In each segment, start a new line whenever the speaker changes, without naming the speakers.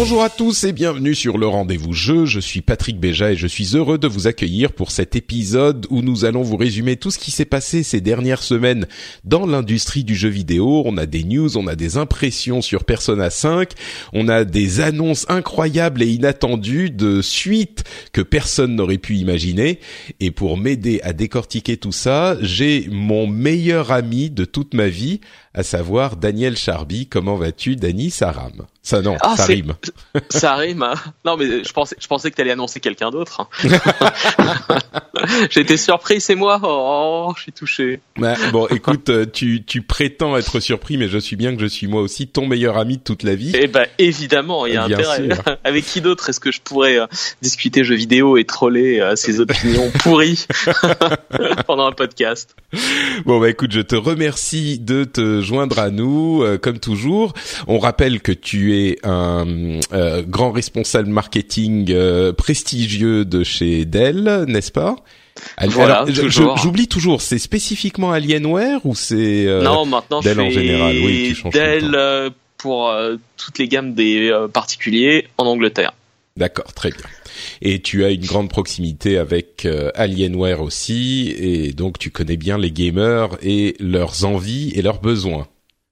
Bonjour à tous et bienvenue sur le rendez-vous jeu. Je suis Patrick Béja et je suis heureux de vous accueillir pour cet épisode où nous allons vous résumer tout ce qui s'est passé ces dernières semaines dans l'industrie du jeu vidéo. On a des news, on a des impressions sur Persona 5, on a des annonces incroyables et inattendues de suites que personne n'aurait pu imaginer. Et pour m'aider à décortiquer tout ça, j'ai mon meilleur ami de toute ma vie, à savoir Daniel Charby. Comment vas-tu, Dani Saram? Ça non,
Ah,
ça rime.
Ça rime. hein. Non, mais je pensais, je pensais que t'allais annoncer quelqu'un d'autre. hein. Été surpris, c'est moi. Oh, je suis touché.
Ouais, bon, écoute, euh, tu, tu prétends être surpris, mais je suis bien que je suis moi aussi ton meilleur ami de toute la vie.
Eh ben, évidemment, il y a
Bien
intérêt.
sûr.
Avec qui d'autre est-ce que je pourrais euh, discuter jeux vidéo et troller euh, ses opinions pourries pendant un podcast?
Bon, bah écoute, je te remercie de te joindre à nous, euh, comme toujours. On rappelle que tu es un euh, grand responsable marketing euh, prestigieux de chez Dell, n'est-ce pas?
Voilà.
J'oublie toujours, c'est spécifiquement Alienware ou c'est... euh,
Non, maintenant je
Dell en général, oui, tu
Dell euh, pour euh, toutes les gammes des particuliers en Angleterre.
D'accord, très bien. Et tu as une grande proximité avec euh, Alienware aussi, et donc tu connais bien les gamers et leurs envies et leurs besoins.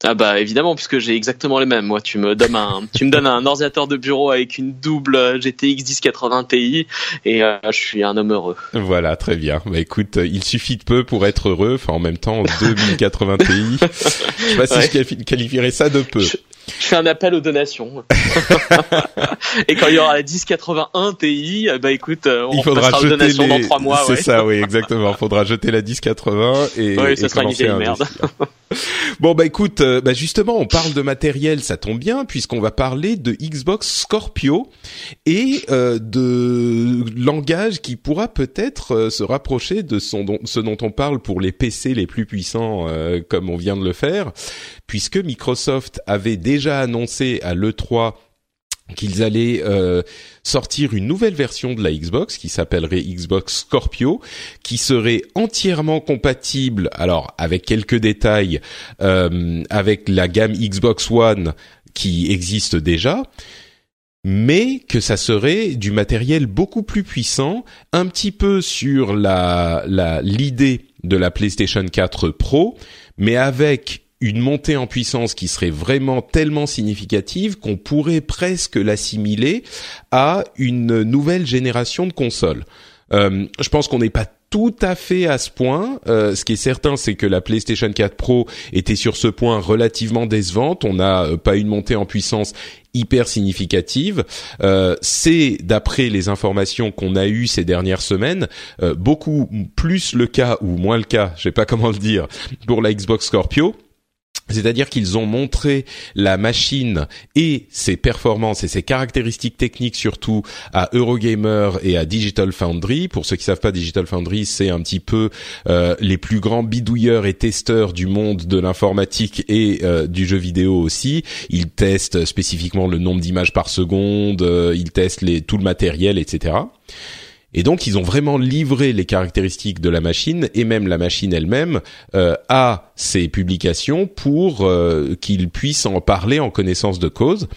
Ah bah évidemment puisque j'ai exactement les mêmes. Moi tu me donnes un tu me donnes un ordinateur de bureau avec une double GTX 1080 Ti et euh, je suis un homme heureux.
Voilà, très bien. Bah écoute, il suffit de peu pour être heureux. Enfin, en même temps, 2080 Ti. Je sais pas si
Ouais.
je quali- qualifierais ça de peu.
Je, je fais un appel aux donations. et quand il y aura la 1081 Ti, bah écoute, euh, on
Il faudra
passera aux
jeter
donations
les...
dans trois mois.
C'est
ouais.
ça, oui, exactement. Il faudra jeter la 1080 et,
Oui,
et
ça sera une vieille merde.
Bon bah écoute, euh, bah justement, on parle de matériel, ça tombe bien puisqu'on va parler de Xbox Scorpio et euh, de langage qui pourra peut-être euh, se rapprocher de son don- ce dont on parle pour les PC les plus puissants, euh, comme on vient de le faire, puisque Microsoft avait déjà annoncé à l'E3 qu'ils allaient euh, sortir une nouvelle version de la Xbox qui s'appellerait Xbox Scorpio, qui serait entièrement compatible, alors avec quelques détails, euh, avec la gamme Xbox One qui existe déjà, mais que ça serait du matériel beaucoup plus puissant, un petit peu sur l'idée de la PlayStation 4 Pro, mais avec une montée en puissance qui serait vraiment tellement significative qu'on pourrait presque l'assimiler à une nouvelle génération de consoles. Euh, je pense qu'on n'est pas tout à fait à ce point. Euh, ce qui est certain, c'est que la PlayStation 4 Pro était sur ce point relativement décevante. On n'a euh, pas une montée en puissance hyper significative. Euh, c'est d'après les informations qu'on a eues ces dernières semaines, euh, beaucoup plus le cas ou moins le cas, je sais pas comment le dire, pour la Xbox Scorpio. C'est-à-dire qu'ils ont montré la machine et ses performances et ses caractéristiques techniques surtout à Eurogamer et à Digital Foundry. Pour ceux qui savent pas, Digital Foundry, c'est un petit peu euh, les plus grands bidouilleurs et testeurs du monde de l'informatique et euh, du jeu vidéo aussi. Ils testent spécifiquement le nombre d'images par seconde, euh, ils testent tout le matériel, etc. Et donc ils ont vraiment livré les caractéristiques de la machine et même la machine elle-même euh, à ces publications pour euh, qu'ils puissent en parler en connaissance de cause.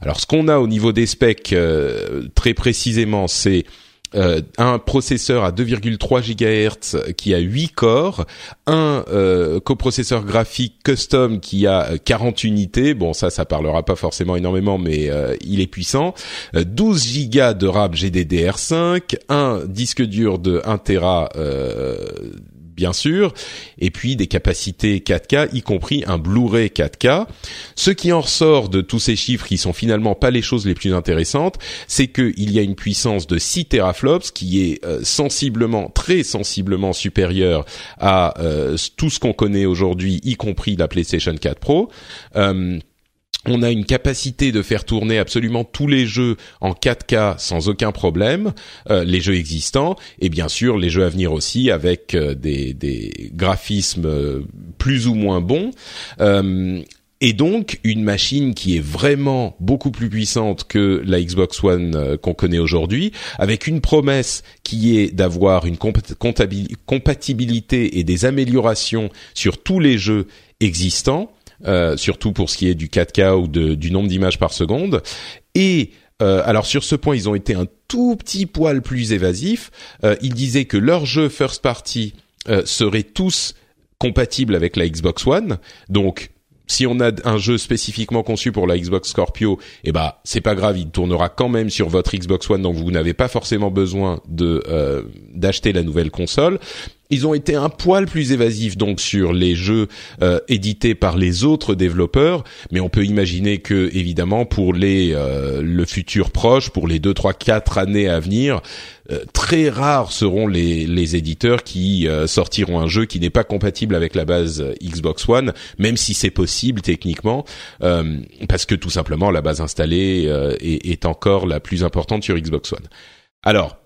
Alors ce qu'on a au niveau des specs euh, très précisément, c'est euh, un processeur à 2,3 GHz qui a 8 corps, un euh, coprocesseur graphique custom qui a 40 unités. Bon, ça, ça parlera pas forcément énormément, mais il est puissant. 12 Go de RAM GDDR5, un disque dur de 1 Tera bien sûr, et puis des capacités 4K, y compris un Blu-ray 4K. Ce qui en ressort de tous ces chiffres, qui sont finalement pas les choses les plus intéressantes, c'est qu'il y a une puissance de 6 teraflops qui est euh, sensiblement, très sensiblement supérieure à euh, tout ce qu'on connaît aujourd'hui, y compris la PlayStation 4 Pro. Euh, on a une capacité de faire tourner absolument tous les jeux en 4K sans aucun problème, euh, les jeux existants et bien sûr les jeux à venir aussi avec euh, des, graphismes euh, plus ou moins bons. et donc une machine qui est vraiment beaucoup plus puissante que la Xbox One qu'on connaît aujourd'hui, avec une promesse qui est d'avoir une compatibilité et des améliorations sur tous les jeux existants euh, surtout pour ce qui est du 4K ou de, du nombre d'images par seconde. Et euh, alors sur ce point, ils ont été un tout petit poil plus évasifs. Euh, ils disaient que leurs jeux first party euh, seraient tous compatibles avec la Xbox One. Donc si on a un jeu spécifiquement conçu pour la Xbox Scorpio, eh ben c'est pas grave, il tournera quand même sur votre Xbox One, donc vous n'avez pas forcément besoin de euh, d'acheter la nouvelle console. Ils ont été un poil plus évasifs donc sur les jeux euh, édités par les autres développeurs, mais on peut imaginer que évidemment pour les euh, le futur proche, pour les deux, trois, quatre années à venir, euh, très rares seront les, les éditeurs qui sortiront un jeu qui n'est pas compatible avec la base Xbox One, même si c'est possible techniquement, parce que tout simplement la base installée est, est encore la plus importante sur Xbox One. Alors,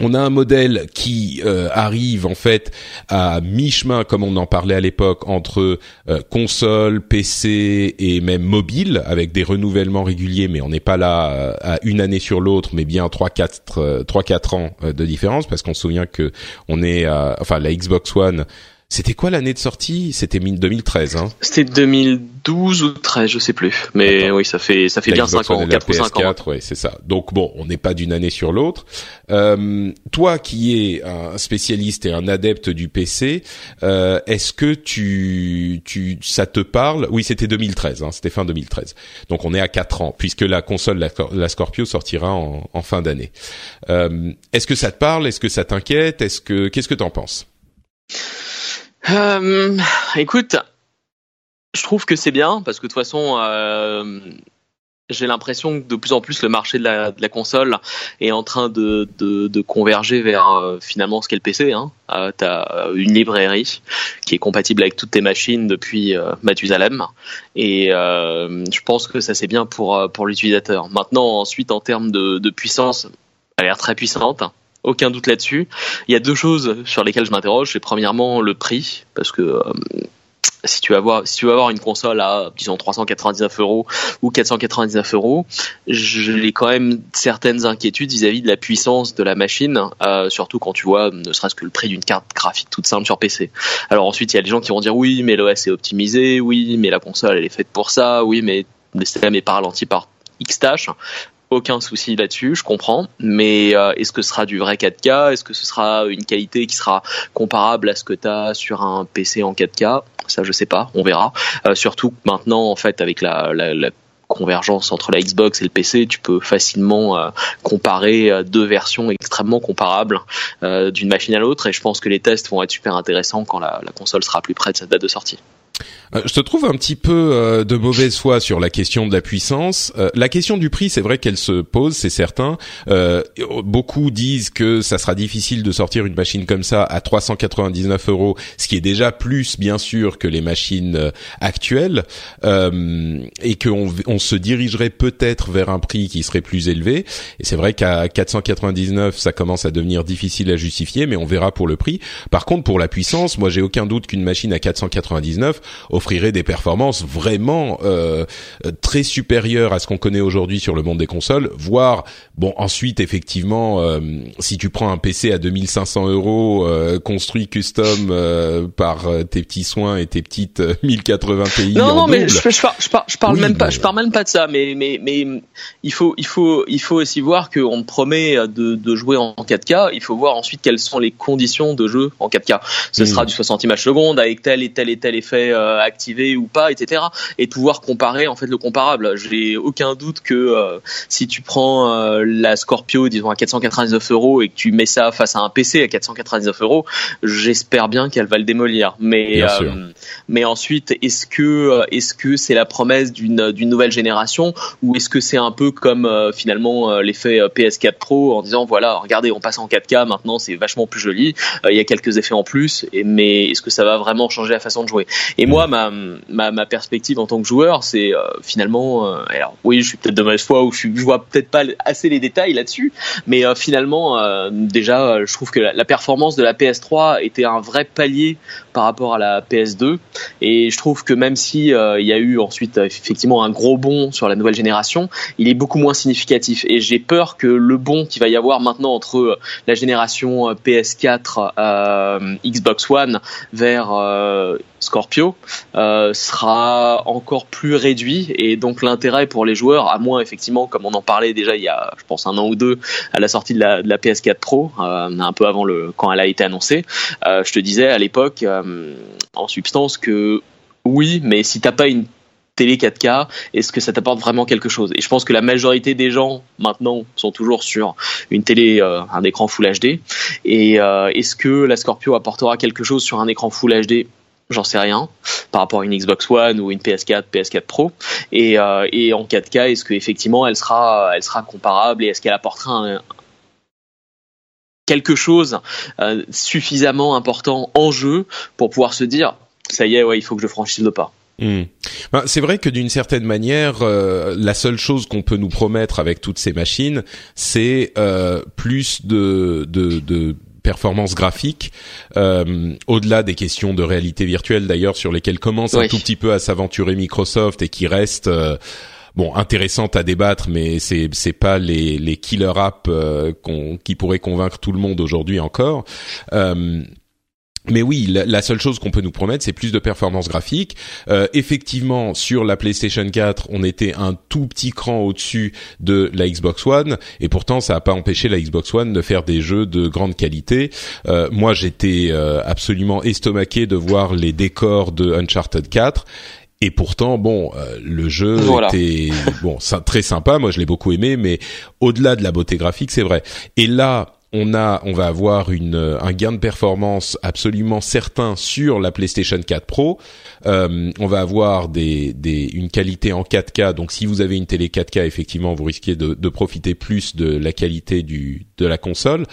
on a un modèle qui euh, arrive en fait à mi-chemin, comme on en parlait à l'époque, entre euh, console, PC et même mobile, avec des renouvellements réguliers, mais on n'est pas là euh, à une année sur l'autre, mais bien trois quatre trois quatre ans de différence, parce qu'on se souvient que on est, enfin la Xbox One c'était quoi l'année de sortie? C'était 2013, hein
C'était 2012 ou 13, je sais plus. Mais oui, ça fait ça fait bien 5 ans, 4 ou 5 ans.
Ouais, c'est ça. Donc bon, on n'est pas d'une année sur l'autre. Euh, toi qui es un spécialiste et un adepte du PC, euh, est-ce que tu tu ça te parle? Oui, c'était 2013, hein, c'était fin 2013. Donc on est à 4 ans puisque la console la, Scorpio sortira en, en fin d'année. Euh, est-ce que ça te parle? Est-ce que ça t'inquiète? Est-ce que qu'est-ce que t'en penses?
Euh, écoute, je trouve que c'est bien parce que de toute façon, euh, j'ai l'impression que de plus en plus le marché de la, console est en train de, converger vers euh, finalement ce qu'est le PC. Hein. Tu as une librairie qui est compatible avec toutes tes machines depuis euh, Mathusalem et je pense que ça c'est bien pour, pour l'utilisateur. Maintenant, ensuite, en termes de, de puissance, elle a l'air très puissante aucun doute là-dessus. Il y a deux choses sur lesquelles je m'interroge. C'est premièrement le prix, parce que euh, si tu vas avoir une console à disons 399 euros ou 499 euros, j'ai quand même certaines inquiétudes vis-à-vis de la puissance de la machine, euh, surtout quand tu vois ne serait-ce que le prix d'une carte graphique toute simple sur PC. Alors ensuite il y a des gens qui vont dire oui mais l'OS est optimisé, oui mais la console elle est faite pour ça, oui mais le système est pas ralenti par X tâches aucun souci là-dessus, je comprends. Mais euh, est-ce que ce sera du vrai 4K Est-ce que ce sera une qualité qui sera comparable à ce que tu as sur un PC en 4K Ça, je sais pas, on verra. Euh, surtout maintenant, en fait, avec la, convergence entre la Xbox et le PC, tu peux facilement euh, comparer deux versions extrêmement comparables d'une machine à l'autre. Et je pense que les tests vont être super intéressants quand la console sera plus près de sa date de sortie.
Euh, je te trouve un petit peu euh, de mauvaise foi sur la question de la puissance. Euh, la question du prix, c'est vrai qu'elle se pose, c'est certain. beaucoup disent que ça sera difficile de sortir une machine comme ça à 399 euros, ce qui est déjà plus, bien sûr, que les machines actuelles, et qu'on on se dirigerait peut-être vers un prix qui serait plus élevé. Et c'est vrai qu'à 499, ça commence à devenir difficile à justifier, mais on verra pour le prix. Par contre, pour la puissance, moi, j'ai aucun doute qu'une machine à 499 offrirait des performances vraiment euh, très supérieures à ce qu'on connaît aujourd'hui sur le monde des consoles, voire bon ensuite effectivement euh, si tu prends un PC à 2500 euros euh, construit custom euh, par tes petits soins et tes petites 1080 Ti
non
non
mais je, je, parle, je parle, même pas je parle même pas de ça mais mais mais il faut il faut il faut aussi voir qu'on promet de, de jouer en 4K il faut voir ensuite quelles sont les conditions de jeu en 4K ce sera du 60 images secondes avec tel et tel et tel effet activé ou pas etc et pouvoir comparer en fait le comparable. J'ai aucun doute que si tu prends la Scorpio, disons à 499 euros, et que tu mets ça face à un PC à 499 euros, j'espère bien qu'elle va le démolir. Mais euh, mais ensuite, est-ce que euh, est-ce que c'est la promesse d'une d'une nouvelle génération ou est-ce que c'est un peu comme euh, finalement l'effet PS4 Pro en disant voilà, regardez, on passe en 4K maintenant, c'est vachement plus joli, il y a quelques effets en plus, et, mais est-ce que ça va vraiment changer la façon de jouer? Et moi, ma, perspective en tant que joueur, c'est finalement, alors oui, je suis peut-être de mauvaise foi ou je, vois peut-être pas assez les détails là-dessus. Mais euh, finalement, euh, déjà, euh, je trouve que la, performance de la PS3 était un vrai palier par rapport à la PS2. Et je trouve que même si il y a eu ensuite effectivement un gros bond sur la nouvelle génération, il est beaucoup moins significatif. Et j'ai peur que le bond qu'il va y avoir maintenant entre la génération PS4, Xbox One vers Scorpio sera encore plus réduit et donc l'intérêt pour les joueurs à moins effectivement comme on en parlait déjà il y a je pense un an ou deux à la sortie de la, de la PS4 Pro, euh, un peu avant quand elle a été annoncée. Euh, je te disais à l'époque, euh, en substance, que oui, mais si t'as pas une télé 4K, est-ce que ça t'apporte vraiment quelque chose? Et je pense que la majorité des gens maintenant sont toujours sur une télé, un écran Full HD. Et est-ce que la Scorpio apportera quelque chose sur un écran Full HD j'en sais rien par rapport à une Xbox One ou une PS4, PS4 Pro. Et, euh, et en 4K, est-ce qu'effectivement elle sera, elle sera comparable et est-ce qu'elle apportera quelque chose euh, suffisamment important en jeu pour pouvoir se dire ça y est, ouais, il faut que je franchisse le pas.
Hmm. Ben, c'est vrai que d'une certaine manière, euh, la seule chose qu'on peut nous promettre avec toutes ces machines, c'est plus de, de, de performance graphique, euh, au-delà des questions de réalité virtuelle d'ailleurs sur lesquelles commence un tout petit peu à s'aventurer Microsoft et qui reste euh, bon intéressante à débattre, mais c'est c'est pas les les killer apps euh, qui pourraient convaincre tout le monde aujourd'hui encore. Mais oui, la, seule chose qu'on peut nous promettre, c'est plus de performance graphique. Euh, effectivement, sur la PlayStation 4, on était un tout petit cran au-dessus de la Xbox One, et pourtant, ça n'a pas empêché la Xbox One de faire des jeux de grande qualité. Euh, moi, j'étais euh, absolument estomaqué de voir les décors de Uncharted 4. Et pourtant, bon, euh, le jeu était bon, très sympa. Moi, je l'ai beaucoup aimé, mais au-delà de la beauté graphique, c'est vrai. Et là, on a, on va avoir une, un gain de performance absolument certain sur la PlayStation 4 Pro. Euh, on va avoir une qualité en 4K. Donc, si vous avez une télé 4K, effectivement, vous risquez de, profiter plus de la qualité de la console.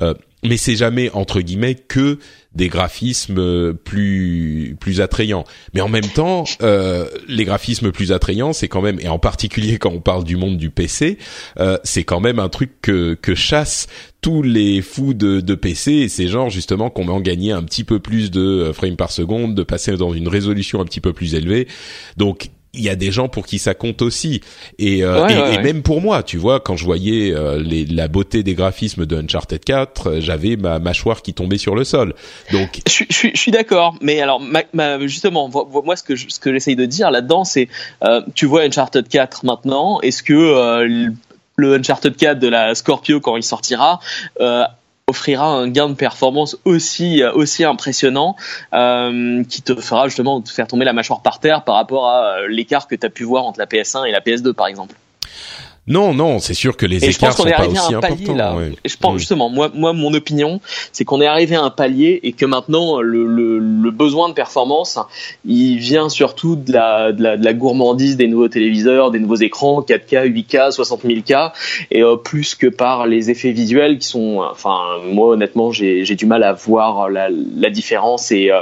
Euh, mais c'est jamais entre guillemets que des graphismes plus plus attrayants. Mais en même temps, euh, les graphismes plus attrayants, c'est quand même, et en particulier quand on parle du monde du PC, euh, c'est quand même un truc que que chassent tous les fous de, de PC et c'est genre justement qu'on en gagner un petit peu plus de euh, frames par seconde, de passer dans une résolution un petit peu plus élevée. Donc il y a des gens pour qui ça compte aussi. Et, euh, et, même pour moi tu vois quand je voyais euh, les, la beauté des graphismes de Uncharted 4 euh, j'avais ma mâchoire qui tombait sur le sol. Donc
je, je, je suis d'accord. Mais alors ma, justement moi ce que ce que j'essaye de dire là-dedans c'est tu vois Uncharted 4 maintenant est-ce que le Uncharted 4 de la Scorpio quand il sortira offrira un gain de performance aussi euh, aussi impressionnant euh, qui te fera justement te faire tomber la mâchoire par terre par rapport à euh, l'écart que tu as pu voir entre la PS1 et la PS2 par exemple.
Non, non, c'est sûr que les et écarts sont pas aussi importants. Là.
je pense justement, moi, moi, mon opinion, c'est qu'on est arrivé à un palier et que maintenant le, le, le, besoin de performance, il vient surtout de la, de la, de la gourmandise des nouveaux téléviseurs, des nouveaux écrans, 4K, 8K, 60 000K, et euh, plus que par les effets visuels qui sont, enfin, moi honnêtement, j'ai du mal à voir la, la différence et euh,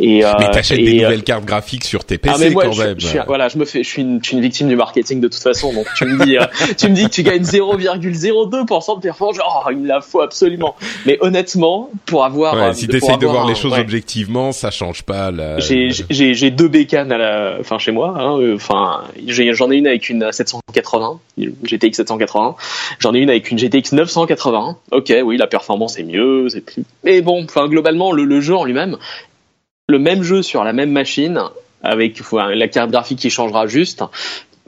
et.
Euh, mais t'achètes des nouvelles cartes graphiques sur tes PC ah, mais moi, quand même.
voilà, je me fais, je suis, une, je suis une victime du marketing de toute façon, donc tu me dis. tu me dis que tu gagnes 0,02% de performance, genre, oh, il la faut absolument. Mais honnêtement, pour avoir,
ouais, si t'essayes de voir les choses objectivement, ça change pas. La...
J'ai deux bécanes à la, enfin chez moi. Hein, euh, enfin, j'en ai une avec une 780, GTX 780. J'en ai une avec une GTX 980. Ok, oui, la performance est mieux, c'est plus. Mais bon, enfin globalement, le, le jeu en lui-même, le même jeu sur la même machine avec la carte graphique qui changera juste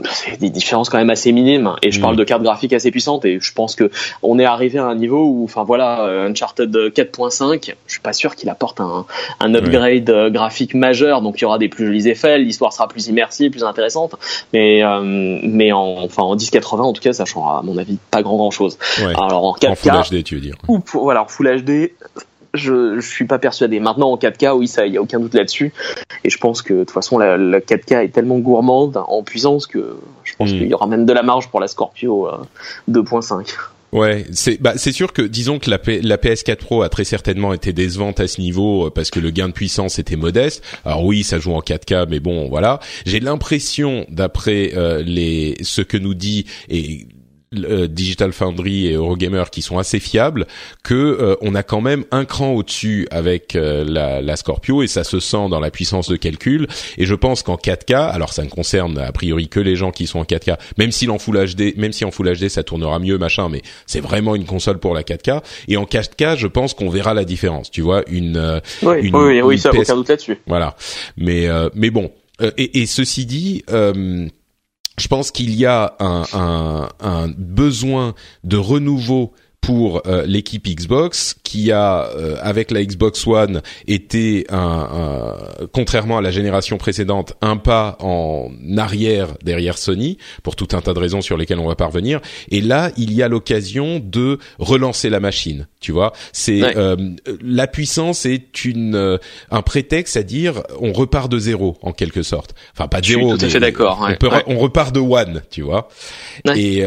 c'est des différences quand même assez minimes et je parle mm. de cartes graphiques assez puissantes et je pense que on est arrivé à un niveau où enfin voilà euh, Uncharted 4.5 je suis pas sûr qu'il apporte un, un upgrade euh, graphique majeur donc il y aura des plus jolis effets l'histoire sera plus immersive plus intéressante mais euh, mais en enfin en 1080 en tout cas ça changera à mon avis pas grand grand chose
alors en 4K en Full HD tu veux dire.
ou voilà en Full HD je, je suis pas persuadé. Maintenant en 4K, oui, ça, il y a aucun doute là-dessus. Et je pense que de toute façon, la, 4K est tellement gourmande en puissance que je pense hmm. qu'il y aura même de la marge pour la Scorpio 2.5. Euh,
ouais, c'est bah c'est sûr que disons que la, la PS4 Pro a très certainement été décevante à ce niveau euh, parce que le gain de puissance était modeste. Alors oui, ça joue en 4K, mais bon, voilà. J'ai l'impression, d'après euh, les ce que nous dit et euh, Digital Foundry et Eurogamer qui sont assez fiables, que euh, on a quand même un cran au-dessus avec euh, la, la, Scorpio et ça se sent dans la puissance de calcul. Et je pense qu'en 4K, alors ça ne concerne a priori que les gens qui sont en 4K, même si en Full HD, même si en Full HD ça tournera mieux, machin, mais c'est vraiment une console pour la 4K. Et en 4K, je pense qu'on verra la différence. Tu vois, une,
oui, une, oui, oui, ça aucun doute là-dessus.
Voilà, mais mais bon. Et, et, ceci dit. Euh, je pense qu'il y a un, besoin de renouveau pour euh, l'équipe Xbox qui a euh, avec la Xbox One été un, contrairement à la génération précédente un pas en arrière derrière Sony pour tout un tas de raisons sur lesquelles on va parvenir. Et là il y a l'occasion de relancer la machine tu vois. C'est euh, la puissance est une un prétexte à dire on repart de zéro en quelque sorte. Enfin pas de zéro
tout à fait d'accord
on, repart de one tu vois. Et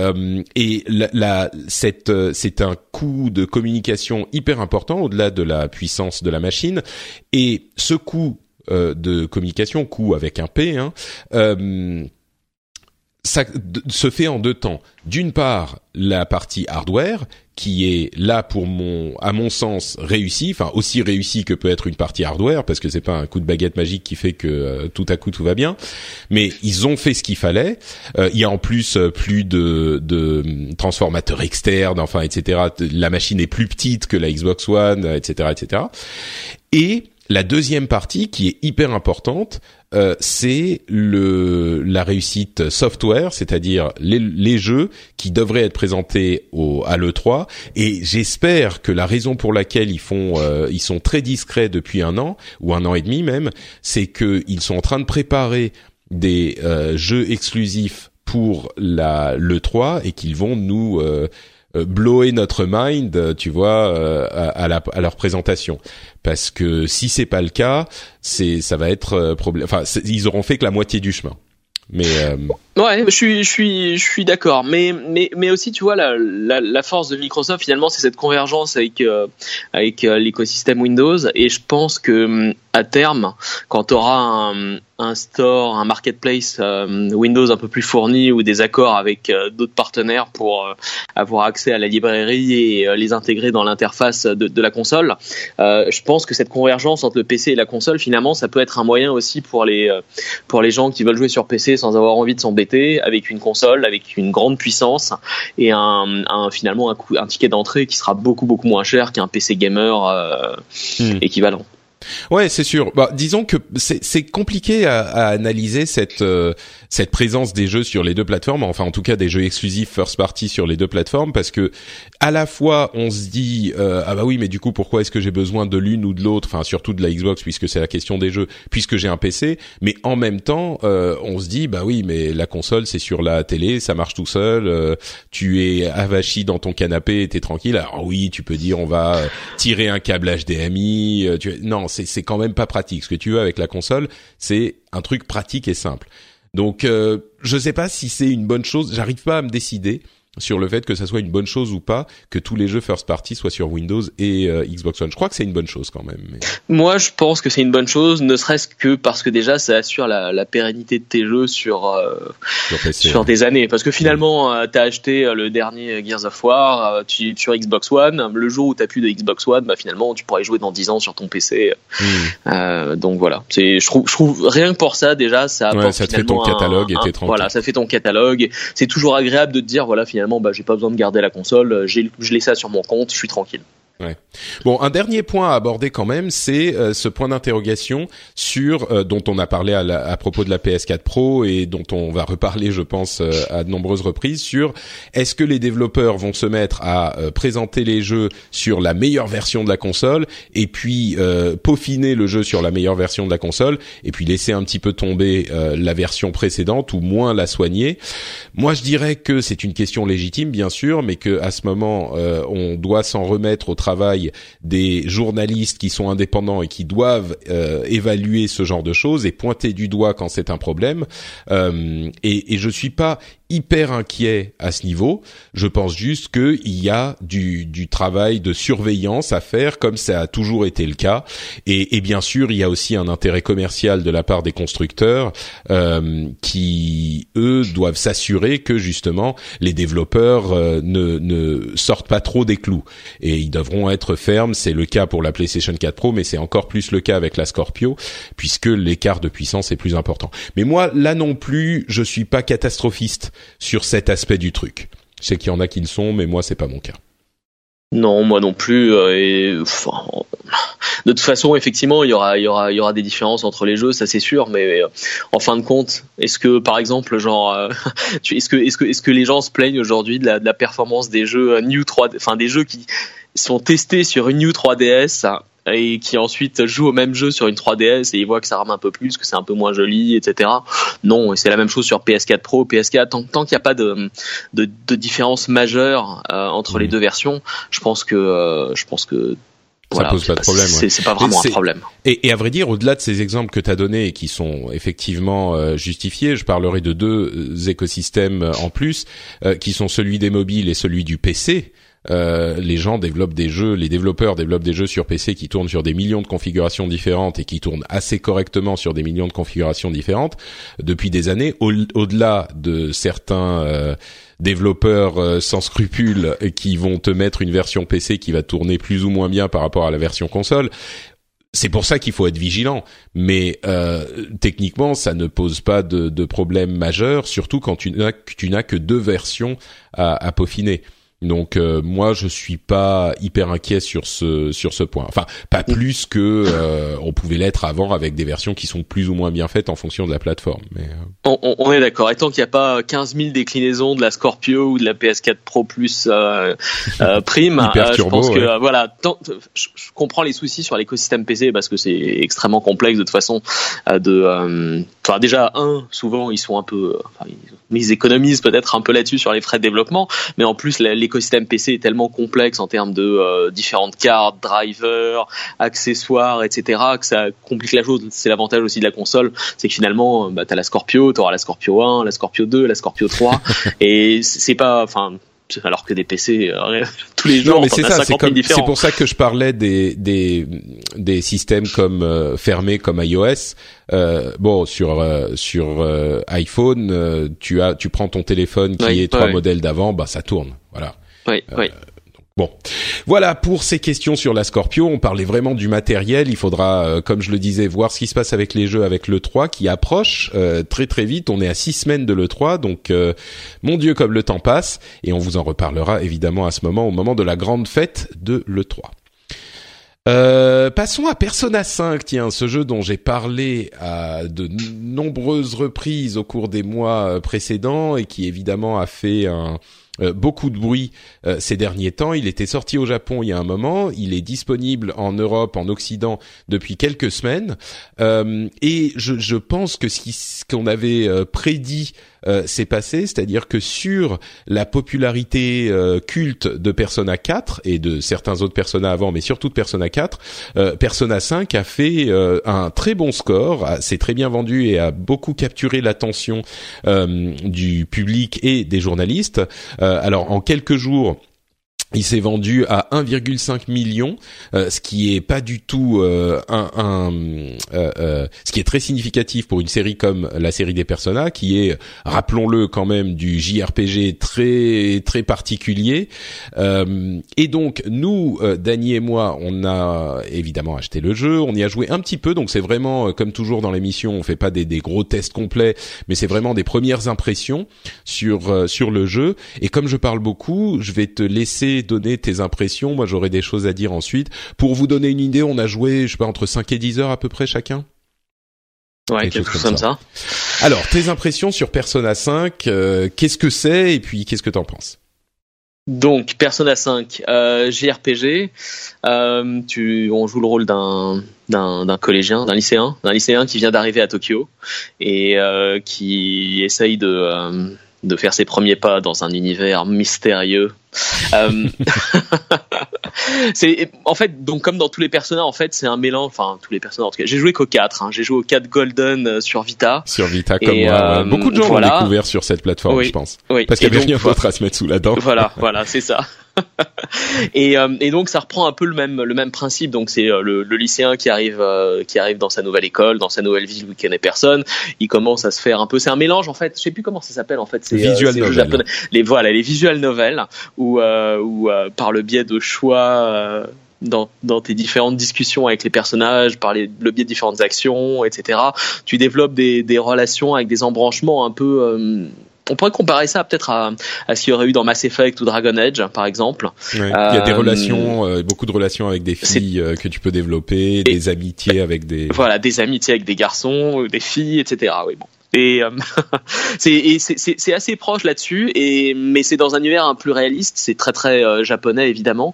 et la, la cette c'est un coût de communication hyper important au-delà de la puissance de la machine. Et ce coût euh, de communication, coût avec un P, hein, euh, ça se fait en deux temps. D'une part, la partie hardware qui est là pour mon, à mon sens, réussi, enfin aussi réussi que peut être une partie hardware, parce que c'est pas un coup de baguette magique qui fait que euh, tout à coup tout va bien. Mais ils ont fait ce qu'il fallait. Euh, il y a en plus euh, plus de, de transformateurs externes, enfin etc. La machine est plus petite que la Xbox One, etc., etc. Et la deuxième partie, qui est hyper importante, euh, c'est le la réussite software, c'est-à-dire les, les, jeux qui devraient être présentés au, à l'E3. Et j'espère que la raison pour laquelle ils font, euh, ils sont très discrets depuis un an ou un an et demi même, c'est qu'ils sont en train de préparer des euh, jeux exclusifs pour la l'E3 et qu'ils vont nous euh, blower notre mind, tu vois, euh, à, leur présentation. Parce que si c'est pas le cas, c'est ça va être euh, problème. Enfin, ils auront fait que la moitié du chemin. Mais
ouais, je suis je suis je suis d'accord. Mais mais mais aussi, tu vois, la force de Microsoft finalement, c'est cette convergence avec avec l'écosystème Windows. Et je pense que hum, à terme, quand tu auras un, un store, un marketplace euh, Windows un peu plus fourni ou des accords avec euh, d'autres partenaires pour euh, avoir accès à la librairie et les intégrer dans l'interface de, de, la console. je pense que cette convergence entre le PC et la console, finalement, ça peut être un moyen aussi pour les pour les gens qui veulent jouer sur PC sans avoir envie de s'embêter, avec une console, avec une grande puissance et un, un finalement un, un ticket d'entrée qui sera beaucoup beaucoup moins cher qu'un PC gamer hmm. équivalent.
Ouais, c'est sûr. Bah, disons que c'est compliqué à, à, analyser cette euh, cette présence des jeux sur les deux plateformes, enfin en tout cas des jeux exclusifs first party sur les deux plateformes, parce que à la fois on se dit euh, ah bah oui mais du coup pourquoi est-ce que j'ai besoin de l'une ou de l'autre, enfin surtout de la Xbox puisque c'est la question des jeux, puisque j'ai un PC, mais en même temps euh, on se dit bah oui mais la console c'est sur la télé, ça marche tout seul, tu es avachi dans ton canapé, t'es tranquille. Alors oui tu peux dire on va tirer un câble HDMI, tu... non c'est quand même pas pratique. Ce que tu veux avec la console, c'est un truc pratique et simple. Donc, euh, je sais pas si c'est une bonne chose. J'arrive pas à me décider. Sur le fait que ça soit une bonne chose ou pas que tous les jeux first party soient sur Windows et euh, Xbox One. Je crois que c'est une bonne chose quand même.
Moi, je pense que c'est une bonne chose, ne serait-ce que parce que déjà, ça assure la, la pérennité de tes jeux sur euh, sur, des années. Parce que finalement, tu as acheté le dernier Gears of War tu, sur Xbox One. Le jour où t'as plus de Xbox One, bah finalement, tu pourrais jouer dans 10 ans sur ton PC. Hmm. donc voilà. C'est, je trouve, je trouve rien que pour ça déjà, ça
apporte ça te fait ton catalogue et t'es tranquille.
Voilà, ça fait ton catalogue. C'est toujours agréable de te dire voilà finalement bah, j'ai pas besoin de garder la console, je l'ai ça sur mon compte, je suis tranquille.
Bon, un dernier point à aborder quand même, c'est euh, ce point d'interrogation sur euh, dont on a parlé à, à, propos de la PS4 Pro et dont on va reparler, je pense, euh, à de nombreuses reprises sur est-ce que les développeurs vont se mettre à présenter les jeux sur la meilleure version de la console et puis peaufiner le jeu sur la meilleure version de la console et puis laisser un petit peu tomber la version précédente ou moins la soigner? Moi, je dirais que c'est une question légitime, bien sûr, mais que à ce moment, on doit s'en remettre au travail travail des journalistes qui sont indépendants et qui doivent euh, évaluer ce genre de choses et pointer du doigt quand c'est un problème. Euh, et, et je suis pas hyper inquiet à ce niveau. Je pense juste qu'il y a du, travail de surveillance à faire, comme ça a toujours été le cas. Et, et bien sûr, il y a aussi un intérêt commercial de la part des constructeurs euh, qui, eux, doivent s'assurer que justement les développeurs euh, ne, ne sortent pas trop des clous. Et ils devront être fermes. C'est le cas pour la PlayStation 4 Pro, mais c'est encore plus le cas avec la Scorpio, puisque l'écart de puissance est plus important. Mais moi, là non plus, je suis pas catastrophiste sur cet aspect du truc. Je sais qu'il y en a qui le sont, mais moi c'est pas mon cas.
Non, moi non plus. Euh, et, de toute façon, effectivement, il y aura, il y aura, il y aura des différences entre les jeux, ça c'est sûr. Mais euh, en fin de compte, est-ce que, par exemple, genre, euh, est-ce que, est-ce que, est-ce que les gens se plaignent aujourd'hui de la, performance des jeux New 3, enfin des jeux qui sont testés sur une New 3DS et qui ensuite joue au même jeu sur une 3DS et il voit que ça rame un peu plus, que c'est un peu moins joli, etc. Non, c'est la même chose sur PS4 Pro, PS4. Tant, tant qu'il n'y a pas de, de, de différence majeure euh, entre les mmh. deux versions, je pense que euh, je pense que
ça pose pas de problème.
C'est pas vraiment un problème.
Et, et, à vrai dire, au-delà de ces exemples que tu as donnés et qui sont effectivement euh, justifiés, je parlerai de deux écosystèmes en plus, qui sont celui des mobiles et celui du PC. Euh, les gens développent des jeux, les développeurs développent des jeux sur PC qui tournent sur des millions de configurations différentes et qui tournent assez correctement sur des millions de configurations différentes depuis des années. Au-delà de certains euh, développeurs euh, sans scrupules qui vont te mettre une version PC qui va tourner plus ou moins bien par rapport à la version console. C'est pour ça qu'il faut être vigilant, mais techniquement, ça ne pose pas de, de problème majeur, surtout quand tu n'as que deux versions à, à peaufiner. Donc euh, moi je suis pas hyper inquiet sur ce sur ce point. Enfin pas plus que euh, on pouvait l'être avant avec des versions qui sont plus ou moins bien faites en fonction de la plateforme. Mais
euh. on, on, est d'accord. Et tant qu'il n'y a pas 15 000 déclinaisons de la Scorpio ou de la PS4 Pro Plus prime, je pense que voilà. je, comprends les soucis sur l'écosystème PC parce que c'est extrêmement complexe de toute façon. de, enfin déjà un souvent ils sont un peu, enfin, ils, économisent peut-être un peu là-dessus sur les frais de développement, mais en plus les l'écosystème PC est tellement complexe en termes de euh, différentes cartes, drivers, accessoires, etc. que ça complique la chose. C'est l'avantage aussi de la console, c'est que finalement, bah, t'as la Scorpio, t'auras la Scorpio 1, la Scorpio 2, la Scorpio 3, et c'est pas, enfin, alors que des PC euh, tous les jours non, mais c'est ça
c'est pour ça que je parlais des des des systèmes comme euh, fermés comme iOS. Euh, bon sur sur iPhone tu as tu prends ton téléphone qui est trois modèles d'avant bah ça tourne. Voilà.
Oui, oui.
Bon, voilà pour ces questions sur la Scorpio. On parlait vraiment du matériel. Il faudra, euh, comme je le disais, voir ce qui se passe avec les jeux avec le 3 qui approche euh, très très vite. On est à six semaines de le 3, donc euh, mon Dieu comme le temps passe. Et on vous en reparlera évidemment à ce moment, au moment de la grande fête de le 3. passons à Persona 5, tiens, ce jeu dont j'ai parlé à de nombreuses reprises au cours des mois précédents et qui évidemment a fait un, euh, beaucoup de bruit euh, ces derniers temps. Il était sorti au Japon il y a un moment, il est disponible en Europe, en Occident depuis quelques semaines, euh, et je, je, pense que ce qu'on avait prédit euh, s'est passé, c'est-à-dire que sur la popularité euh, culte de Persona 4 et de certains autres Persona avant, mais surtout de Persona 4, euh, Persona 5 a fait un très bon score, s'est très bien vendu et a beaucoup capturé l'attention du public et des journalistes. alors en quelques jours il s'est vendu à 1,5 million, euh, ce qui est pas du tout euh, un, un euh, euh, ce qui est très significatif pour une série comme la série des Persona, qui est, rappelons-le quand même, du JRPG très très particulier. et donc nous, Dany et moi, on a évidemment acheté le jeu, on y a joué un petit peu, donc c'est vraiment comme toujours dans l'émission, on fait pas des, des gros tests complets, mais c'est vraiment des premières impressions sur sur le jeu. Et comme je parle beaucoup, je vais te laisser donner tes impressions. Moi, j'aurai des choses à dire ensuite. Pour vous donner une idée, on a joué, je sais pas, entre 5 et 10 heures à peu près chacun?
Ouais, quelque, chose comme ça.
Alors, tes impressions sur Persona 5, euh, qu'est-ce que c'est et puis qu'est-ce que t'en penses?
Donc Persona 5, euh, JRPG, euh, tu, on joue le rôle d'un d'un collégien, d'un lycéen, d'un lycéen qui vient d'arriver à Tokyo et euh, qui essaye de de faire ses premiers pas dans un univers mystérieux. Euh, c'est en fait donc comme dans tous les personnages en fait c'est un mélange enfin tous les personnages en tout cas j'ai joué qu'au 4 hein. j'ai joué au 4 Golden euh, sur Vita.
Sur Vita comme moi euh, beaucoup de gens l'ont découvert sur cette plateforme je pense.
Oui.
parce qu'il y avait rien d'autre à se mettre sous la dent.
Voilà voilà c'est ça et, euh, et, donc ça reprend un peu le même le même principe. Donc c'est euh, le, le, lycéen qui arrive euh, qui arrive dans sa nouvelle école, dans sa nouvelle ville où il connaît personne. Il commence à se faire un peu. C'est un mélange en fait. Je sais plus comment ça s'appelle en fait.
C'est visual novel.
Les voilà les visual novels où où par le biais de choix. Dans, dans, tes différentes discussions avec les personnages, par les, le biais de différentes actions, etc. Tu développes des, des relations avec des embranchements un peu on pourrait comparer ça peut-être à, à ce qu'il y aurait eu dans Mass Effect ou Dragon Age, par exemple.
il y a des euh, relations, euh, beaucoup de relations avec des filles euh, que tu peux développer, des amitiés avec des.
Voilà, des amitiés avec des garçons, des filles, etc. Oui, bon. Et euh, c'est assez proche là-dessus, et mais c'est dans un univers un plus réaliste. C'est très très euh, japonais évidemment,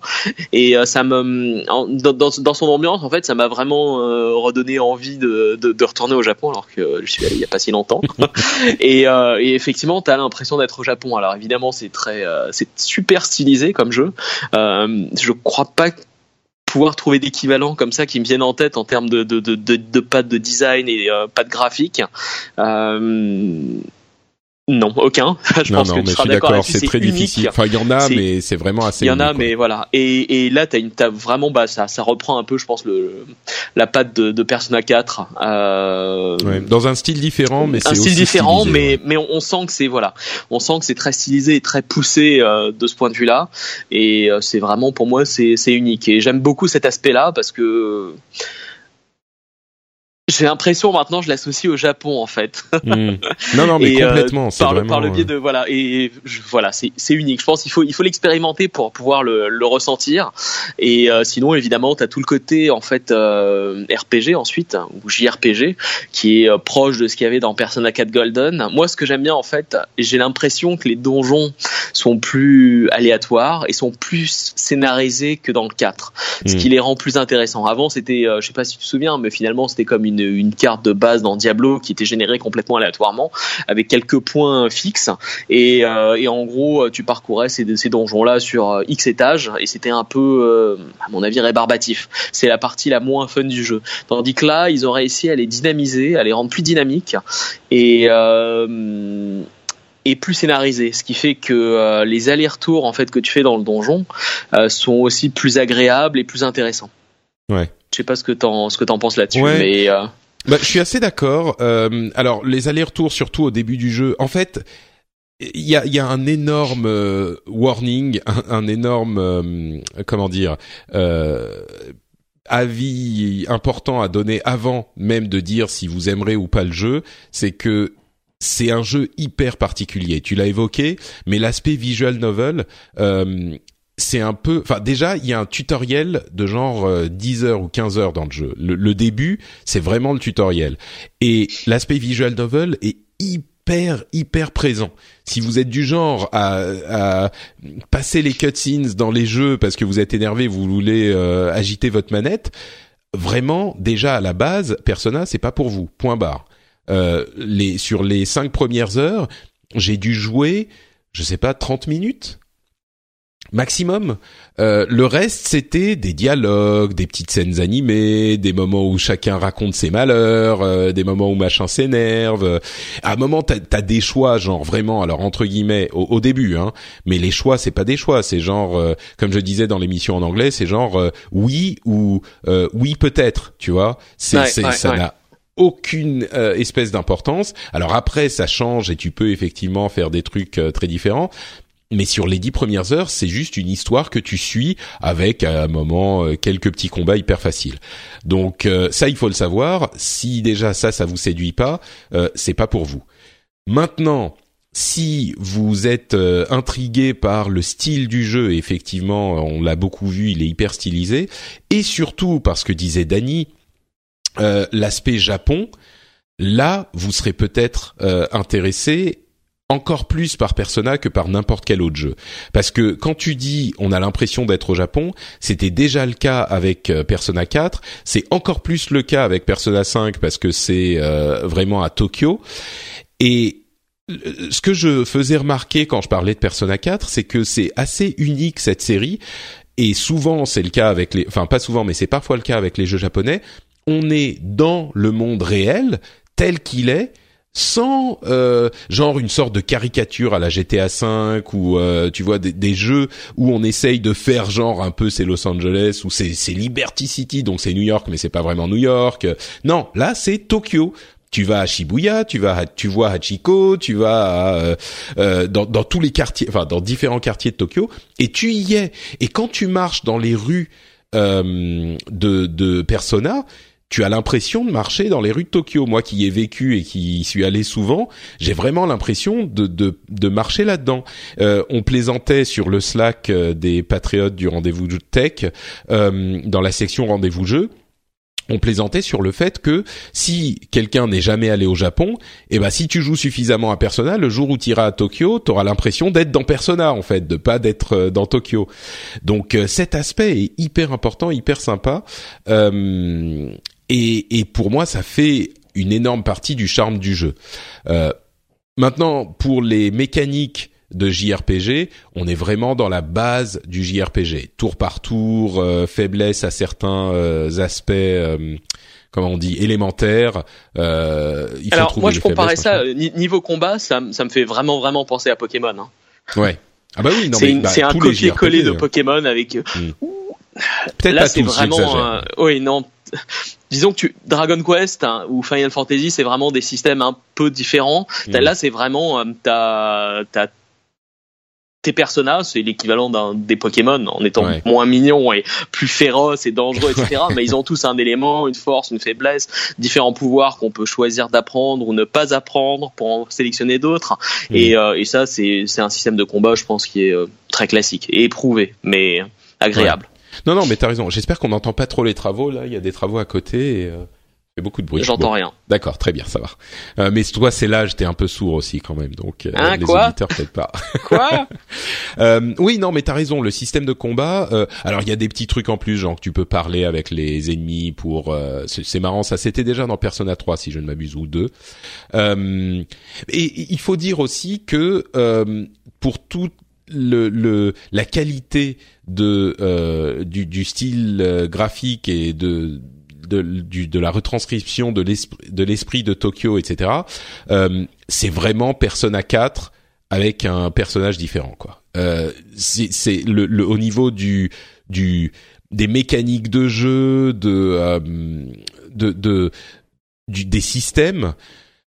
et euh, ça me dans, dans, dans, son ambiance en fait, ça m'a vraiment redonné envie de, de, de, retourner au Japon alors que je suis allé il y a pas si longtemps. et, et effectivement, t'as l'impression d'être au Japon. Alors évidemment, c'est très c'est super stylisé comme jeu. je crois pas pouvoir trouver d'équivalents comme ça qui me viennent en tête en termes de, de, de, de, pas de design et euh, pas de graphique. Euh, non, aucun.
je pense que tu seras d'accord. C'est très difficile. Enfin, il y en a, mais c'est vraiment assez.
Il y en a, mais voilà. Et, et là, t'as une, vraiment, bah, ça, ça reprend un peu, je pense, le la patte de, de Persona 4.
Euh... Ouais, dans un style différent, mais c'est un
style différent,
mais
mais on, sent que c'est voilà, on sent que c'est très stylisé et très poussé euh, de ce point de vue-là. Et euh, c'est vraiment pour moi, c'est c'est unique. Et j'aime beaucoup cet aspect-là parce que j'ai l'impression maintenant je l'associe au Japon en fait.
Hmm. Non non mais euh, complètement.
par, vraiment... par le biais de voilà et voilà c'est unique. Je pense qu'il faut il faut l'expérimenter pour pouvoir le, le ressentir et euh, sinon évidemment tu as tout le côté en fait euh, RPG ensuite ou JRPG qui est euh, proche de ce qu'il y avait dans Persona 4 Golden. Moi ce que j'aime bien en fait j'ai l'impression que les donjons sont plus aléatoires et sont plus scénarisés que dans le 4 ce hmm. qui les rend plus intéressants. Avant c'était je sais pas si tu te souviens mais finalement c'était comme une une, carte de base dans Diablo qui était générée complètement aléatoirement avec quelques points fixes et, euh, en gros tu parcourais ces, donjons là sur euh, X étages et c'était un peu euh, à mon avis rébarbatif. C'est la partie la moins fun du jeu. Tandis que là ils ont réussi à les dynamiser, à les rendre plus dynamiques et et plus scénarisé, ce qui fait que les allers-retours en fait que tu fais dans le donjon sont aussi plus agréables et plus intéressants.
Ouais.
Je sais pas ce que t'en ce que t'en penses là-dessus, mais euh...
bah, je suis assez d'accord. Euh, alors les allers-retours, surtout au début du jeu, en fait, il y a, y a un énorme euh, warning, un, énorme euh, comment dire avis important à donner avant même de dire si vous aimerez ou pas le jeu, c'est que c'est un jeu hyper particulier. Tu l'as évoqué, mais l'aspect visual novel, euh, c'est un peu, enfin déjà il y a un tutoriel de genre 10 euh, heures ou 15 heures dans le jeu. Le, début, c'est vraiment le tutoriel. Et l'aspect visual novel est hyper hyper présent. Si vous êtes du genre à, à passer les cutscenes dans les jeux parce que vous êtes énervé, vous voulez euh, agiter votre manette, vraiment déjà à la base, Persona c'est pas pour vous. Point barre. Euh, les sur les cinq premières heures, j'ai dû jouer, je sais pas, 30 minutes maximum. Euh, le reste, c'était des dialogues, des petites scènes animées, des moments où chacun raconte ses malheurs, euh, des moments où machin s'énerve. À un moment, t'as as des choix, genre vraiment, alors entre guillemets, au, début, hein. Mais les choix, c'est pas des choix, c'est genre, euh, comme je disais dans l'émission en anglais, c'est genre oui ou oui peut-être, tu vois. C'est ça n'a aucune espèce d'importance. Alors après, ça change et tu peux effectivement faire des trucs très différents, mais sur les dix premières heures, c'est juste une histoire que tu suis avec à un moment euh, quelques petits combats hyper faciles. Donc euh, ça, il faut le savoir. Si déjà ça, ça vous séduit pas, euh, c'est pas pour vous. Maintenant, si vous êtes intrigué par le style du jeu, effectivement, on l'a beaucoup vu, il est hyper stylisé, et surtout parce que disait Dany, l'aspect Japon, là, vous serez peut-être intéressé encore plus par Persona que par n'importe quel autre jeu. Parce que quand tu dis on a l'impression d'être au Japon, c'était déjà le cas avec euh, Persona 4, c'est encore plus le cas avec Persona 5 parce que c'est euh, vraiment à Tokyo. Et euh, ce que je faisais remarquer quand je parlais de Persona 4, c'est que c'est assez unique cette série. Et souvent, c'est le cas avec les, enfin pas souvent, mais c'est parfois le cas avec les jeux japonais. On est dans le monde réel tel qu'il est, sans euh, genre une sorte de caricature à la GTA 5 ou euh, tu vois des, jeux où on essaye de faire genre un peu c'est Los Angeles ou c'est Liberty City donc c'est New York mais c'est pas vraiment New York. Non, là c'est Tokyo. Tu vas à Shibuya, tu vas tu vois Hachiko, tu vas euh, euh, dans, dans tous les quartiers, enfin dans différents quartiers de Tokyo et tu y es. Et quand tu marches dans les rues de, de Persona, tu as l'impression de marcher dans les rues de Tokyo. Moi qui y ai vécu et qui y suis allé souvent, j'ai vraiment l'impression de, de, de marcher là-dedans. Euh, on plaisantait sur le Slack euh, des patriotes du rendez-vous tech euh, dans la section rendez-vous jeu on plaisantait sur le fait que si quelqu'un n'est jamais allé au Japon, eh ben si tu joues suffisamment à Persona, le jour où tu iras à Tokyo, tu auras l'impression d'être dans Persona en fait, de pas d'être dans Tokyo. Donc cet aspect est hyper important, hyper sympa. Euh, et, et pour moi, ça fait une énorme partie du charme du jeu. Euh, maintenant, pour les mécaniques de JRPG, on est vraiment dans la base du JRPG, tour par tour, euh, faiblesse à certains euh, aspects. Euh, comment on dit élémentaires. Euh,
il faut Alors moi je comparais ça niveau combat, ça, ça me fait vraiment vraiment penser à Pokémon. Hein.
Ouais. Ah bah oui,
non c'est, bah, c'est un copier-coller de Pokémon avec. Hmm. Peut-être Là, c'est vraiment. oui, non disons que tu, Dragon Quest hein, ou Final Fantasy, c'est vraiment des systèmes un peu différents. Mm. Là, c'est vraiment euh, t'as, t'as tes personnages, c'est l'équivalent d'un des Pokémon en étant moins mignons et plus féroces et dangereux, etc. mais ils ont tous un élément, une force, une faiblesse, différents pouvoirs qu'on peut choisir d'apprendre ou ne pas apprendre pour en sélectionner d'autres. Mm. Et, euh, et ça, c'est c'est un système de combat, je pense, qui est euh, très classique et éprouvé, mais agréable.
Non, non, mais t'as raison. J'espère qu'on n'entend pas trop les travaux. Là, il y a des travaux à côté et euh, il y a beaucoup de bruit.
J'entends rien.
D'accord, très bien, ça va. Euh, mais toi, c'est l'âge, t'es un peu sourd aussi quand même, donc euh,
hein,
les
quoi
auditeurs peut-être pas.
quoi
euh, Oui, non, mais t'as raison. Le système de combat. Euh, alors, il y a des petits trucs en plus, genre que tu peux parler avec les ennemis pour. c'est marrant, ça c'était déjà dans Persona 3 si je ne m'abuse ou 2. et il faut dire aussi que pour tout le, le, la qualité de euh, du, du, style euh, graphique et de de, du, de la retranscription de l'esprit de l'esprit de Tokyo, etc. Euh, c'est vraiment Persona 4 avec un personnage différent, quoi. Euh, c'est le, le, au niveau du du des mécaniques de jeu, de euh, de, de du, des systèmes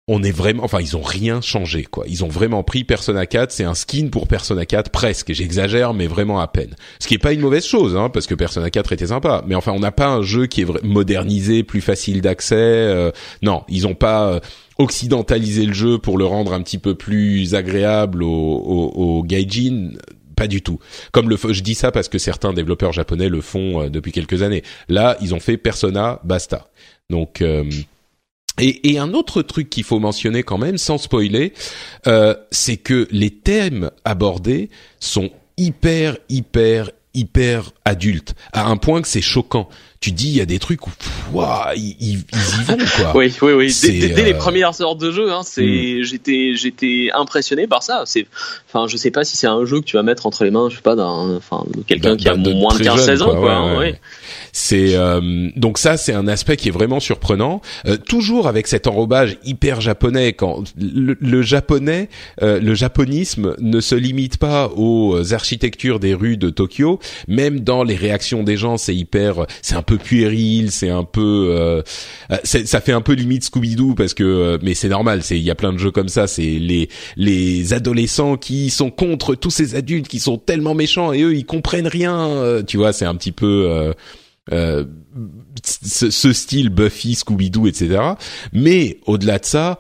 on est vraiment, enfin, ils ont rien changé, quoi. Ils ont vraiment pris Persona 4, c'est un skin pour Persona 4 presque. J'exagère, mais vraiment à peine. Ce qui est pas une mauvaise chose, hein, parce que Persona 4 était sympa. Mais enfin, on n'a pas un jeu qui est modernisé, plus facile d'accès. Euh, non, ils ont pas euh, occidentalisé le jeu pour le rendre un petit peu plus agréable au, au, gaijin pas du tout. Comme le je dis ça parce que certains développeurs japonais le font euh, depuis quelques années. Là, ils ont fait Persona, basta. Donc et, un autre truc qu'il faut mentionner quand même, sans spoiler, euh, c'est que les thèmes abordés sont hyper, hyper, hyper adultes, à un point que c'est choquant. Tu dis il y a des trucs où waouh, ils, ils, y vont quoi.
oui, oui, oui. Dès, dès, les euh, premières heures de jeu, hein, c'est hmm. j'étais j'étais impressionné par ça. C'est, enfin, je sais pas si c'est un jeu que tu vas mettre entre les mains, je sais pas, d'un, enfin, quelqu'un qui a moins de 15-16 ans, quoi. Ouais,
C'est euh, donc ça, c'est un aspect qui est vraiment surprenant. Euh, toujours avec cet enrobage hyper japonais, quand le, le japonais, euh, le japonisme ne se limite pas aux architectures des rues de Tokyo, même dans les réactions des gens, c'est hyper, c'est un peu puéril, c'est un peu, euh, euh ça fait un peu limite Scooby-Doo parce que, euh, mais c'est normal, c'est il y a plein de jeux comme ça, c'est les les adolescents qui sont contre tous ces adultes qui sont tellement méchants et eux ils comprennent rien, euh, tu vois, c'est un petit peu euh, ce, ce, style Buffy, Scooby-Doo, etc. Mais au-delà de ça,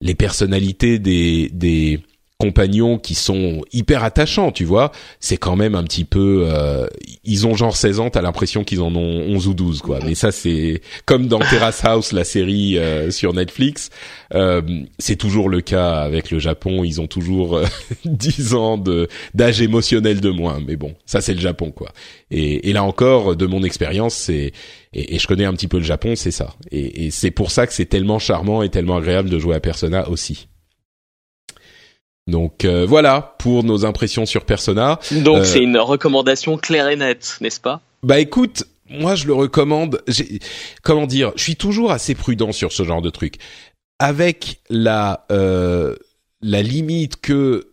les personnalités des des compagnons qui sont hyper attachants, tu vois, c'est quand même un petit peu euh, ils ont genre 16 ans, t'as l'impression qu'ils en ont 11 ou 12 quoi. Mais ça c'est comme dans Terrace House la série euh, sur Netflix, euh, c'est toujours le cas avec le Japon, ils ont toujours 10 ans de d'âge émotionnel de moins, mais bon, ça c'est le Japon quoi. Et, et là encore de mon expérience, c'est et, et, je connais un petit peu le Japon, c'est ça. Et, et c'est pour ça que c'est tellement charmant et tellement agréable de jouer à Persona aussi. Donc euh, voilà pour nos impressions sur Persona.
Donc euh, c'est une recommandation claire et nette, n'est-ce pas?
Bah écoute, moi je le recommande. Comment dire Je suis toujours assez prudent sur ce genre de truc. Avec la euh, la limite que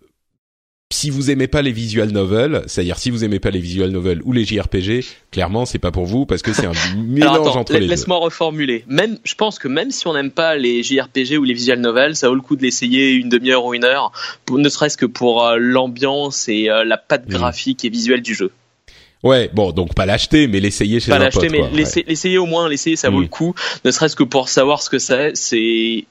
si vous aimez pas les visual novels, c'est-à-dire si vous aimez pas les visual novels ou les JRPG, clairement c'est pas pour vous parce que c'est un mélange entre les deux.
Laisse-moi reformuler. Même, je pense que même si on n'aime pas les JRPG ou les visual novels, ça vaut le coup de l'essayer une demi-heure ou une heure, pour, ne serait-ce que pour euh, l'ambiance et euh, la patte mm. graphique et visuelle du jeu.
Ouais, bon, donc pas l'acheter, mais l'essayer chez pas un pote. Pas l'acheter,
mais l'essayer au moins, l'essayer, ça vaut le coup. Ne serait-ce que pour savoir ce que c'est, c'est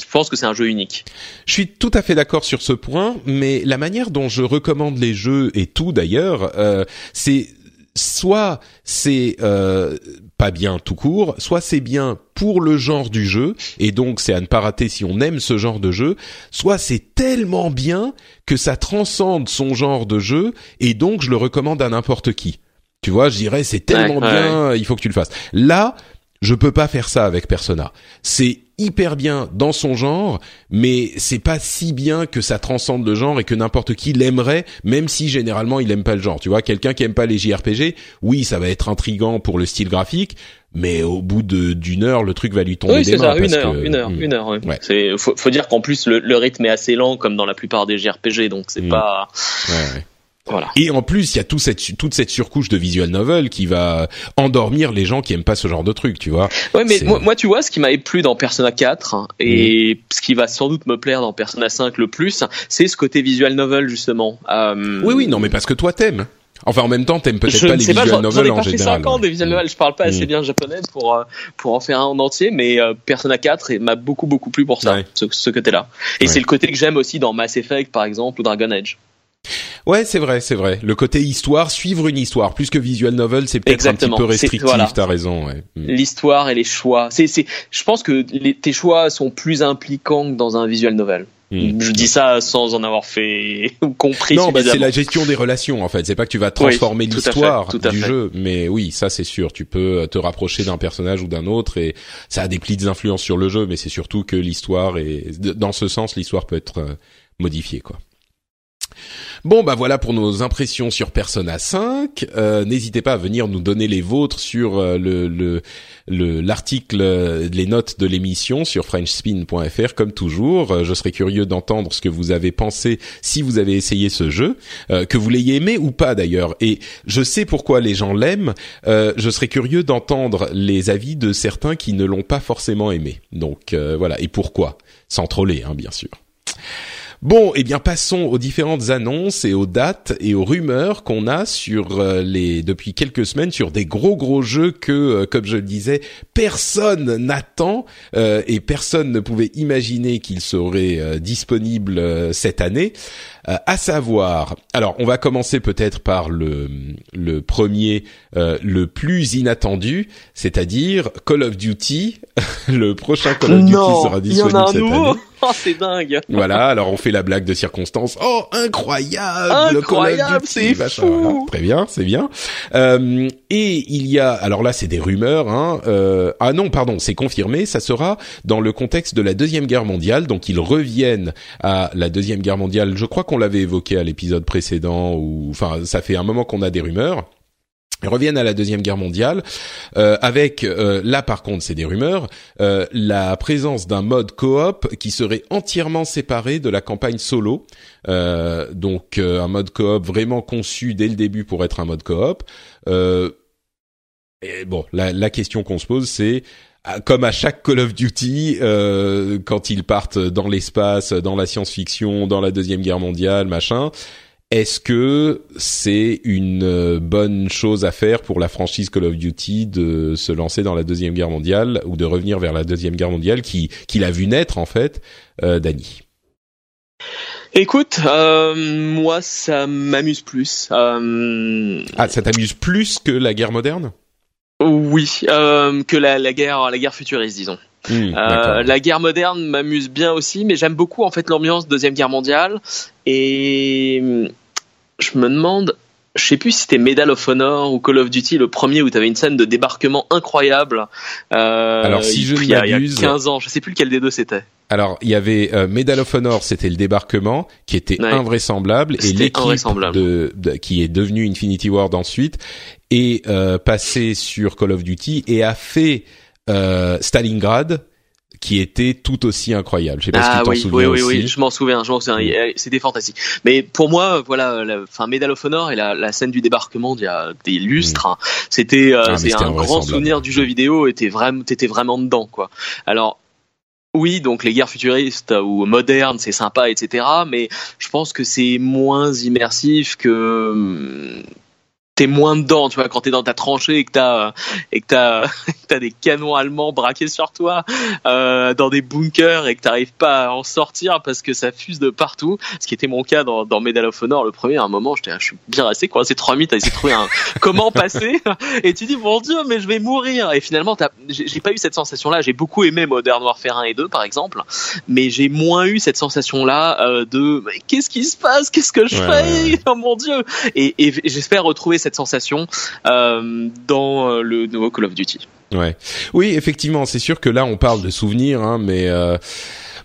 je pense que c'est un jeu unique.
Je suis tout à fait d'accord sur ce point, mais la manière dont je recommande les jeux et tout d'ailleurs, euh, c'est soit c'est euh, pas bien tout court, soit c'est bien pour le genre du jeu, et donc c'est à ne pas rater si on aime ce genre de jeu, soit c'est tellement bien que ça transcende son genre de jeu, et donc je le recommande à n'importe qui. Tu vois, je dirais c'est tellement bien, il faut que tu le fasses. Là, je peux pas faire ça avec Persona. C'est hyper bien dans son genre, mais c'est pas si bien que ça transcende le genre et que n'importe qui l'aimerait, même si généralement il aime pas le genre. Tu vois, quelqu'un qui aime pas les JRPG, oui, ça va être intrigant pour le style graphique, mais au bout d'une heure, le truc va lui tomber oui, des mains.
Oui, c'est ça, une heure, une heure, hmm. une heure. Ouais. C'est, faut, faut, dire qu'en plus le, rythme est assez lent, comme dans la plupart des JRPG, donc c'est hmm. pas. Ouais,
voilà. Et en plus, il y a tout cette, toute cette surcouche de visual novel qui va endormir les gens qui aiment pas ce genre de truc, tu vois.
Ouais, mais moi, tu vois, ce qui m'avait plu dans Persona 4 hein, et mhm. ce qui va sans doute me plaire dans Persona 5 le plus, c'est ce côté visual novel justement.
Euh... Oui, oui, non, mais parce que toi t'aimes. Enfin, en même temps, t'aimes peut-être pas les visual novels en général. J'ai 5
ans des visual novels, je parle pas assez mhm. bien japonais pour euh, pour en faire un en entier, mais euh, Persona 4 m'a beaucoup beaucoup plu pour ça, ce, ce côté-là. Et c'est le côté que j'aime aussi dans Mass Effect par exemple ou Dragon Age.
Ouais, c'est vrai, c'est vrai. Le côté histoire, suivre une histoire, plus que visual novel, c'est peut-être un petit peu restrictif. Voilà. T'as raison. Ouais.
Hmm. L'histoire et les choix. C'est, c'est. Je pense que les, tes choix sont plus impliquants que dans un visual novel. Hmm. Je dis ça sans en avoir fait ou compris.
Non, bah c'est la gestion des relations en fait. C'est pas que tu vas transformer l'histoire du jeu, mais oui, ça c'est sûr. Tu peux te rapprocher d'un personnage ou d'un autre et ça a des petites influences sur le jeu, mais c'est surtout que l'histoire est dans ce sens, l'histoire peut être euh, modifiée quoi. Bon bah voilà pour nos impressions sur Persona 5. Euh, n'hésitez pas à venir nous donner les vôtres sur euh, le, le l'article, euh, les notes de l'émission sur FrenchSpin.fr comme toujours. Je serais curieux d'entendre ce que vous avez pensé si vous avez essayé ce jeu, que vous l'ayez aimé ou pas d'ailleurs. Et je sais pourquoi les gens l'aiment. je serais curieux d'entendre les avis de certains qui ne l'ont pas forcément aimé. Donc voilà et pourquoi, sans troller hein, bien sûr. Bon, eh bien passons aux différentes annonces et aux dates et aux rumeurs qu'on a sur euh, les depuis quelques semaines sur des gros gros jeux que, euh, comme je le disais, personne n'attend euh, et personne ne pouvait imaginer qu'ils seraient disponibles cette année. À savoir, alors on va commencer peut-être par le le premier, le plus inattendu, c'est-à-dire Call of Duty. le prochain Call of Duty sera disponible cette année.
oh, c'est dingue.
Voilà, alors on fait la blague de circonstance. Oh, incroyable,
incroyable, c'est fou.
Très bien, c'est bien. Euh, et il y a, alors là, c'est des rumeurs. Hein, euh, ah non, pardon, c'est confirmé. Ça sera dans le contexte de la deuxième guerre mondiale. Donc ils reviennent à la deuxième guerre mondiale. Je crois qu'on l'avait évoqué à l'épisode précédent. Ou enfin, ça fait un moment qu'on a des rumeurs. Reviennent à la deuxième guerre mondiale euh, avec euh, là par contre c'est des rumeurs euh, la présence d'un mode coop qui serait entièrement séparé de la campagne solo euh, donc euh, un mode coop vraiment conçu dès le début pour être un mode coop et bon la, la question qu'on se pose c'est comme à chaque Call of Duty, quand ils partent dans l'espace, dans la science-fiction, dans la deuxième guerre mondiale, machin, est-ce que c'est une euh, bonne chose à faire pour la franchise Call of Duty de se lancer dans la deuxième guerre mondiale ou de revenir vers la deuxième guerre mondiale qui qu'il a vu naître en fait, euh, Dany?
Écoute, euh, moi ça m'amuse plus. Euh...
Ah, ça t'amuse plus que la guerre moderne?
Oui, euh, que la, la guerre la guerre futuriste, disons. Mmh, euh, la guerre moderne m'amuse bien aussi, mais j'aime beaucoup en fait l'ambiance deuxième guerre mondiale et je me demande, je sais plus si c'était Medal of Honor ou Call of Duty le premier où tu avais une scène de débarquement incroyable.
Euh, Alors si je
y, a, il y a 15 ans, je sais plus lequel des deux c'était.
Alors il y avait euh, Medal of Honor, c'était le débarquement qui était invraisemblable et l'équipe de, de, qui est devenue Infinity Ward ensuite est euh, passée sur Call of Duty et a fait euh, Stalingrad qui était tout aussi incroyable. Je sais pas si tu ah t'en
oui,
souviens
oui,
aussi.
Oui, je m'en souviens, je m'en souviens. C'était fantastique. Mais pour moi, voilà, enfin Medal of Honor et la, la, scène du débarquement d'il y a des lustres, mm. c'était euh, ah, un grand souvenir du jeu vidéo. T'es vraiment, t'étais vraiment dedans, quoi. Alors oui, donc les guerres futuristes ou modernes, c'est sympa, etc. Mais je pense que c'est moins immersif que t'es moins dedans, tu vois, quand t'es dans ta tranchée et que t'as et que t'as t'as des canons allemands braqués sur toi euh, dans des bunkers et que t'arrives pas à en sortir parce que ça fuse de partout. Ce qui était mon cas dans, dans Medal of Honor le premier. À un moment, j'étais, je suis bien resté quoi. C'est trois minutes, t'as essayé de trouver un comment passer et tu dis mon dieu, mais je vais mourir. Et finalement, j'ai pas eu cette sensation-là. J'ai beaucoup aimé Modern Warfare 1 et 2 par exemple, mais j'ai moins eu cette sensation-là euh, de qu'est-ce qui se passe, qu'est-ce que je fais, oh mon dieu. Et, et j'espère retrouver cette sensation euh, dans euh, le nouveau Call of Duty.
Ouais. Oui, effectivement, c'est sûr que là on parle de souvenirs, hein, mais euh,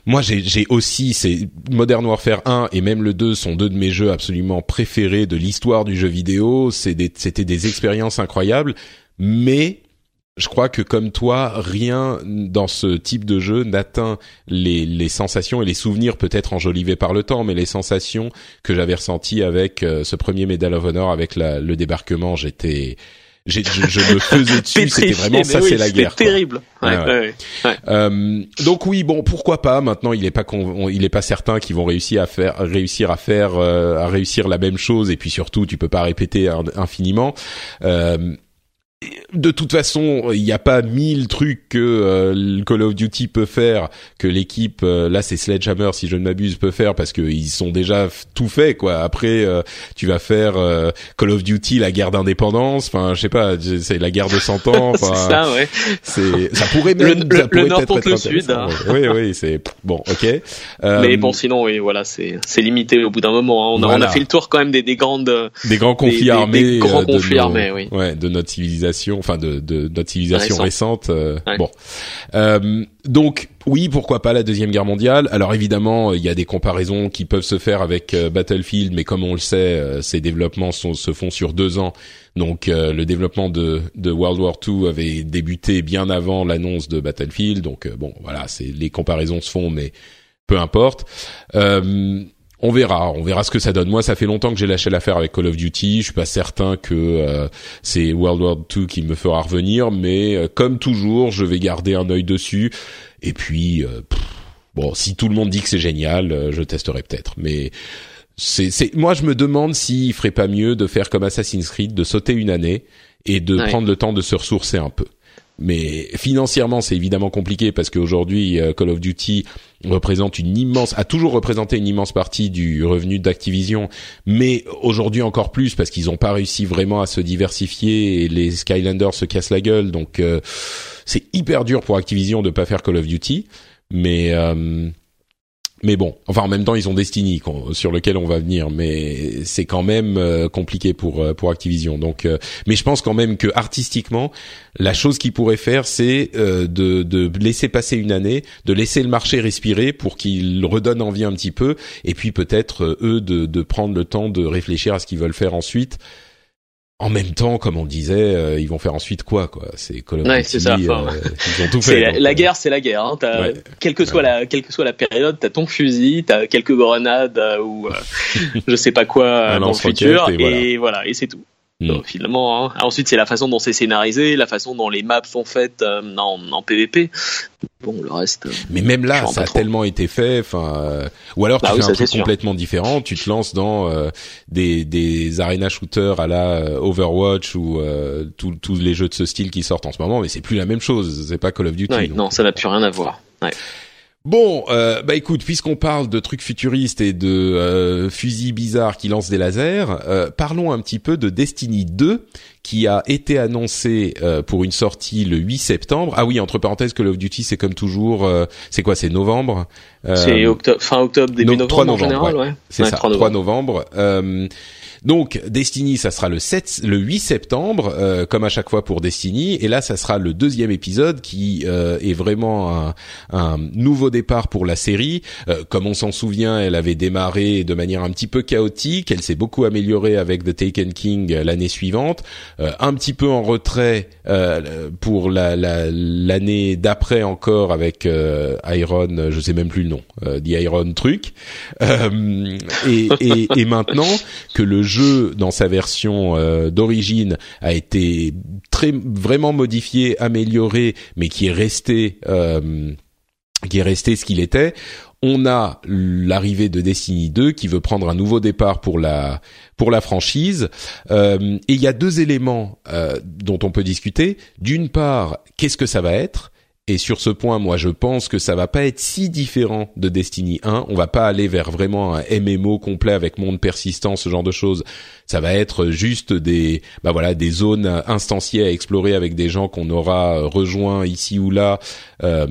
moi j'ai aussi c'est Modern Warfare 1 et même le 2 sont deux de mes jeux absolument préférés de l'histoire du jeu vidéo. C'était des expériences incroyables, mais je crois que comme toi, rien dans ce type de jeu n'atteint les, les sensations et les souvenirs peut-être enjolivés par le temps, mais les sensations que j'avais ressenties avec euh, ce premier Medal of Honor, avec la, le débarquement, j'étais je, je, me faisais dessus, c'était vraiment ça, c'est la guerre.
Terrible. Ouais, ouais.
Ouais, euh, donc oui, bon, pourquoi pas Maintenant, il est pas il est pas certain qu'ils vont réussir à faire, réussir à faire, euh, à réussir la même chose. Et puis surtout, tu peux pas répéter infiniment. Euh, de toute façon, il n'y a pas mille trucs que euh, Call of Duty peut faire, que l'équipe, euh, là c'est Sledgehammer si je ne m'abuse, peut faire parce qu'ils sont déjà tout faits quoi. Après, euh, tu vas faire Call of Duty, la guerre d'indépendance, enfin je sais pas, c'est la guerre de 100 ans.
c'est ça, ouais.
C'est, ça pourrait même,
le,
ça pourrait
le nord
être,
contre le sud. Hein.
Oui, oui, c'est bon, ok.
Mais bon, sinon, oui, voilà, c'est c'est limité au bout d'un moment. Hein. On, a, voilà. on a fait le tour quand même des, des grandes,
des grands conflits
des,
armés,
des, grands
de
conflits
nos,
armés, oui.
ouais, de notre civilisation, enfin de de notre civilisation
Récent.
récente. euh,
Ouais.
Bon, Euh, donc oui, pourquoi pas la deuxième guerre mondiale? Alors évidemment, il y a des comparaisons qui peuvent se faire avec euh, Battlefield, mais comme on le sait, ces développements sont- se font sur deux ans. Donc le développement de, de World War II avait débuté bien avant l'annonce de Battlefield. Donc bon, voilà, c'est les comparaisons se font, mais peu importe. Euh, on verra, on verra ce que ça donne. Moi, ça fait longtemps que j'ai lâché l'affaire avec Call of Duty. Je suis pas certain que euh, c'est World War II qui me fera revenir, mais euh, comme toujours, je vais garder un œil dessus. Et puis, euh, pff, bon, si tout le monde dit que c'est génial, euh, je testerai peut-être. Mais c'est, c'est, moi, je me demande s'il ferait pas mieux de faire comme Assassin's Creed, de sauter une année et de
Ouais.
prendre le temps de se ressourcer un peu. Mais financièrement, c'est évidemment compliqué parce qu'aujourd'hui, euh, Call of Duty représente une immense, a toujours représenté une immense partie du revenu d'Activision, mais aujourd'hui encore plus parce qu'ils n'ont pas réussi vraiment à se diversifier et les Skylanders se cassent la gueule. Donc euh, c'est hyper dur pour Activision de pas faire Call of Duty, mais euh, mais bon, enfin en même temps ils ont Destiny sur lequel on va venir, mais c'est quand même euh, compliqué pour euh, pour Activision. Donc, euh, mais je pense quand même que artistiquement, la chose qu'ils pourraient faire, c'est de de laisser passer une année, de laisser le marché respirer pour qu'il redonne envie un petit peu, et puis peut-être eux de de prendre le temps de réfléchir à ce qu'ils veulent faire ensuite en même temps, comme on disait, euh, ils vont faire ensuite quoi quoi? C'est
Call of ouais, c'est ça. Enfin, euh, ils ont tout fait. La, la, euh, guerre, c'est la guerre. Hein. As, Quelle que soit la, quelle que soit la période, t'as ton fusil, t'as quelques grenades ou je sais pas quoi dans le futur, et voilà, et, c'est tout. Mm. finalement, hein. ensuite c'est la façon dont c'est scénarisé, la façon dont les maps sont faites en, en PVP. Bon, le reste. Euh,
mais même là, ça a tellement été fait. Enfin, euh, ou alors tu bah fais un truc complètement différent. Tu te lances dans euh, des des arena shooters à la Overwatch ou tous les jeux de ce style qui sortent en ce moment. Mais c'est plus la même chose. C'est pas Call of Duty.
non, ça n'a plus rien à voir. Ouais.
Bon, euh, bah écoute, puisqu'on parle de trucs futuristes et de euh, fusils bizarres qui lancent des lasers, euh, parlons un petit peu de Destiny 2 qui a été annoncé euh, pour une sortie le 8 septembre. Ah oui, entre parenthèses, Call of Duty, c'est comme toujours, c'est quoi, c'est novembre
C'est fin octobre, début novembre, 3 novembre en général, ouais.
C'est ça, 3 novembre. 3 novembre. Donc Destiny, ça sera le 7, le 8 septembre, euh, comme à chaque fois pour Destiny, et là, ça sera le deuxième épisode qui euh, est vraiment un, un, nouveau départ pour la série. Euh, comme on s'en souvient, elle avait démarré de manière un petit peu chaotique, elle s'est beaucoup améliorée avec The Taken King l'année suivante, un petit peu en retrait pour la, l'année d'après encore avec Iron, je sais même plus le nom, The Iron truc, et, et, et maintenant que le jeu dans sa version euh, d'origine a été très vraiment modifié, amélioré, mais qui est resté euh, qui est resté ce qu'il était. On a l'arrivée de Destiny 2 qui veut prendre un nouveau départ pour la pour la franchise. Euh, et il y a deux éléments dont on peut discuter. D'une part, qu'est-ce que ça va être? Et sur ce point, moi, je pense que ça va pas être si différent de Destiny 1. On va pas aller vers vraiment un MMO complet avec monde persistant, ce genre de choses. Ça va être juste des, bah voilà, des zones instanciées à explorer avec des gens qu'on aura rejoints ici ou là, euh,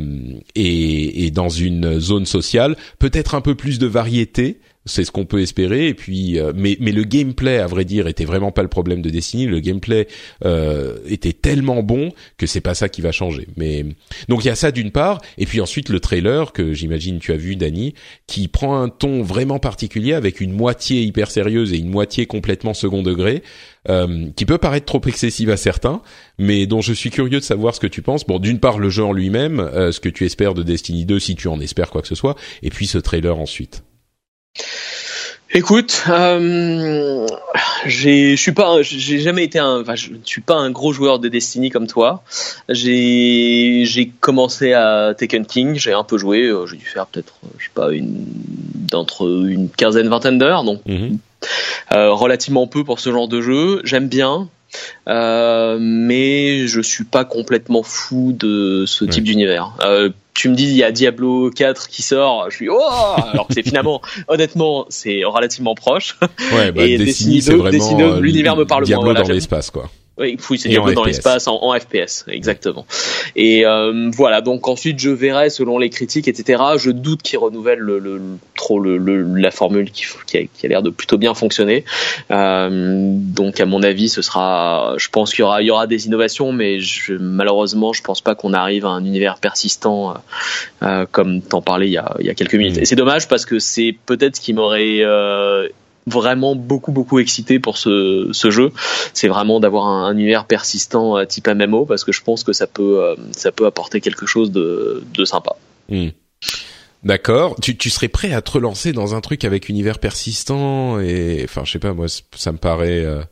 et, et dans une zone sociale. Peut-être un peu plus de variété c'est ce qu'on peut espérer. Et puis, euh, mais mais le gameplay, à vrai dire, était vraiment pas le problème de Destiny. Le gameplay euh, était tellement bon que c'est pas ça qui va changer. Mais donc il y a ça d'une part, et puis ensuite le trailer que j'imagine tu as vu, Dani, qui prend un ton vraiment particulier avec une moitié hyper sérieuse et une moitié complètement second degré. Euh, qui peut paraître trop excessive à certains, mais dont je suis curieux de savoir ce que tu penses. Bon, d'une part le jeu en lui-même, euh, ce que tu espères de Destiny 2, si tu en espères quoi que ce soit, et puis ce trailer ensuite.
Écoute, euh, je suis pas, j'ai jamais été un, enfin, je suis pas un gros joueur de Destiny comme toi. J'ai, j'ai commencé à Taken King, j'ai un peu joué, euh, j'ai dû faire peut-être, je sais pas, une d'entre une quinzaine, vingtaine d'heures, donc mhm. euh, relativement peu pour ce genre de jeu. J'aime bien, euh, mais je suis pas complètement fou de ce type d'univers. Euh, tu me dis il y a Diablo 4 qui sort, je suis oh alors que c'est finalement honnêtement c'est relativement proche.
Ouais, bah, et Destiny, c'est vraiment
l'univers me parle
Diablo dans l'espace quoi.
Oui, c'est Diablo dans l'espace en, en, FPS, exactement. Et euh, voilà, donc ensuite je verrai selon les critiques, etc. Je doute qu'ils renouvellent le, le, trop le, la formule qui, qui a, qui a l'air de plutôt bien fonctionner. Euh, donc à mon avis, ce sera, je pense qu'il y aura, il y aura des innovations, mais je, malheureusement, je pense pas qu'on arrive à un univers persistant euh, euh comme t'en parlais il y a, il y a quelques minutes. Mmh. Et c'est dommage parce que c'est peut-être ce qui m'aurait vraiment beaucoup beaucoup excité pour ce, jeu. C'est vraiment d'avoir un, univers persistant euh, type MMO parce que je pense que ça peut euh, ça peut apporter quelque chose de, de sympa.
Hmm. D'accord. Tu, tu serais prêt à te relancer dans un truc avec univers persistant et enfin je sais pas moi ça me paraît euh,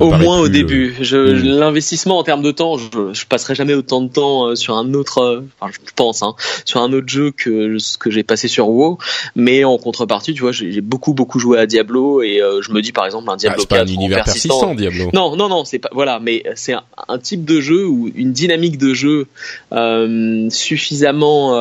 au moins au début. Je, hmm. L'investissement en termes de temps, je, je passerai jamais autant de temps euh, sur un autre, euh, enfin je pense, hein, sur un autre jeu que ce que j'ai passé sur WoW. Mais en contrepartie, tu vois, j'ai beaucoup beaucoup joué à Diablo et euh, je me dis par exemple un Diablo
ah, 4 pas un univers persistant, Diablo.
Non, non, non, c'est pas voilà, mais c'est un, un, type de jeu ou une dynamique de jeu euh, suffisamment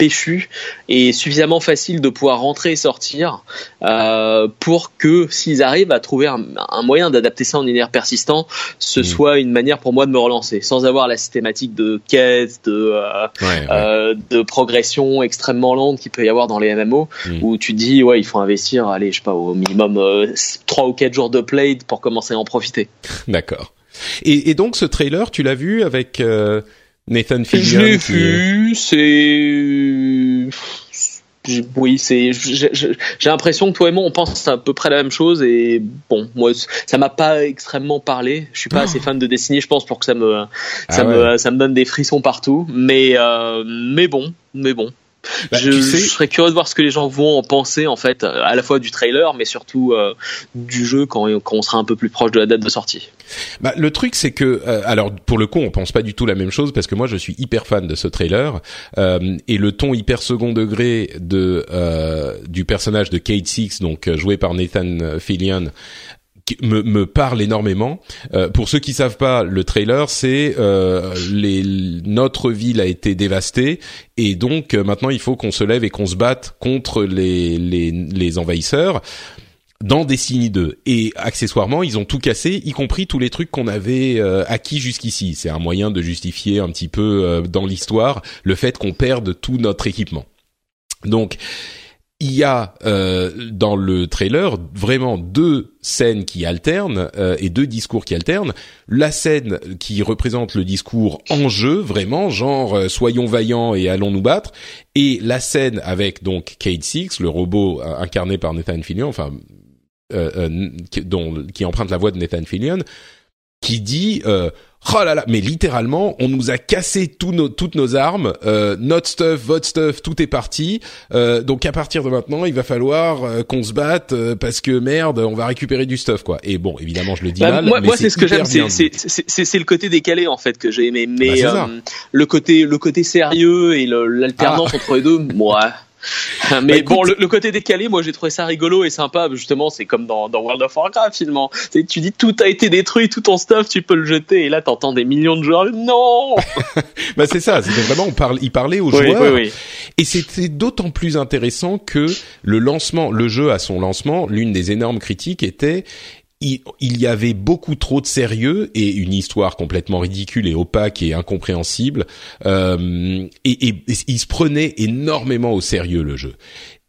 péchu et suffisamment facile de pouvoir rentrer et sortir euh, pour que s'ils arrivent à trouver un, moyen d'adapter ça en univers persistant, ce mmh. soit une manière pour moi de me relancer, sans avoir la systématique de quête, de, euh, euh, de progression extrêmement lente qu'il peut y avoir dans les MMO, mmh. où tu dis ouais il faut investir, allez je sais pas au minimum euh, 3 ou 4 jours de play pour commencer à en profiter.
D'accord. Et, et, donc ce trailer, tu l'as vu avec euh, Nathan Fillion
Je l'ai vu, c'est oui, c'est j'ai l'impression que toi et moi on pense à peu près la même chose et bon, moi ça m'a pas extrêmement parlé. Je suis pas assez fan de Destiny, je pense pour que ça me ça ah me ça me donne des frissons partout, mais euh, mais bon, mais bon. Bah, je, serais curieux de voir ce que les gens vont en penser en fait, à la fois du trailer, mais surtout euh, du jeu quand, quand, on sera un peu plus proche de la date de sortie.
Bah, le truc c'est que, euh, alors pour le coup, on pense pas du tout la même chose parce que moi je suis hyper fan de ce trailer euh, et le ton hyper second degré de du personnage de Kate Six, donc joué par Nathan Fillion, me, me parle énormément. Euh, pour ceux qui savent pas, le trailer, c'est euh, notre ville a été dévastée et donc euh, maintenant il faut qu'on se lève et qu'on se batte contre les, les, les envahisseurs dans Destiny 2 et accessoirement ils ont tout cassé y compris tous les trucs qu'on avait acquis jusqu'ici. C'est un moyen de justifier un petit peu dans l'histoire le fait qu'on perde tout notre équipement. Donc il y a euh, dans le trailer vraiment deux scènes qui alternent euh, et deux discours qui alternent. La scène qui représente le discours en jeu, vraiment, genre euh, soyons vaillants et allons nous battre, et la scène avec donc Kate Six, le robot incarné par Nathan Fillion, enfin dont, qui emprunte la voix de Nathan Fillion, qui dit oh là là, mais littéralement, on nous a cassé tous nos, toutes nos armes, euh, notre stuff, votre stuff, tout est parti. Euh, donc à partir de maintenant, il va falloir euh, qu'on se batte euh, parce que merde, on va récupérer du stuff quoi. Et bon, évidemment, je le dis bah, mal.
Moi,
moi
c'est ce que j'aime, c'est le côté décalé en fait que j'ai aimé, mais bah, le côté le côté sérieux et l'alternance ah. entre les deux, moi. Mais bah, bon, le, côté décalé, moi j'ai trouvé ça rigolo et sympa. Justement, c'est comme dans, dans, World of Warcraft finalement. Tu dis tout a été détruit, tout ton stuff, tu peux le jeter. Et là, t'entends des millions de joueurs. Non.
bah c'est ça. C'était vraiment on parle, il parlait aux joueurs. Oui, oui. Et c'était d'autant plus intéressant que le lancement, le jeu à son lancement, l'une des énormes critiques était il, y avait beaucoup trop de sérieux et une histoire complètement ridicule et opaque et incompréhensible. Euh, et, et, il se prenait énormément au sérieux le jeu.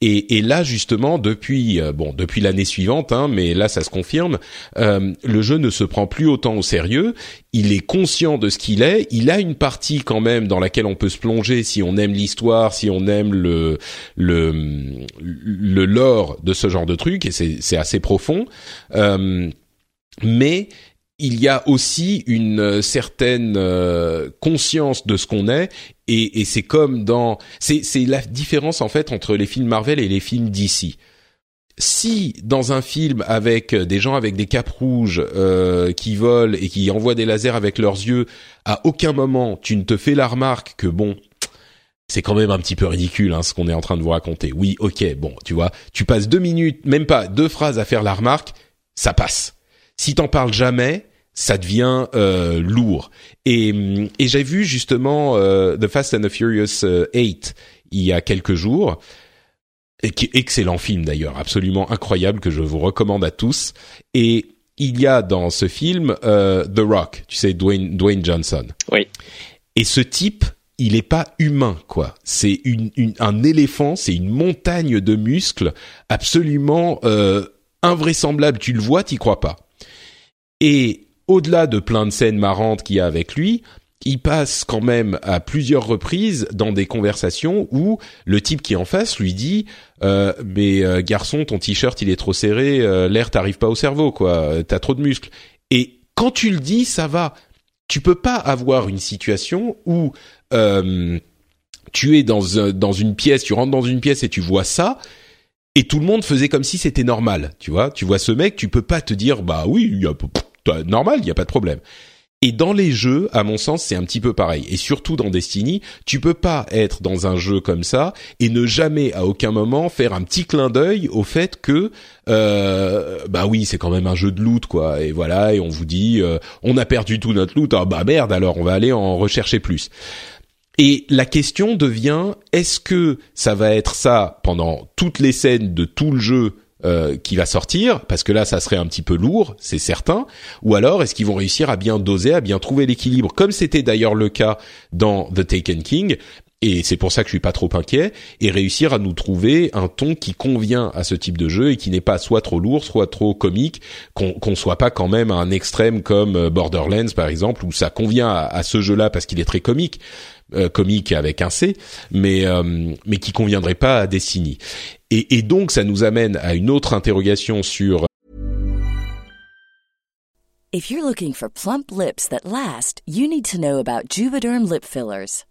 Et, et, là justement, depuis euh, bon, depuis l'année suivante, hein, mais là ça se confirme, euh, le jeu ne se prend plus autant au sérieux. Il est conscient de ce qu'il est. Il a une partie quand même dans laquelle on peut se plonger si on aime l'histoire, si on aime le le le lore de ce genre de truc, et c'est assez profond. Euh, mais il y a aussi une euh, certaine euh, conscience de ce qu'on est et, c'est comme dans c'est la différence en fait entre les films Marvel et les films DC. Si dans un film avec des gens avec des capes rouges euh, qui volent et qui envoient des lasers avec leurs yeux, à aucun moment tu ne te fais la remarque que bon, c'est quand même un petit peu ridicule hein, ce qu'on est en train de vous raconter. Oui, ok, bon, tu vois, tu passes deux minutes, même pas deux phrases à faire la remarque, ça passe. Si t'en parles jamais, ça devient euh, lourd. Et, et j'ai vu justement euh, The Fast and the Furious 8 euh, il y a quelques jours, et qui excellent film d'ailleurs, absolument incroyable que je vous recommande à tous. Et il y a dans ce film The Rock, tu sais Dwayne, Dwayne Johnson.
Oui.
Et ce type, il est pas humain quoi. C'est une, un éléphant, c'est une montagne de muscles absolument invraisemblable. Tu le vois, t'y crois pas. Et au-delà de plein de scènes marrantes qu'il y a avec lui, il passe quand même à plusieurs reprises dans des conversations où le type qui est en face lui dit euh, mais euh, garçon ton t-shirt il est trop serré euh, l'air t'arrive pas au cerveau quoi t'as trop de muscles. Et quand tu le dis ça va. Tu peux pas avoir une situation où euh, tu es dans dans une pièce tu rentres dans une pièce et tu vois ça et tout le monde faisait comme si c'était normal tu vois. Tu vois ce mec tu peux pas te dire bah oui il y a normal, il n'y a pas de problème. Et dans les jeux, à mon sens, c'est un petit peu pareil. Et surtout dans Destiny, tu peux pas être dans un jeu comme ça et ne jamais, à aucun moment, faire un petit clin d'œil au fait que, euh, bah oui, c'est quand même un jeu de loot, quoi. Et voilà, et on vous dit, euh, on a perdu tout notre loot. Ah bah merde, alors on va aller en rechercher plus. Et la question devient est-ce que ça va être ça pendant toutes les scènes de tout le jeu euh, qui va sortir parce que là ça serait un petit peu lourd, c'est certain. Ou alors est-ce qu'ils vont réussir à bien doser, à bien trouver l'équilibre, comme c'était d'ailleurs le cas dans The Taken King. Et c'est pour ça que je suis pas trop inquiet et réussir à nous trouver un ton qui convient à ce type de jeu et qui n'est pas soit trop lourd, soit trop comique, qu'on qu'on soit pas quand même à un extrême comme euh, Borderlands par exemple où ça convient à, à ce jeu-là parce qu'il est très comique, euh, comique avec un C, mais euh, mais qui conviendrait pas à Destiny. Et, et donc ça nous amène à une autre interrogation sur
If you're looking for plump lips that last, you need to know about Juvederm lip fillers.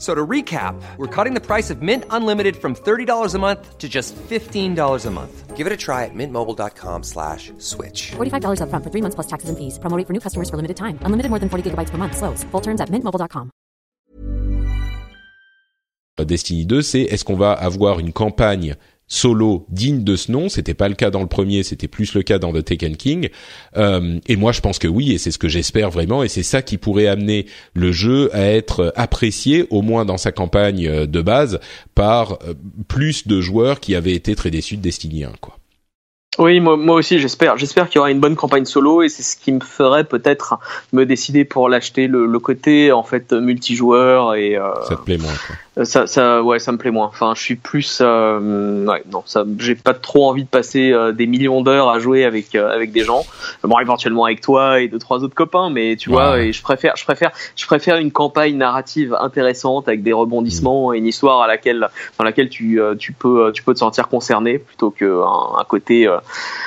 F- So to recap, we're cutting the price of Mint Unlimited from $30 a month to just $15 a month. Give it a try at mintmobile.com slash switch.
$45 upfront for three months plus taxes and fees. Promo rate for new customers for limited time. Unlimited more than 40 gigabytes per month. Slows. Full terms at mintmobile.com.
Destiny 2, c'est est-ce qu'on va avoir une campagne solo digne de ce nom C'était pas le cas dans le premier, c'était plus le cas dans The Taken King. Euh, et moi, je pense que oui, et c'est ce que j'espère vraiment, et c'est ça qui pourrait amener le jeu à être apprécié, au moins dans sa campagne euh, de base, par euh, plus de joueurs qui avaient été très déçus de Destiny 1, quoi.
Oui, moi, moi aussi, j'espère. J'espère qu'il y aura une bonne campagne solo et c'est ce qui me ferait peut-être me décider pour l'acheter. Le, le côté en fait multijoueur et euh,
Ça te plaît moins, quoi.
ça, ça, ouais, ça me plaît moins. Enfin, je suis plus, euh, ouais, non, ça, j'ai pas trop envie de passer euh, des millions d'heures à jouer avec euh, avec des gens. Bon, éventuellement avec toi et deux trois autres copains, mais tu vois, et je préfère, je préfère, je préfère une campagne narrative intéressante avec des rebondissements et une histoire à laquelle, dans laquelle tu euh, tu peux tu peux te sentir concerné plutôt que un, un côté euh,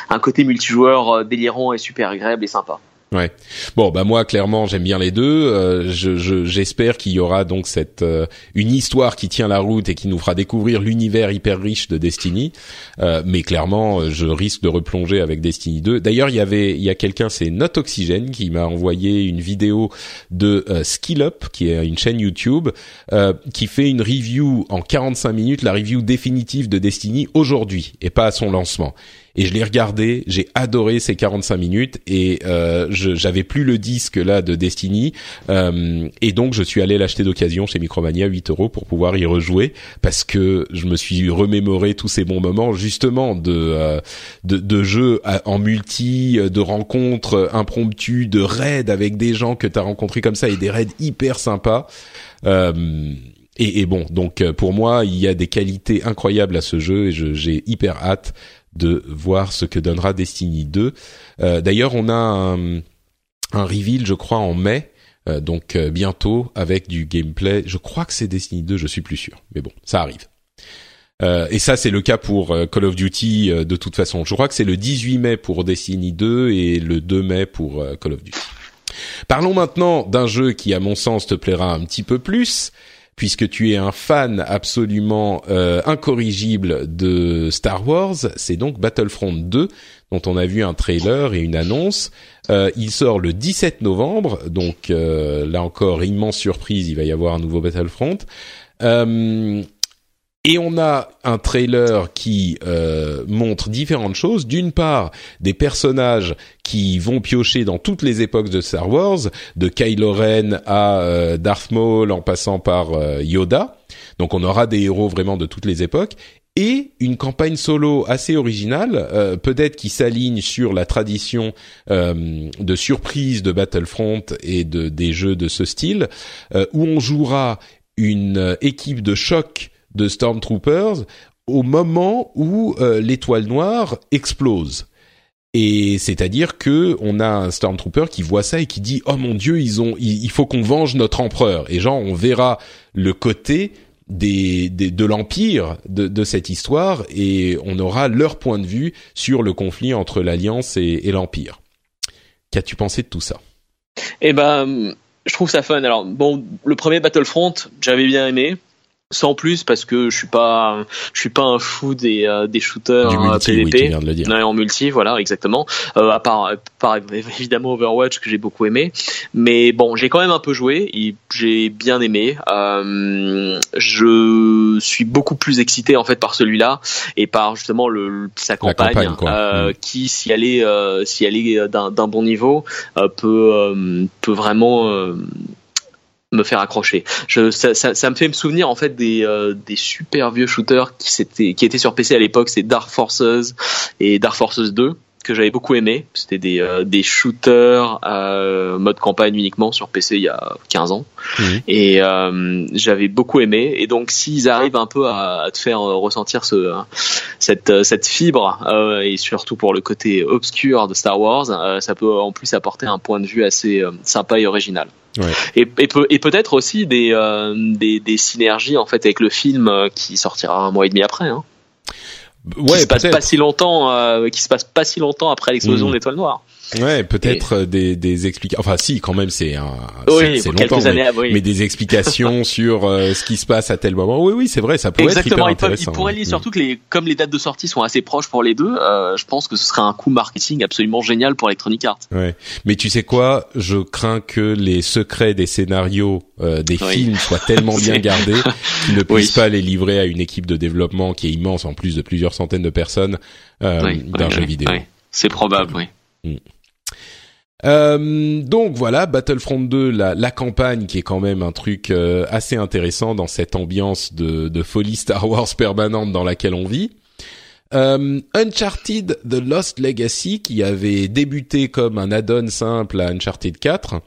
un côté multijoueur euh, délirant et super agréable et sympa.
Ouais. Bon, bah moi clairement j'aime bien les deux. Euh, je, je- j'espère qu'il y aura donc cette euh, une histoire qui tient la route et qui nous fera découvrir l'univers hyper riche de Destiny. Euh, mais clairement, euh, je risque de replonger avec Destiny 2. D'ailleurs, il y avait il y a quelqu'un, c'est Not Oxygen, qui m'a envoyé une vidéo de euh, Skill Up, qui est une chaîne YouTube, qui fait une review en 45 minutes, la review définitive de Destiny aujourd'hui et pas à son lancement et je l'ai regardé, j'ai adoré ces 45 minutes et euh, j'avais plus le disque là de Destiny euh, et donc je suis allé l'acheter d'occasion chez Micromania 8 euros pour pouvoir y rejouer parce que je me suis remémoré tous ces bons moments justement de euh, de, de jeux en multi, de rencontres impromptues, de raids avec des gens que tu as rencontrés comme ça et des raids hyper sympas. Euh, et, et bon, donc euh, pour moi, il y a des qualités incroyables à ce jeu et je- j'ai hyper hâte de voir ce que donnera Destiny 2. Euh, D'ailleurs, on a un, un reveal, je crois, en mai, euh, donc euh, bientôt avec du gameplay. Je crois que c'est Destiny 2, je suis plus sûr, mais bon, ça arrive. Euh, et ça, c'est le cas pour euh, Call of Duty de toute façon. Je crois que c'est le 18 mai pour Destiny 2 et le 2 mai pour Call of Duty. Parlons maintenant d'un jeu qui, à mon sens, te plaira un petit peu plus, puisque tu es un fan absolument euh, incorrigible de Star Wars. C'est donc Battlefront 2, dont on a vu un trailer et une annonce. Euh, il sort le 17 novembre, donc euh, là encore, immense surprise, il va y avoir un nouveau Battlefront. Et on a un trailer qui euh, montre différentes choses. D'une part, des personnages qui vont piocher dans toutes les époques de Star Wars, de Kylo Ren à euh, Darth Maul en passant par euh, Yoda. Donc on aura des héros vraiment de toutes les époques et une campagne solo assez originale, euh, peut-être qui s'aligne sur la tradition de surprise de Battlefront et de des jeux de ce style, où on jouera une équipe de choc de Stormtroopers au moment où l'étoile noire explose. Et c'est-à-dire que on a un Stormtrooper qui voit ça et qui dit oh mon dieu ils ont il, faut qu'on venge notre empereur et genre on verra le côté des, de l'empire de, de, cette histoire et on aura leur point de vue sur le conflit entre l'alliance et, et l'empire. Qu'as-tu pensé de tout ça?
Eh ben, je trouve ça fun. Alors bon, le premier Battlefront, j'avais bien aimé sans plus parce que je suis pas je suis pas un fou des euh, des shooters
du multi,
PVP
oui, de le dire.
En multi voilà exactement. Euh, à part, par évidemment Overwatch que j'ai beaucoup aimé. Mais bon j'ai quand même un peu joué. Et j'ai bien aimé. Euh, je suis beaucoup plus excité en fait par celui-là et par justement le sa campagne,
campagne
euh,
mm.
qui si elle est euh, si elle est d'un bon niveau peut peut vraiment me faire accrocher. Je, ça, ça, ça, me fait me souvenir en fait des, euh, des super vieux shooters qui, qui étaient sur PC à l'époque, c'est Dark Forces et Dark Forces 2 que j'avais beaucoup aimé. C'était des, euh, des shooters euh, mode campagne uniquement sur PC il y a 15 ans.
Mhm.
Et euh, j'avais beaucoup aimé. Et donc s'ils arrivent un peu à, à te faire ressentir ce, cette, cette fibre, euh, et surtout pour le côté obscur de Star Wars, euh, ça peut en plus apporter un point de vue assez euh, sympa et original.
Ouais.
Et, et, peut, et peut-être aussi des, euh, des, des synergies en fait avec le film euh, qui sortira un mois et demi après. Hein
Ouais,
qui se passe
peut-être.
pas si longtemps, euh, qui se passe pas si longtemps après l'explosion
Mm.
de l'étoile noire.
Ouais, peut-être euh, des, des explications. Enfin, si, quand même, c'est un.
Oui,
c'est- longtemps,
années,
mais,
oui.
mais des explications sur euh, ce qui se passe à tel moment. Oui, oui, c'est vrai, ça pourrait
Exactement,
être
ils,
hyper
peuvent, ils pourraient lier
Mm.
surtout que les, comme les dates de sortie sont assez proches pour les deux, euh, je pense que ce serait un coup marketing absolument génial pour Electronic Arts.
Ouais. Mais tu sais quoi Je crains que les secrets des scénarios euh, des
Oui.
films soient tellement bien gardés qu'ils ne puissent pas les livrer à une équipe de développement qui est immense, en plus de plusieurs centaines de personnes, d'un jeu vidéo.
C'est probable, oui.
Euh, donc voilà, Battlefront 2, la, campagne qui est quand même un truc euh, assez intéressant dans cette ambiance de, de folie Star Wars permanente dans laquelle on vit. Euh, Uncharted The Lost Legacy qui avait débuté comme un add-on simple à Uncharted 4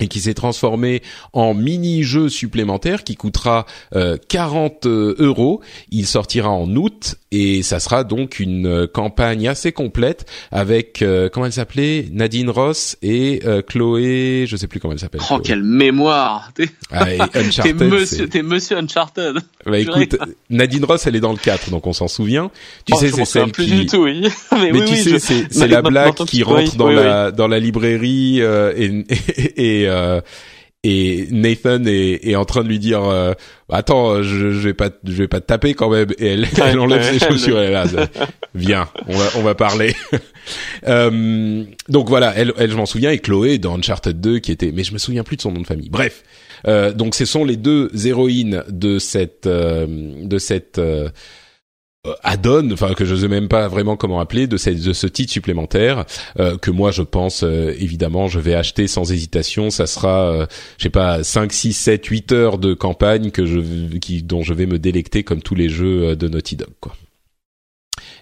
et qui s'est transformé en mini-jeu supplémentaire qui coûtera euh, 40 euros. Il sortira en août et ça sera donc une euh, campagne assez complète avec euh, comment elle s'appelait? Nadine Ross et euh, Chloé, je sais plus comment elle s'appelle.
Oh,
Chloé.
quelle mémoire T'es
Ah, et
monsieur, monsieur Uncharted
Bah écoute, Nadine Ross, elle est dans le 4, donc on s'en souvient. Tu
Oh,
sais, c'est celle
plus
qui,
du tout, oui. Mais,
Mais
oui,
tu
oui,
sais,
je-
c'est la blague qui rentre
oui,
dans la dans la librairie euh, et et et, euh, et Nathan est, est en train de lui dire euh, attends je, je vais pas je vais pas te taper quand même. Et elle, elle enlève ses chaussures elle est là viens on va on va parler. Euh, donc voilà elle elle je m'en souviens et Chloé dans Uncharted 2 qui était mais je me souviens plus de son nom de famille. Bref euh, donc ce sont les deux héroïnes de cette euh, de cette euh, euh, add-on, enfin que je sais même pas vraiment comment appeler, de, cette, de ce titre supplémentaire euh, que moi je pense euh, évidemment je vais acheter sans hésitation. Ça sera, euh, je sais pas, 5, 6, 7, 8 heures de campagne que je, qui, dont je vais me délecter comme tous les jeux euh, de Naughty Dog. Quoi.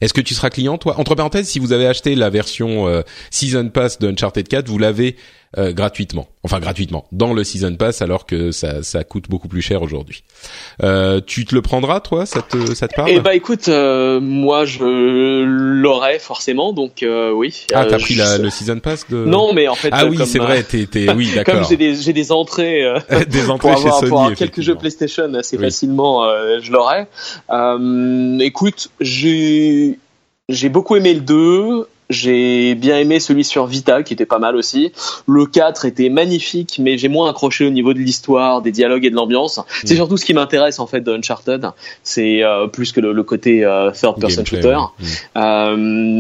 Est-ce que tu seras client toi? Entre parenthèses, si vous avez acheté la version euh, Season Pass de Uncharted 4, vous l'avez euh, gratuitement. Enfin gratuitement dans le Season Pass alors que ça, ça coûte beaucoup plus cher aujourd'hui. Euh, tu te le prendras toi Ça te ça te parle
Eh bah écoute, euh, moi je l'aurais forcément, donc euh, oui.
Ah,
Euh,
t'as pris
je-
la, le season pass de
Non, mais en fait.
Ah
euh,
oui,
comme,
c'est
euh,
vrai. T'es, t'es, oui,
Comme
d'accord.
j'ai des j'ai des entrées euh,
Des
pour
entrées
avoir,
chez
pour avoir
Sony.
quelques jeux. PlayStation assez
Oui.
facilement, euh, je l'aurais. Euh, écoute, j'ai j'ai beaucoup aimé le 2. J'ai bien aimé celui sur Vita qui était pas mal aussi. Le 4 était magnifique mais j'ai moins accroché au niveau de l'histoire, des dialogues et de l'ambiance. C'est
Mm.
surtout ce qui m'intéresse en fait de Uncharted, c'est euh, plus que le, le côté euh, third person
Gameplay,
shooter.
ouais. Mm.
Euh,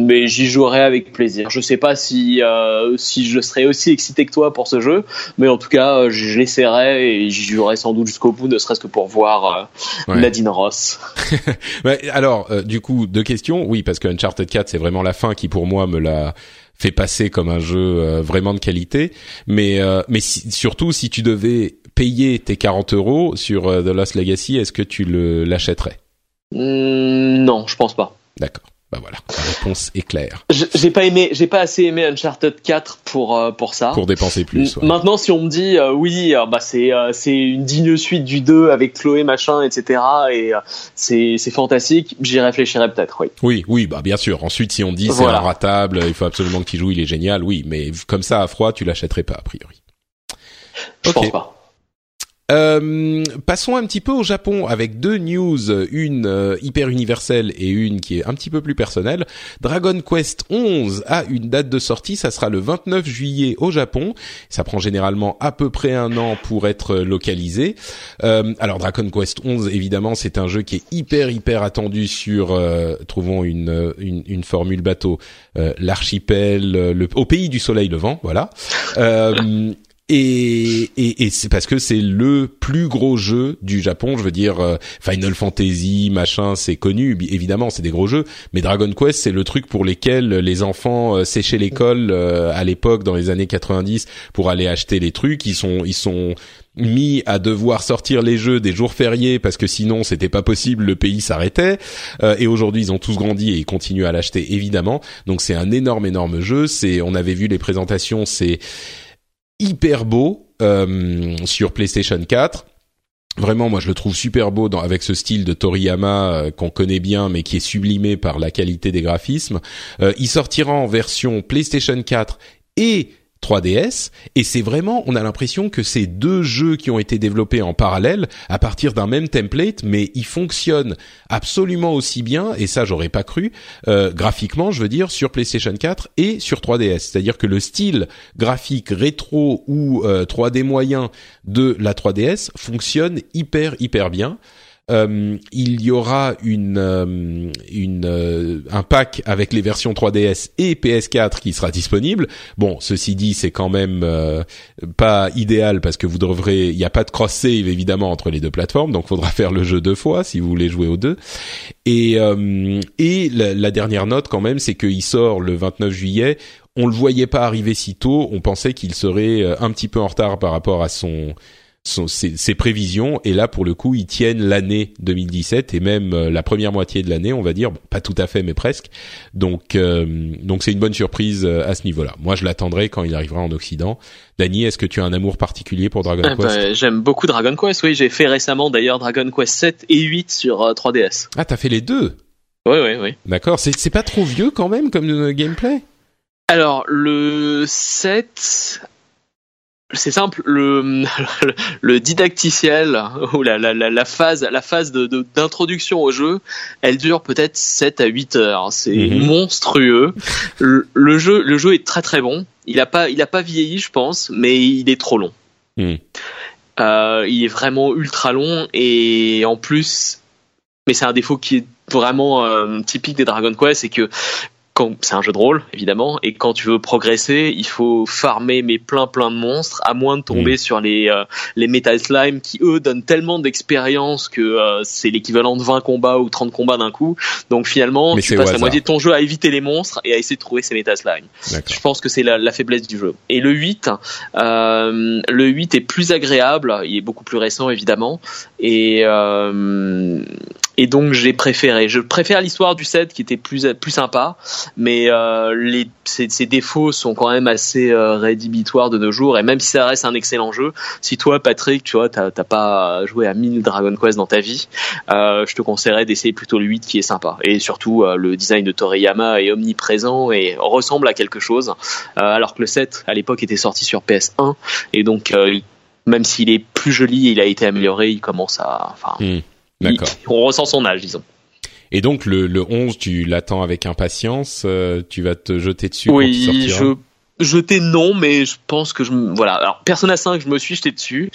mais j'y jouerai avec plaisir. Je sais pas si euh, si je serais aussi excité que toi pour ce jeu, mais en tout cas euh, je l'essaierai et j'y jouerai sans doute jusqu'au bout, ne serait-ce que pour voir euh,
Ouais.
Nadine Ross.
Ouais, alors, euh, du coup, deux questions. Oui, parce que Uncharted 4, c'est vraiment la fin qui, pour moi, me l'a fait passer comme un jeu euh, vraiment de qualité. Mais, euh, mais si- surtout, si tu devais payer tes 40 euros sur euh, The Lost Legacy, est-ce que tu le l'achèterais?
Hmm, non, je pense pas.
D'accord. Bah voilà, la réponse est claire.
J'ai pas aimé, j'ai pas assez aimé Uncharted 4 pour euh, pour ça.
Pour dépenser plus. ouais.
Maintenant, si on me dit euh, oui, euh, bah c'est c'est une digne suite du 2 avec Chloé machin, etc. Et c'est c'est fantastique. J'y réfléchirai peut-être, oui.
Oui, oui, bah bien sûr. Ensuite, si on dit c'est
Voilà.
inratable, il faut absolument que tu joues, il est génial, oui. Mais comme ça, à froid, tu l'achèterais pas, a priori.
Je pense pas.
Euh, passons un petit peu au Japon avec deux news, une euh, hyper universelle et une qui est un petit peu plus personnelle. Dragon Quest 11 a une date de sortie, ça sera le 29 juillet au Japon. Ça prend généralement à peu près un an pour être localisé. Euh, alors Dragon Quest 11, évidemment, c'est un jeu qui est hyper hyper attendu sur, euh, trouvons une, une une formule bateau, l'archipel, le, au pays du soleil levant, voilà. Et, et, et c'est parce que c'est le plus gros jeu du Japon. Je veux dire, euh, Final Fantasy, machin, c'est connu. Évidemment, c'est des gros jeux. Mais Dragon Quest, c'est le truc pour lesquels les enfants euh, séchaient l'école euh, à l'époque, dans les années 90, pour aller acheter les trucs. Ils sont, ils sont mis à devoir sortir les jeux des jours fériés parce que sinon c'était pas possible, le pays s'arrêtait. Euh, et aujourd'hui, ils ont tous grandi et ils continuent à l'acheter évidemment. Donc c'est un énorme, énorme jeu. C'est, on avait vu les présentations, c'est hyper beau euh, sur PlayStation 4. Vraiment, moi, je le trouve super beau avec ce style de Toriyama euh, qu'on connaît bien, mais qui est sublimé par la qualité des graphismes. Euh, il sortira en version PlayStation 4 et 3DS, et c'est vraiment, on a l'impression que c'est deux jeux qui ont été développés en parallèle à partir d'un même template, mais ils fonctionnent absolument aussi bien, et ça j'aurais pas cru, euh, graphiquement, je veux dire, sur PlayStation 4 et sur 3DS. C'est-à-dire que le style graphique rétro ou euh, 3D moyen de la 3DS fonctionne hyper hyper bien. Euh, il y aura une, euh, une euh, un pack avec les versions 3DS et PS4 qui sera disponible. Bon, ceci dit, c'est quand même pas idéal parce que vous devrez, il n'y a pas de cross save évidemment entre les deux plateformes, donc faudra faire le jeu deux fois si vous voulez jouer aux deux. Et et la, la dernière note quand même, c'est qu'il sort le 29 juillet. On le voyait pas arriver si tôt. On pensait qu'il serait un petit peu en retard par rapport à son son- ses, ses prévisions. Et là pour le coup ils tiennent l'année 2017 et même euh, la première moitié de l'année on va dire. Bon, pas tout à fait mais presque. Donc euh, donc c'est une bonne surprise euh, à ce niveau-là. Moi je l'attendrai quand il arrivera en Occident. Dany est-ce que tu as un amour particulier pour Dragon
Ah
Quest?
bah, J'aime beaucoup Dragon Quest. Oui, j'ai fait récemment d'ailleurs Dragon Quest 7 et 8 sur euh, 3DS.
ah t'as fait les deux?
Oui, oui, oui.
d'accord. C'est c'est pas trop vieux quand même comme gameplay?
Alors, le 7, c'est simple, le, le, le didacticiel, ou la, la, phase, la phase de, de- d'introduction au jeu, elle dure peut-être 7 à 8 heures. C'est
Mhm.
monstrueux. Le, le jeu, le jeu est très très bon. Il a pas, il a pas vieilli, je pense, mais il est trop long.
Mhm.
Euh, il est vraiment ultra long et en plus, mais c'est un défaut qui est vraiment euh, typique des Dragon Quest, c'est que c'est un jeu de rôle évidemment et quand tu veux progresser il faut farmer mais plein plein de monstres à moins de tomber sur les euh, les metal slime qui eux donnent tellement d'expérience que euh, c'est l'équivalent de 20 combats ou 30 combats d'un coup. Donc finalement
Mais
tu passes la moitié de ton jeu à éviter les monstres et à essayer de trouver ces metal slime. Je pense que c'est la, la faiblesse du jeu. Et le 8, euh, le 8 est plus agréable, il est beaucoup plus récent évidemment, et euh, et donc j'ai préféré. Je préfère l'histoire du 7 qui était plus plus sympa, mais euh, les ses, ses défauts sont quand même assez euh, rédhibitoires de nos jours. Et même si ça reste un excellent jeu, si toi Patrick, tu vois, t'as pas joué à 1000 Dragon Quest dans ta vie, euh, je te conseillerais d'essayer plutôt le 8 qui est sympa. Et surtout euh, le design de Toriyama est omniprésent et ressemble à quelque chose, euh, alors que le 7 à l'époque était sorti sur PS1 et donc euh, même s'il est plus joli, il a été amélioré, il commence à, enfin,
Hmm. D'accord
on ressent son âge, disons.
Et donc le, le 11, tu l'attends avec impatience, euh, tu vas te jeter dessus quand il
Oui,
sortira?
je jeter non, mais je pense que je voilà. Alors Persona 5, je me suis jeté dessus.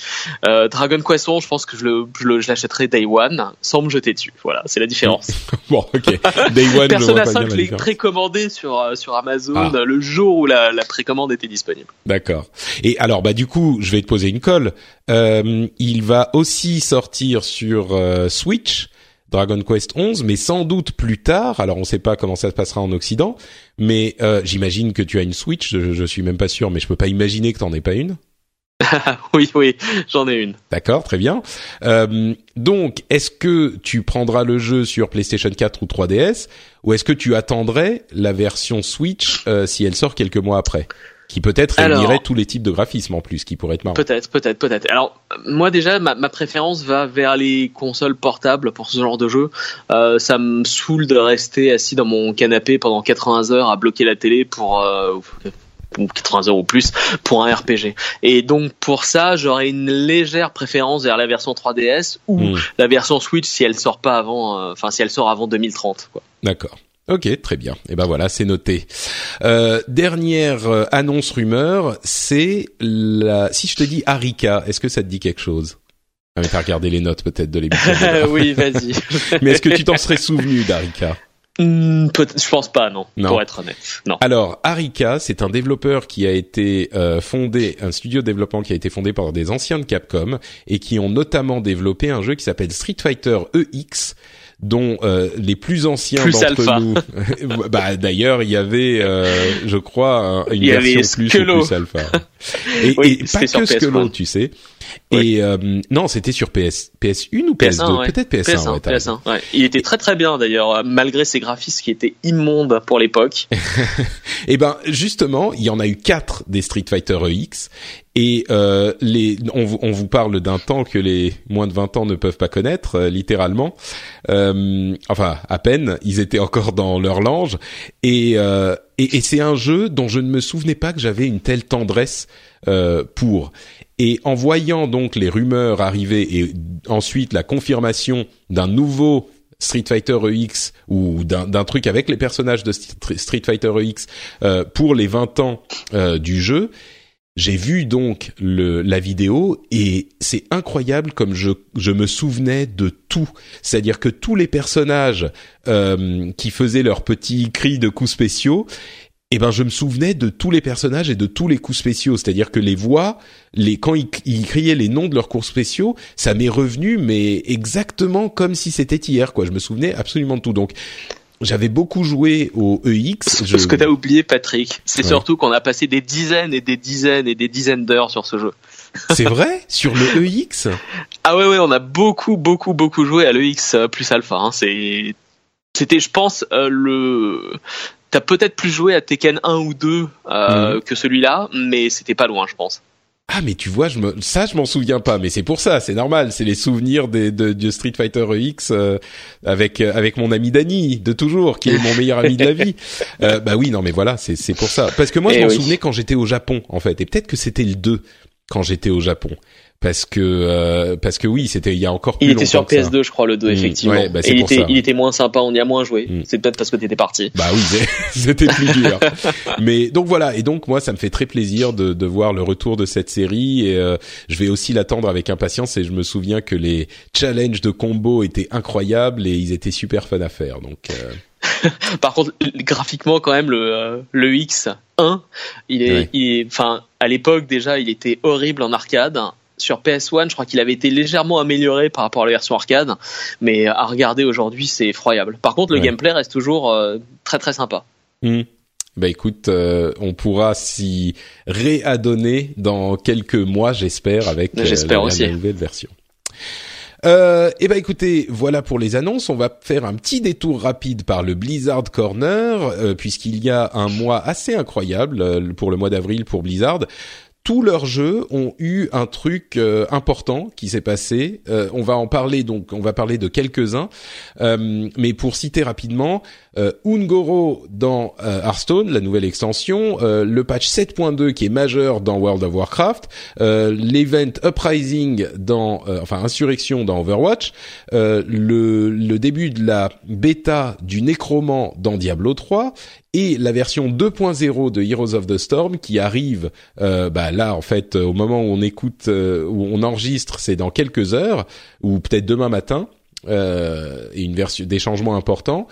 Euh, Dragon Quest 11, je pense que je le je l'achèterai Day One sans me jeter dessus. Voilà, c'est la différence.
Bon, ok. Day One,
Persona
pas bien
5,
la
je l'ai précommandé sur euh, sur Amazon
Ah.
le jour où la, la précommande était disponible.
D'accord. Et alors, bah du coup, je vais te poser une colle. Euh, il va aussi sortir sur euh, Switch, Dragon Quest 11, mais sans doute plus tard. Alors, on ne sait pas comment ça se passera en Occident, mais euh, j'imagine que tu as une Switch. Je, je suis même pas sûr, mais je peux pas imaginer que t'en aies pas une.
oui, oui, j'en ai une.
D'accord, très bien. Euh, donc, est-ce que tu prendras le jeu sur PlayStation 4 ou 3DS, ou est-ce que tu attendrais la version Switch euh, si elle sort quelques mois après, qui peut-être réunirait tous les types de graphismes en plus, qui pourrait être marrant.
Peut-être, peut-être, peut-être. Alors, moi déjà, ma, ma préférence va vers les consoles portables pour ce genre de jeu. Euh, ça me saoule de rester assis dans mon canapé pendant 80 heures à bloquer la télé pour, euh, ou 80 heures ou plus pour un RPG. Et donc pour ça, j'aurais une légère préférence vers la version 3DS ou
Hmm.
la version Switch si elle sort pas avant, euh, enfin si elle sort avant 2030. Quoi.
D'accord. Ok, très bien. Et ben voilà, c'est noté. Euh, dernière euh, annonce rumeur, c'est la. Si je te dis Arika, est-ce que ça te dit quelque chose? Ah mais t'as regardé les notes peut-être de l'émission. déjà.
oui, vas-y.
mais est-ce que tu t'en serais souvenu d'Arika?
Hmm, je pense pas, non,
Non.
Pour être honnête, non.
Alors, Arika, c'est un développeur qui a été euh, fondé, un studio de développement qui a été fondé par des anciens de Capcom et qui ont notamment développé un jeu qui s'appelle Street Fighter EX dont euh, les plus anciens
Plus
d'entre
alpha.
nous bah d'ailleurs il y avait euh, je crois un- une
Il y avait
version plus ou plus alpha et,
Oui,
et pas que Skello
PS1.
tu sais Et euh, non c'était sur PS PS1 ou PS2
PS1, ouais.
peut-être PS1,
PS1,
ouais, t'as raison.
PS1, ouais. Il était très très bien d'ailleurs, euh, malgré ses graphismes qui étaient immondes pour l'époque.
Eh ben justement, il y en a eu quatre des Street Fighter EX et euh, les on, vous- on vous parle d'un temps que les moins de 20 ans ne peuvent pas connaître euh, littéralement. Euh, enfin, à peine, ils étaient encore dans leur lange et euh, et, et c'est un jeu dont je ne me souvenais pas que j'avais une telle tendresse euh, pour. Et en voyant donc les rumeurs arriver et ensuite la confirmation d'un nouveau Street Fighter EX ou d'un truc avec les personnages de St- Street Fighter EX euh, pour les 20 ans euh, du jeu, j'ai vu donc la vidéo et c'est incroyable comme je, je me souvenais de tout. C'est-à-dire que tous les personnages euh, qui faisaient leurs petits cris de coups spéciaux, eh ben je me souvenais de tous les personnages et de tous les coups spéciaux. C'est-à-dire que les voix, les quand ils, ils criaient les noms de leurs coups spéciaux, ça m'est revenu mais exactement comme si c'était hier. Quoi, je me souvenais absolument de tout. Donc j'avais beaucoup joué au EX. Je...
Ce que t'as oublié, Patrick, c'est
Ouais.
surtout qu'on a passé des dizaines et des dizaines et des dizaines d'heures sur ce jeu.
C'est vrai? Sur le EX.
Ah ouais, ouais, on a beaucoup, beaucoup, beaucoup joué à l'EX euh, plus Alpha. Hein. C'est, c'était, je pense, euh, le. T'as peut-être plus joué à Tekken 1 ou 2 euh,
Mhm.
que celui-là, mais c'était pas loin, je pense.
Ah mais tu vois, je me, ça je m'en souviens pas, mais c'est pour ça, c'est normal, c'est les souvenirs des, de, de Street Fighter EX euh, avec euh, avec mon ami Danny de toujours, qui est mon meilleur ami de la vie. Euh, bah oui, non mais voilà, c'est c'est pour ça. Parce que moi je
Eh
m'en
oui.
souvenais quand j'étais au Japon en fait, et peut-être que c'était le 2 quand j'étais au Japon, parce que euh, parce que oui, c'était il y a encore plus
Il était sur
que ça.
PS2, je crois, le 2,
Mhm.
effectivement.
Ouais, bah,
Et il était,
ça.
il était moins sympa, on y a moins joué.
Mhm.
C'est peut-être parce que t'étais parti.
Bah oui, c'était plus dur. Mais donc voilà, et donc moi ça me fait très plaisir de, de voir le retour de cette série et euh, je vais aussi l'attendre avec impatience et je me souviens que les challenges de combo étaient incroyables et ils étaient super fun à faire. Donc euh,
Par contre, graphiquement, quand même, le, euh, le X1, il est,
Ouais.
il est, enfin, à l'époque déjà, il était horrible en arcade. Sur PS1, je crois qu'il avait été légèrement amélioré par rapport à la version arcade, mais à regarder aujourd'hui, c'est effroyable. Par contre, le
Ouais.
gameplay reste toujours euh, très très sympa.
bah écoute, euh, on pourra s'y réadonner dans quelques mois, j'espère, avec euh, la,
aussi.
nouvelle version. Euh, et ben écoutez, voilà pour les annonces. On va faire un petit détour rapide par le Blizzard Corner, euh, puisqu'il y a un mois assez incroyable euh, pour le mois d'avril pour Blizzard. Tous leurs jeux ont eu un truc euh, important qui s'est passé. Euh, on va en parler donc, on va parler de quelques-uns, euh, mais pour citer rapidement, Ungoro dans Hearthstone, la nouvelle extension, le patch 7.2 qui est majeur dans World of Warcraft, l'event Uprising dans, enfin Insurrection dans Overwatch, le, début de la bêta du Nécromant dans Diablo 3 et la version 2.0 de Heroes of the Storm qui arrive euh, bah là en fait au moment où on écoute euh, où on enregistre c'est dans quelques heures ou peut-être demain matin euh, et une version des changements importants.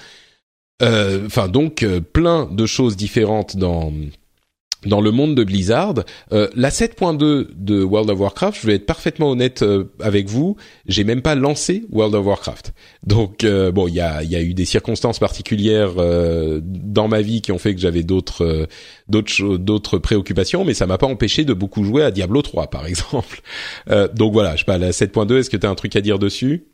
Euh, enfin donc plein de choses différentes dans dans le monde de Blizzard, euh, la 7.2 de World of Warcraft, je vais être parfaitement honnête euh, avec vous, j'ai même pas lancé World of Warcraft. Donc euh, bon, il y a, y a eu des circonstances particulières dans ma vie qui ont fait que j'avais d'autres d'autres d'autres préoccupations, mais ça m'a pas empêché de beaucoup jouer à Diablo 3 par exemple. donc voilà, je sais pas la 7.2, est-ce que tu as un truc à dire dessus?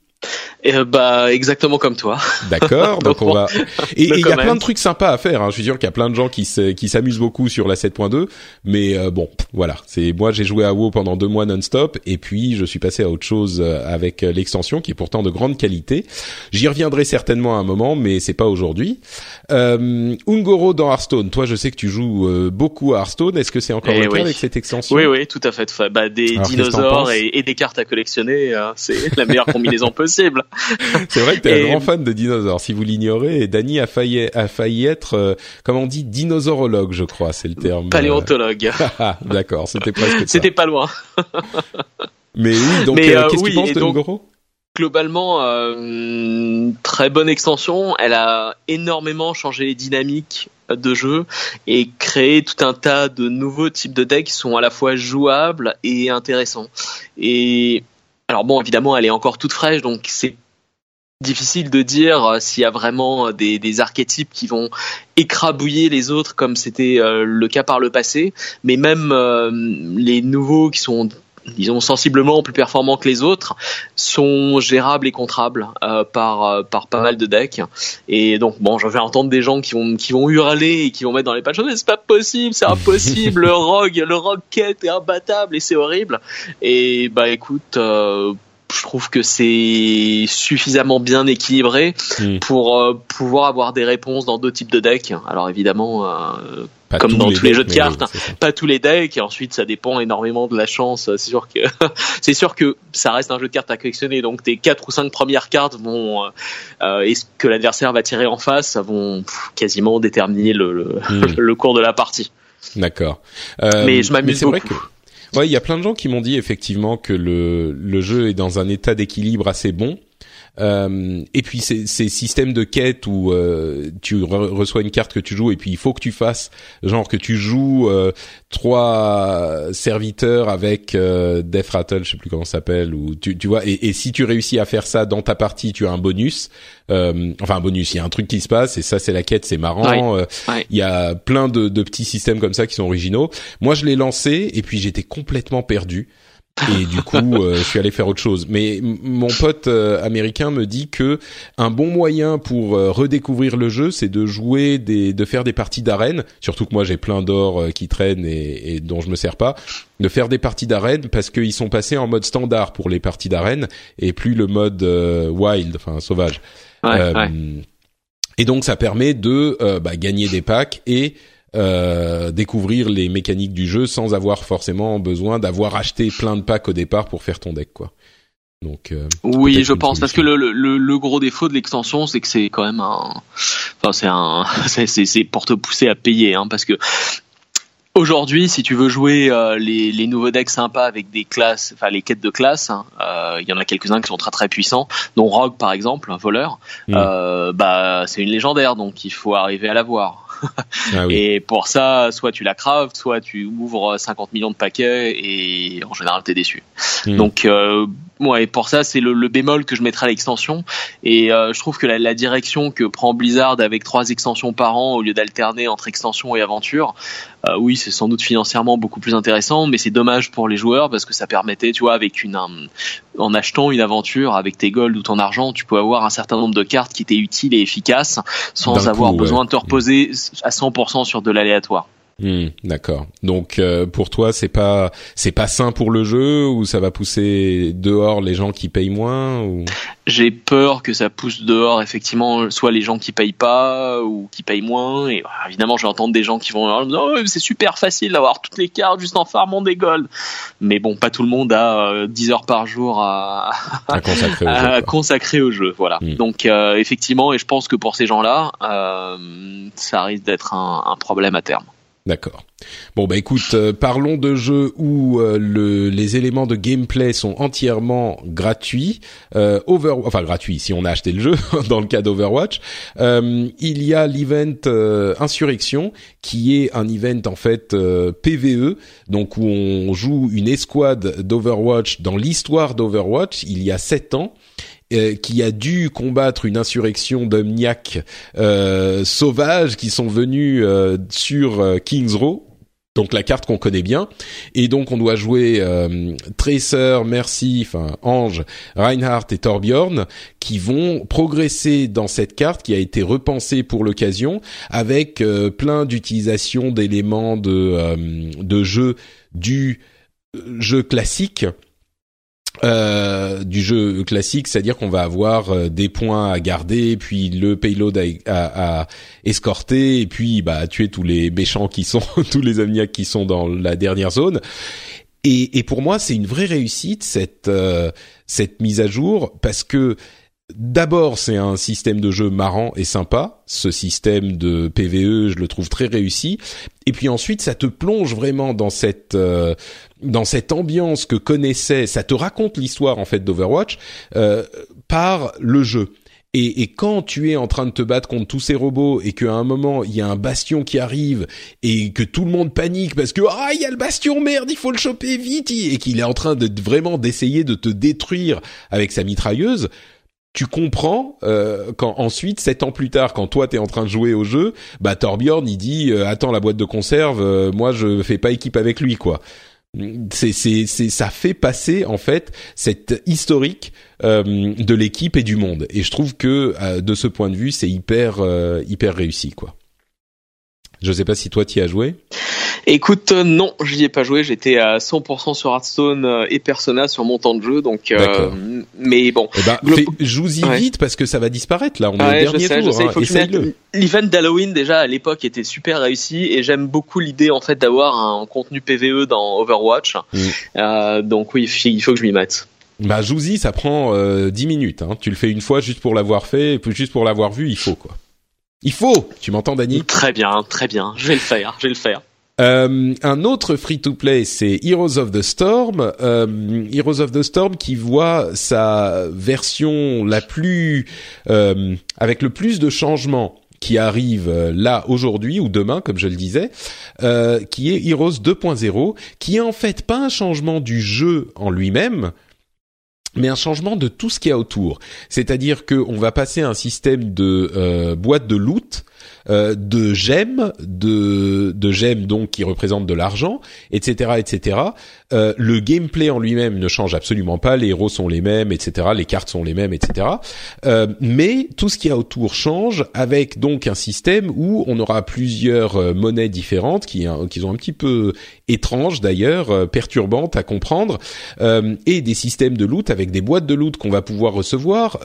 Euh, bah exactement comme toi.
D'accord. donc on va. Et il y a plein de trucs sympas à faire. Hein. Je suis sûr qu'il y a plein de gens qui qui s'amusent beaucoup sur la 7.2. Mais euh, bon, voilà. C'est moi j'ai joué à WoW pendant deux mois non-stop et puis je suis passé à autre chose euh, avec l'extension qui est pourtant de grande qualité. J'y reviendrai certainement à un moment, mais c'est pas aujourd'hui. Euh, Ungoro dans Hearthstone. Toi, je sais que tu joues beaucoup à Hearthstone. Est-ce que c'est encore eh le cas avec cette extension?
Oui, oui, tout à fait. Bah, des dinosaures et, et, des cartes à collectionner, c'est la meilleure combinaison possible.
C'est vrai que t'es un grand fan de dinosaures. Si vous l'ignorez, Dany a failli, a failli être, euh, comment on dit, dinosaurologue, je crois, c'est le terme.
Paléontologue.
Ah, d'accord, c'était presque
C'était pas loin.
Mais oui, donc euh, euh, qu'est-ce que tu penses de Ungoro
globalement euh, très bonne extension. Elle a énormément changé les dynamiques de jeu et créé tout un tas de nouveaux types de decks qui sont à la fois jouables et intéressants. Et alors bon, évidemment, elle est encore toute fraîche, donc c'est difficile de dire euh, s'il y a vraiment des, des, archétypes qui vont écrabouiller les autres comme c'était euh, le cas par le passé, mais même euh, les nouveaux qui sont disons sensiblement plus performants que les autres, sont gérables et contrables euh, par euh, par pas mal de decks. Et donc bon, je vais entendre des gens qui vont qui vont hurler et qui vont mettre dans les pages c'est pas possible, c'est impossible, le rogue, le rogue quête est imbattable et c'est horrible. Et bah écoute. Euh, je trouve que c'est suffisamment bien équilibré hmm. pour pouvoir avoir des réponses dans deux types de decks. Alors évidemment, comme dans tous les, jeux de cartes, pas tous les decks. Et ensuite, ça dépend énormément de la chance. C'est sûr que c'est sûr que ça reste un jeu de cartes à collectionner. Donc tes quatre ou cinq premières cartes vont, euh, et ce que l'adversaire va tirer en face, vont quasiment déterminer le, hmm. le, cours de la partie.
D'accord.
Euh, mais je m'amuse beaucoup. Vrai que...
Ouais, il y a plein de gens qui m'ont dit effectivement que le, le jeu est dans un état d'équilibre assez bon. Euh, et puis ces, ces, systèmes de quête où euh, tu reçois une carte que tu joues et puis il faut que tu fasses genre que tu joues euh, trois serviteurs avec Death Rattle, je sais plus comment ça s'appelle, ou tu, tu vois. Et, et, si tu réussis à faire ça dans ta partie, tu as un bonus. enfin un bonus, il y a un truc qui se passe et ça c'est la quête, c'est marrant. Il y a plein de, de petits systèmes comme ça qui sont originaux. Moi je l'ai lancé et puis j'étais complètement perdu et du coup euh, je suis allé faire autre chose. Mais mon pote euh, américain me dit que un bon moyen pour euh, redécouvrir le jeu, c'est de jouer des, de faire des parties d'arène. Surtout que moi j'ai plein d'or qui traînent et, et, dont je me sers pas. De faire des parties d'arène parce qu'ils sont passés en mode standard pour les parties d'arène et plus le mode wild, enfin sauvage. Et donc ça permet de bah, gagner des packs et euh, découvrir les mécaniques du jeu sans avoir forcément besoin d'avoir acheté plein de packs au départ pour faire ton deck quoi. Donc euh,
oui, je pense parce que le, le, le gros défaut de l'extension, c'est que c'est quand même un, enfin c'est un, c'est pour te pousser à payer, hein, parce que Aujourd'hui, si tu veux jouer euh, les, les, nouveaux decks sympas avec des classes, enfin les quêtes de classe, hein, euh, il y en a quelques-uns qui sont très très puissants, dont Rogue par exemple, un voleur. Mm. Euh, bah c'est une légendaire, donc il faut arriver à la Ah et pour ça, soit tu la craves, soit tu ouvres 50 millions de paquets et en général t'es déçu. Hmm. Donc euh, ouais, pour ça c'est le, le, bémol que je mettrai à l'extension. Et euh, je trouve que la, la, direction que prend Blizzard avec trois extensions par an au lieu d'alterner entre extension et aventure, euh, oui c'est sans doute financièrement beaucoup plus intéressant, mais c'est dommage pour les joueurs parce que ça permettait, tu vois, avec une en achetant une aventure avec tes gold ou ton argent, tu peux avoir un certain nombre de cartes qui étaient utiles et efficaces sans avoir besoin de te reposer à 100% sur de l'aléatoire.
Hmm, D'accord. Donc euh, pour toi, c'est pas c'est pas sain pour le jeu ou ça va pousser dehors les gens qui payent moins ou?
J'ai peur que ça pousse dehors effectivement soit les gens qui payent pas ou qui payent moins et bah, évidemment je vais entendre des gens qui vont dire, oh, c'est super facile d'avoir toutes les cartes juste en farmant des gold. Mais bon, pas tout le monde a euh, 10 heures par jour à,
à consacrer au
à
jeu, quoi.
consacrer au jeu. Voilà.
Mm.
Donc euh, effectivement, et je pense que pour ces gens-là, euh, ça risque d'être un, un problème à terme.
D'accord. Bon bah écoute, euh, parlons de jeux où euh, le, les éléments de gameplay sont entièrement gratuits. Euh, Over, enfin gratuits si on a acheté le jeu dans le cas d'Overwatch. Euh, il y a l'event Insurrection qui est un event en fait PVE, donc où on joue une escouade d'Overwatch dans l'histoire d'Overwatch il y a sept ans euh, qui a dû combattre une insurrection d'omniacs euh, sauvages qui sont venus euh, sur euh, Kings Row. Donc la carte qu'on connaît bien et donc on doit jouer Tracer, Mercy, enfin Ange, Reinhardt et Torbjorn qui vont progresser dans cette carte qui a été repensée pour l'occasion avec plein d'utilisation d'éléments de jeu du jeu classique euh, du jeu classique, c'est-à-dire qu'on va avoir euh, des points à garder, puis le payload à, à, à escorter, et puis bah tuer tous les méchants qui sont, tous les omniacs qui sont dans la dernière zone. Et, et pour moi, c'est une vraie réussite cette euh, cette mise à jour parce que D'abord, c'est un système de jeu marrant et sympa. Ce système de PVE, je le trouve très réussi. Et puis ensuite, ça te plonge vraiment dans cette euh, dans cette ambiance que connaissait. Ça te raconte l'histoire en fait d'Overwatch euh, par le jeu. Et, et, quand tu es en train de te battre contre tous ces robots et qu'à un moment il y a un bastion qui arrive et que tout le monde panique parce que ah il y a le bastion merde il faut le choper vite et qu'il est en train de vraiment d'essayer de te détruire avec sa mitrailleuse, tu comprends euh, quand ensuite sept ans plus tard quand toi t'es en train de jouer au jeu bah Torbjorn il dit euh, attends la boîte de conserve euh, moi je fais pas équipe avec lui quoi c'est ça fait passer en fait cette historique euh, de l'équipe et du monde. Et je trouve que euh, de ce point de vue c'est hyper euh, hyper réussi quoi je sais pas si toi t'y as joué
Écoute, euh, non, j'y ai pas joué. J'étais à 100% sur Hearthstone euh, et Persona sur mon temps de jeu, donc. euh, mais bon.
eh ben
Glo-
joue-y
Ouais.
vite parce que ça va disparaître là on est
Ouais,
au dernier
sais,
tour hein.
mette- L'event d'Halloween déjà à l'époque était super réussi et j'aime beaucoup l'idée en fait d'avoir un contenu PVE dans Overwatch.
Mm.
Euh, donc oui, il faut- que je m'y mette.
Bah Jouzy, ça prend euh, 10 minutes. Hein. Tu le fais une fois juste pour l'avoir fait, et juste pour l'avoir vu, il faut quoi. Il faut. Tu m'entends, Dani?
Très bien, très bien. Je vais le faire, je vais le faire.
Euh, Un autre free-to-play, c'est Heroes of the Storm. Euh, Heroes of the Storm qui voit sa version la plus euh, avec le plus de changements qui arrive là aujourd'hui ou demain, comme je le disais, euh, qui est Heroes 2.0, qui est en fait pas un changement du jeu en lui-même, mais un changement de tout ce qu'il y a autour. C'est-à-dire que on va passer à un système de euh, boîte de loot, euh, de gemmes, de, de gemmes donc qui représentent de l'argent, etc., etc. Euh, le gameplay en lui-même ne change absolument pas. Les héros sont les mêmes, etc. Les cartes sont les mêmes, etc. Euh, mais tout ce qu'il y a autour change avec donc un système où on aura plusieurs euh, monnaies différentes qui, hein, qui sont un petit peu étranges d'ailleurs, euh, perturbantes à comprendre, et des systèmes de loot avec des boîtes de loot qu'on va pouvoir recevoir,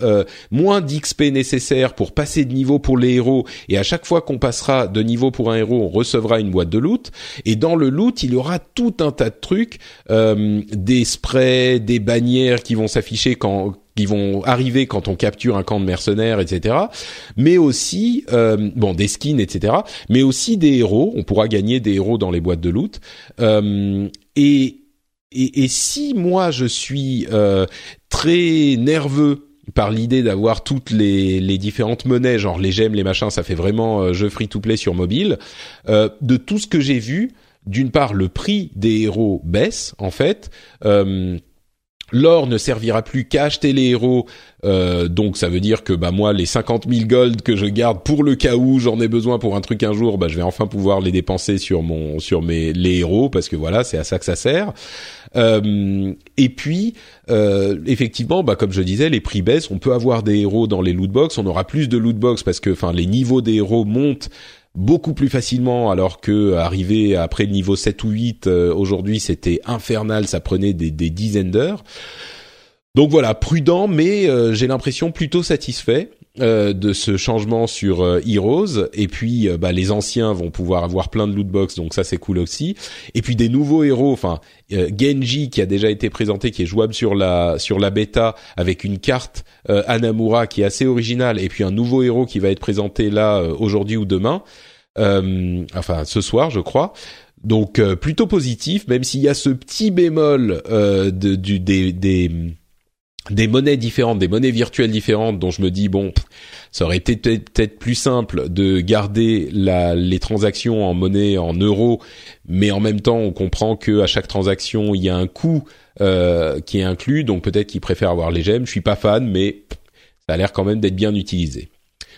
moins d'XP nécessaire pour passer de niveau pour les héros, et à chaque fois qu'on passera de niveau pour un héros, on recevra une boîte de loot, et dans le loot, il y aura tout un tas de trucs, euh, des sprays, des bannières qui vont s'afficher quand qui vont arriver quand on capture un camp de mercenaires, etc. Mais aussi, euh, bon, des skins, etc. Mais aussi des héros. On pourra gagner des héros dans les boîtes de loot. Euh, et, et, et si moi je suis euh, très nerveux par l'idée d'avoir toutes les, les différentes monnaies, genre les gemmes, les machins, ça fait vraiment euh, jeu free-to-play sur mobile. Euh, de tout ce que j'ai vu, d'une part, le prix des héros baisse en fait. Euh, L'or ne servira plus qu'à acheter les héros, euh, donc ça veut dire que bah moi les 50 000 gold que je garde pour le cas où j'en ai besoin pour un truc un jour, bah je vais enfin pouvoir les dépenser sur mon sur mes les héros parce que voilà c'est à ça que ça sert. Euh, et puis euh, effectivement, bah comme je disais, les prix baissent. On peut avoir des héros dans les loot box. On aura plus de loot box parce que enfin les niveaux des héros montent beaucoup plus facilement alors que arriver après le niveau 7 ou 8 aujourd'hui c'était infernal, ça prenait des, des dizaines d'heures. Donc voilà, prudent, mais j'ai l'impression plutôt satisfait. Euh, de ce changement sur euh, Heroes et puis euh, bah, les anciens vont pouvoir avoir plein de loot box donc ça c'est cool aussi et puis des nouveaux héros enfin Genji qui a déjà été présenté qui est jouable sur la sur la bêta avec une carte Anamura qui est assez originale et puis un nouveau héros qui va être présenté là aujourd'hui ou demain enfin ce soir je crois donc plutôt positif même s'il y a ce petit bémol de, du des des monnaies différentes, des monnaies virtuelles différentes dont je me dis bon, ça aurait été peut-être plus simple de garder la, les transactions en monnaie en euros, mais en même temps on comprend que à chaque transaction il y a un coût euh, qui est inclus, donc peut-être qu'ils préfèrent avoir les gemmes. Je suis pas fan, mais ça a l'air quand même d'être bien utilisé.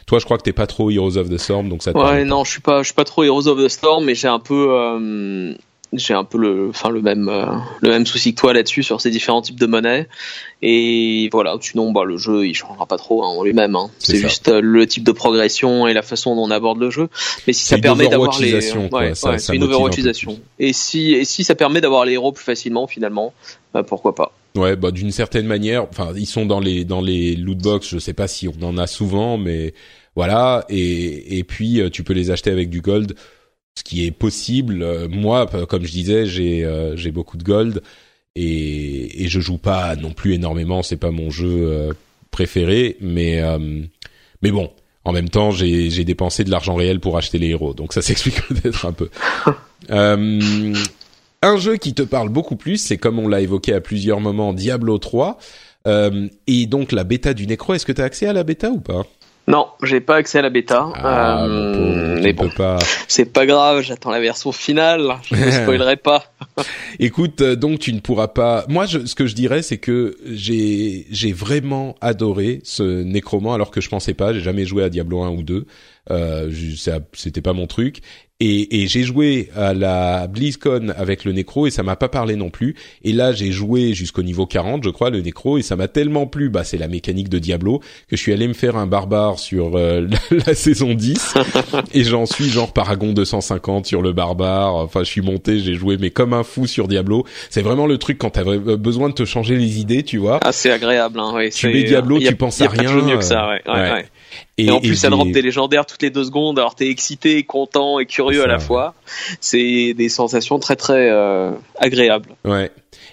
Toi, je crois que t'es pas trop Heroes of the Storm, donc ça.
ouais, non, je suis pas, je suis pas trop Heroes of the Storm, mais j'ai un peu. Euh j'ai un peu le, enfin le même, euh, le même souci que toi là-dessus sur ces différents types de monnaies. Et voilà, sinon, bah, le jeu il changera pas trop hein, en lui-même. Hein. C'est juste euh, le type de progression et la façon dont on aborde le jeu. Mais si ça permet d'avoir les, ouais, c'est une overwatchisation. Et si, et si ça permet d'avoir les héros plus facilement finalement, bah, pourquoi pas.
Ouais, bah d'une certaine manière, enfin ils sont dans les dans les loot box. Je sais pas si on en a souvent, mais voilà. Et et puis euh, tu peux les acheter avec du gold ce qui est possible. Euh, moi, comme je disais, j'ai euh, j'ai beaucoup de gold et et je joue pas non plus énormément. C'est pas mon jeu euh, préféré, mais mais bon. En même temps, j'ai j'ai dépensé de l'argent réel pour acheter les héros, donc ça s'explique peut-être un peu. un jeu qui te parle beaucoup plus, c'est comme on l'a évoqué à plusieurs moments, Diablo 3. et donc la bêta du Necro, est-ce que tu as accès à la bêta ou pas?
Non, j'ai pas accès à la bêta.
Ah, euh, mais bon, pas...
c'est pas grave. J'attends la version finale. Je ne spoilerai pas.
Écoute, euh, donc tu ne pourras pas. Moi, je, ce que je dirais, c'est que j'ai j'ai vraiment adoré ce Necroman, alors que je pensais pas. J'ai jamais joué à Diablo 1 ou 2. Euh, c'était pas mon truc et, et j'ai joué à la BlizzCon avec le Necro et ça m'a pas parlé non plus. Et là, j'ai joué jusqu'au niveau 40, je crois, le Necro et ça m'a tellement plu. Bah, c'est la mécanique de Diablo que je suis allé me faire un barbare sur euh, la, saison 10 et j'en suis genre Paragon 250 sur le barbare. Enfin, je suis monté, j'ai joué mais comme un fou sur Diablo. C'est vraiment le truc quand t'as besoin de te changer les idées, tu vois.
Ah, c'est agréable. Hein, ouais,
tu mets Diablo, tu penses à rien.
mieux que ça, ouais. ouais. ouais. Et, en plus, ça drop des légendaires toutes les deux secondes. Alors, t'es excité, content et curieux à la fois. C'est des sensations très très euh, agréables.
Ouais.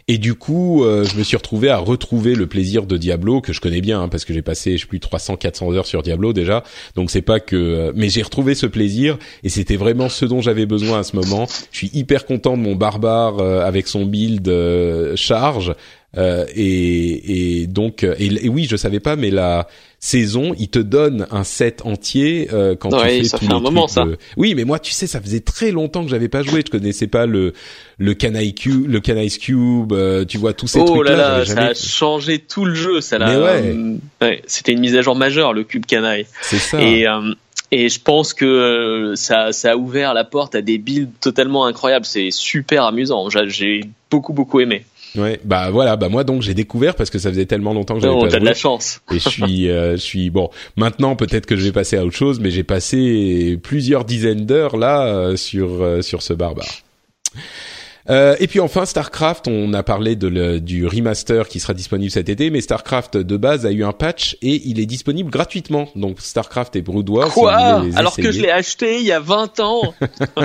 Et du coup, euh, je me suis retrouvé à retrouver le plaisir de Diablo que je connais bien hein, parce que j'ai passé je sais plus 300 400 heures sur Diablo déjà. Donc c'est pas que euh, mais j'ai retrouvé ce plaisir et c'était vraiment ce dont j'avais besoin à ce moment. Je suis hyper content de mon barbare avec son build charge euh, et, et, donc, et, oui, je savais pas, mais la saison, il te donne un set entier euh, quand tu fais
ça
fait
un moment ça.
Oui, mais moi, tu sais, ça faisait très longtemps que j'avais pas joué. Je connaissais pas le le Canaille Cube, le Canaille Cube. Euh, tu vois tous ces trucs là.
Oh là là, ça a changé tout le jeu. Ça
mais ouais.
ouais C'était une mise à jour majeure, le Cube Canaille.
C'est ça.
Et et je pense que ça, ça a ouvert la porte à des builds totalement incroyables. C'est super amusant. J'ai beaucoup beaucoup aimé.
Ouais, bah voilà, bah moi donc j'ai découvert parce que ça faisait tellement longtemps que j'avais pas
joué. de la chance.
Et je suis, euh, je suis bon. Maintenant peut-être que je vais passer à autre chose, mais j'ai passé plusieurs dizaines d'heures là euh, sur euh, sur ce barbare. Euh, et puis enfin, Starcraft, on a parlé de le, du remaster qui sera disponible cet été, mais Starcraft de base a eu un patch et il est disponible gratuitement. Donc Starcraft et Brood.
Quoi Alors que je l'ai acheté il y a 20 ans.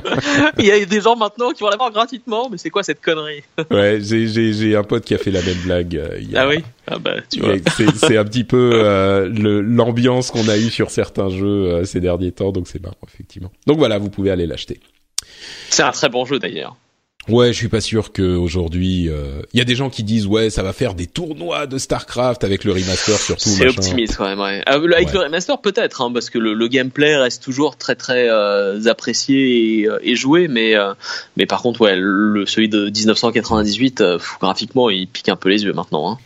il y a des gens maintenant qui vont l'avoir gratuitement, mais c'est quoi cette connerie?
Ouais, j'ai un pote qui a fait la même blague. Euh, il y a...
Ah oui? Ah bah, tu vois.
C'est un petit peu euh, l'ambiance qu'on a eu sur certains jeux euh, ces derniers temps, donc c'est marrant effectivement. Donc voilà, vous pouvez aller l'acheter.
C'est un très bon jeu d'ailleurs.
Ouais, je suis pas sûr qu'aujourd'hui, il euh, y a des gens qui disent ouais, ça va faire des tournois de Starcraft avec le remaster surtout.
C'est optimiste quand même. Ouais. Euh, avec le remaster peut-être, hein, parce que le, le, gameplay reste toujours très très euh, apprécié et, et, joué, mais mais par contre ouais, le celui de 1998, graphiquement, il pique un peu les yeux maintenant. Hein.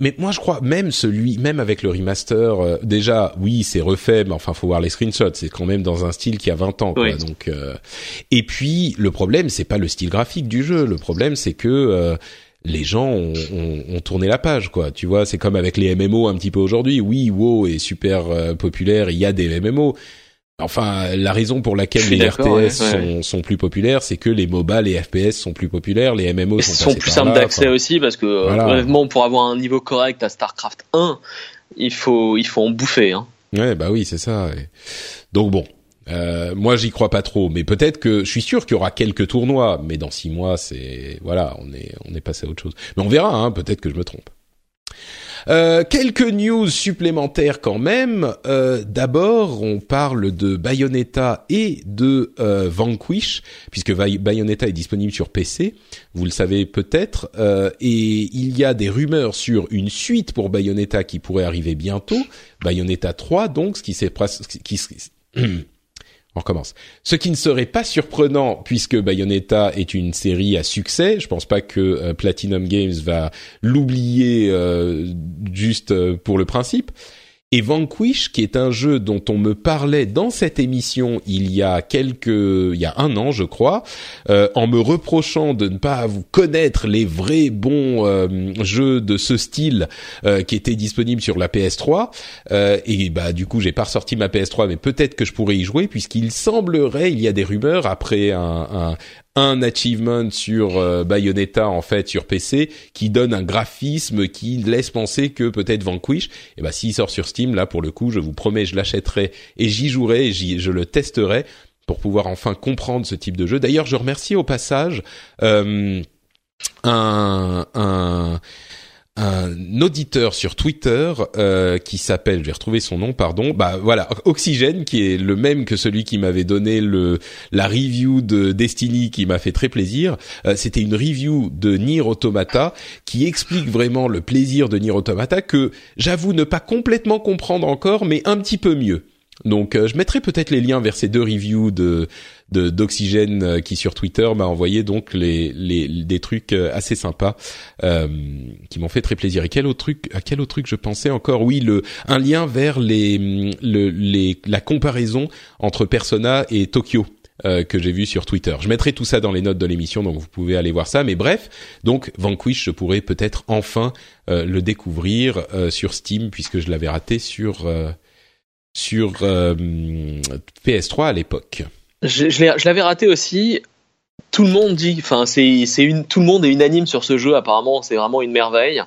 Mais moi, je crois même celui, même avec le remaster, euh, déjà, oui, c'est refait, mais enfin, faut voir les screenshots. C'est quand même dans un style qui a 20 ans, quoi. Donc, euh, et puis le problème, c'est pas le style graphique du jeu. Le problème, c'est que euh, les gens ont, ont, tourné la page, quoi. Tu vois, c'est comme avec les MMO un petit peu aujourd'hui. Oui, WoW est super populaire. Il y a des MMO. Enfin, la raison pour laquelle les RTS sont, sont, plus populaires, c'est que les MOBA, les FPS sont plus populaires, les MMO sont,
sont plus simples d'accès aussi, parce que honnêtement, pour avoir un niveau correct à StarCraft 1, il faut il faut en bouffer. Hein.
Ouais, bah oui, c'est ça. Donc bon, euh, moi, j'y crois pas trop, mais peut-être que je suis sûr qu'il y aura quelques tournois, mais dans six mois, c'est voilà, on est on est passé à autre chose. Mais on verra, hein, peut-être que je me trompe. Euh, quelques news supplémentaires quand même. Euh, D'abord, on parle de Bayonetta et de euh, Vanquish, puisque Bayonetta est disponible sur PC, vous le savez peut-être, euh, et il y a des rumeurs sur une suite pour Bayonetta qui pourrait arriver bientôt, Bayonetta 3 donc, ce qui s'est qui On recommence. Ce qui ne serait pas surprenant puisque Bayonetta est une série à succès. Je pense pas que euh, Platinum Games va l'oublier euh, juste euh, pour le principe et Vanquish, qui est un jeu dont on me parlait dans cette émission il y a quelques, il y a un an, je crois, euh, en me reprochant de ne pas vous connaître les vrais bons euh, jeux de ce style euh, qui étaient disponibles sur la PS3. et bah du coup, j'ai pas ressorti ma PS3, mais peut-être que je pourrais y jouer puisqu'il semblerait, il y a des rumeurs après un, un, un achievement sur euh, Bayonetta en fait sur PC qui donne un graphisme qui laisse penser que peut-être Vanquish et eh ben s'il sort sur Steam là pour le coup je vous promets je l'achèterai et j'y jouerai et je le testerai pour pouvoir enfin comprendre ce type de jeu. D'ailleurs, je remercie au passage euh, un, un un auditeur sur Twitter euh, qui s'appelle, je vais retrouver son nom, pardon, bah voilà, Oxygène, qui est le même que celui qui m'avait donné le la review de Destiny, qui m'a fait très plaisir. Euh, C'était une review de Nier Automata qui explique vraiment le plaisir de Nier Automata que j'avoue ne pas complètement comprendre encore, mais un petit peu mieux. Donc euh, je mettrai peut-être les liens vers ces deux reviews de d'oxygène euh, qui sur Twitter m'a envoyé donc les, les des trucs euh, assez sympas euh, qui m'ont fait très plaisir. Et quel autre truc à quel autre truc je pensais encore? Oui, le un lien vers les le, les la comparaison entre Persona et Tokyo. que j'ai vu sur Twitter. Je mettrai tout ça dans les notes de l'émission, donc vous pouvez aller voir ça. Mais bref, donc Vanquish, je pourrais peut-être enfin le découvrir sur Steam puisque je l'avais raté sur sur PS3 à l'époque.
Je, je l'avais raté aussi. Tout le monde dit, enfin c'est une, tout le monde est unanime sur ce jeu. Apparemment, c'est vraiment une merveille.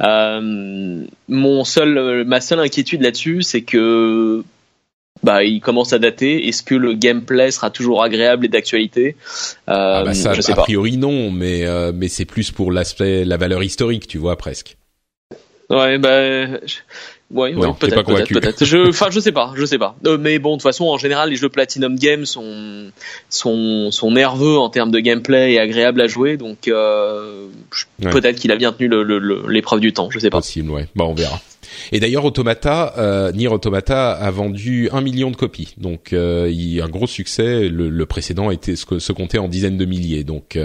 Euh, mon seul, ma seule inquiétude là-dessus, c'est que bah, il commence à dater. Est-ce que le gameplay sera toujours agréable et d'actualité?
Euh, ah bah ça, je sais A priori non, mais euh, mais c'est plus pour l'aspect, la valeur historique, tu vois presque.
Ouais, bah, Ouais, ouais peut-être, peut-être, peut-être. Je, enfin, je sais pas, je sais pas. Euh, mais bon, de toute façon, en général, les jeux Platinum Games sont sont sont nerveux en termes de gameplay et agréables à jouer, donc euh, peut-être qu'il a bien tenu l'épreuve du temps. Je sais pas.
Possible, ouais. Bah, on verra. Et d'ailleurs, Automata, euh, Nier Automata a vendu un million de copies, donc euh, il y a un gros succès. Le, le précédent était se, se comptait en dizaines de milliers, donc.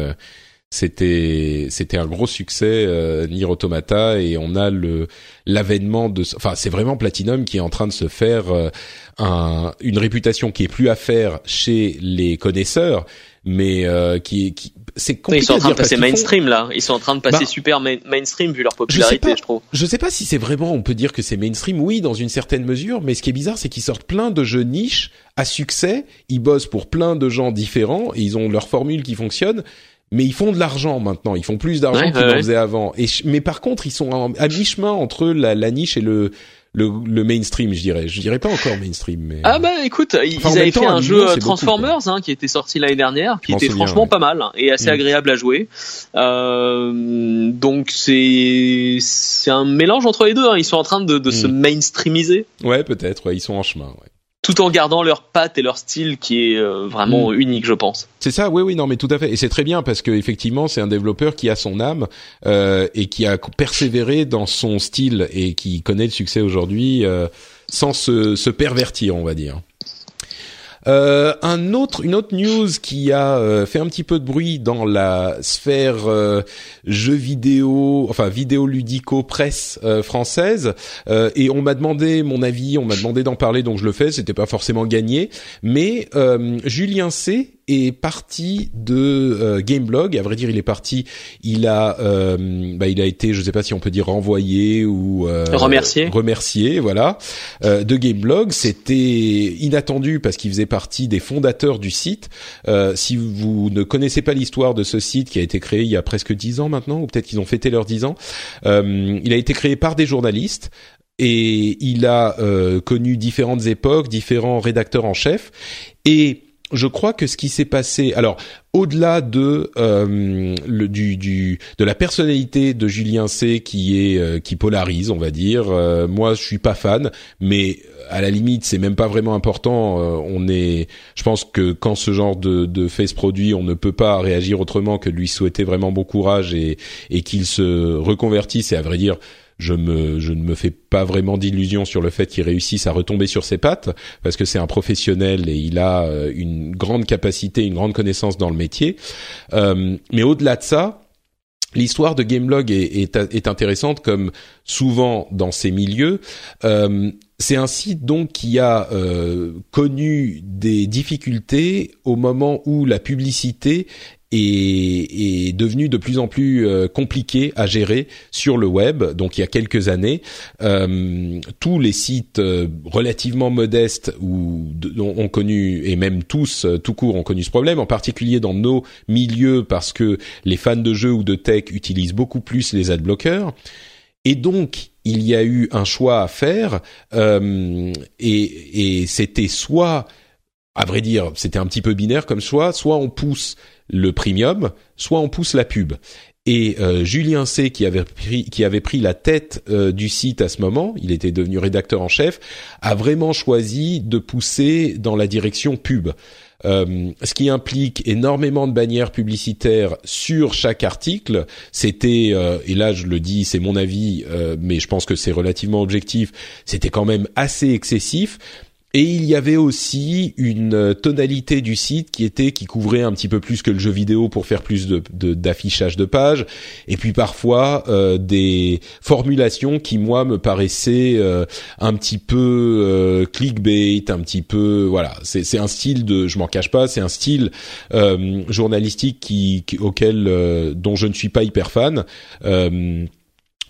C'était c'était un gros succès euh, Nier Automata et on a le l'avènement de enfin c'est vraiment Platinum qui est en train de se faire euh, un, une réputation qui est plus à faire chez les connaisseurs mais euh, qui, qui c'est
compliqué ils sont en train de passer mainstream là. Ils sont en train de passer bah, super mainstream vu leur popularité je, trouve.
Je sais pas si c'est vraiment on peut dire que c'est mainstream oui dans une certaine mesure mais ce qui est bizarre c'est qu'ils sortent plein de jeux niches à succès. Ils bossent pour plein de gens différents. Et ils ont leur formule qui fonctionne mais ils font de l'argent maintenant. Ils font plus d'argent qu'ils en faisaient avant. Et mais par contre, ils sont à mi-chemin entre la, la, niche et le, le, le mainstream, je dirais. Je dirais pas encore mainstream, mais
ah bah écoute, ils avaient fait un jeu Transformers hein, qui était sorti l'année dernière, qui était franchement pas mal hein, et assez mm. agréable à jouer. Euh, donc c'est c'est un mélange entre les deux. Hein. Ils sont en train de, de se mm. mainstreamiser.
Ouais, peut-être. Ouais, ils sont en chemin. Ouais
tout en gardant leur patte et leur style qui est euh, vraiment mm. unique, je pense.
C'est ça, oui, oui, non, mais tout à fait. Et c'est très bien parce que effectivement, c'est un développeur qui a son âme euh, et qui a persévéré dans son style et qui connaît le succès aujourd'hui euh, sans se, se pervertir, on va dire. Euh, un autre, une autre news qui a euh, fait un petit peu de bruit dans la sphère euh, jeux vidéo, enfin vidéo ludico presse euh, française, et on m'a demandé mon avis, on m'a demandé d'en parler, donc je le fais. C'était pas forcément gagné, mais Julien C est parti de euh, Gameblog. À vrai dire, il est parti. Il a, euh, bah, il a été, je sais pas si on peut dire renvoyé ou
euh, remercié.
Remercié, voilà. Euh, de Gameblog, c'était inattendu parce qu'il faisait partie des fondateurs du site. si vous ne connaissez pas l'histoire de ce site qui a été créé il y a presque dix ans maintenant, ou peut-être qu'ils ont fêté leurs dix ans, il a été créé par des journalistes et il a connu différentes époques, différents rédacteurs en chef et je crois que ce qui s'est passé, alors au-delà de euh, le, du, du, de la personnalité de Julien C qui est euh, qui polarise, on va dire. Euh, moi, je suis pas fan, mais à la limite, c'est même pas vraiment important. on est, je pense que quand ce genre de, de fait se produit, on ne peut pas réagir autrement que de lui souhaiter vraiment bon courage et, et qu'il se reconvertisse. Et à vrai dire, je me je ne me fais pas vraiment d'illusions sur le fait qu'il réussisse à retomber sur ses pattes parce que c'est un professionnel et il a euh, une grande capacité, une grande connaissance dans le métier. Euh, mais au-delà de ça, L'histoire de Gamelog est, est, est, intéressante comme souvent dans ces milieux. Euh, c'est un site donc qui a euh, connu des difficultés au moment où la publicité est, est devenu de plus en plus euh, compliqué à gérer sur le web. Donc il y a quelques années, euh, tous les sites euh, relativement modestes ou ont connu et même tous tout court ont connu ce problème, en particulier dans nos milieux parce que les fans de jeux ou de tech utilisent beaucoup plus les adblockers. Et donc, il y a eu un choix à faire, euh, et, et c'était soit, à vrai dire, c'était un petit peu binaire comme choix, soit on pousse le premium, soit on pousse la pub. Et euh, Julien C, qui avait pris, qui avait pris la tête euh, du site à ce moment, il était devenu rédacteur en chef, a vraiment choisi de pousser dans la direction pub. Euh, ce qui implique énormément de bannières publicitaires sur chaque article. C'était, et là je le dis, c'est mon avis, mais je pense que c'est relativement objectif, c'était quand même assez excessif. Et il y avait aussi une euh, tonalité du site qui était qui couvrait un petit peu plus que le jeu vidéo pour faire plus de d'affichage de, pages. Et puis parfois euh, des formulations qui moi me paraissaient euh, un petit peu clickbait, un petit peu voilà. C'est c'est un style de, je m'en cache pas, c'est un style journalistique qui, auquel dont je ne suis pas hyper fan.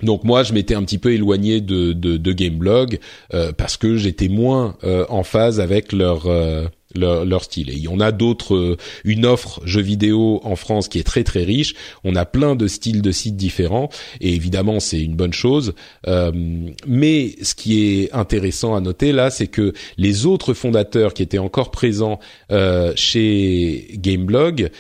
Donc moi, je m'étais un petit peu éloigné de, de, de Gameblog euh, parce que j'étais moins euh, en phase avec leur, euh, leur, leur style. Et on a d'autres, une offre jeux vidéo en France qui est très très riche. On a plein de styles de sites différents et évidemment c'est une bonne chose. mais ce qui est intéressant à noter là, c'est que les autres fondateurs qui étaient encore présents chez Gameblog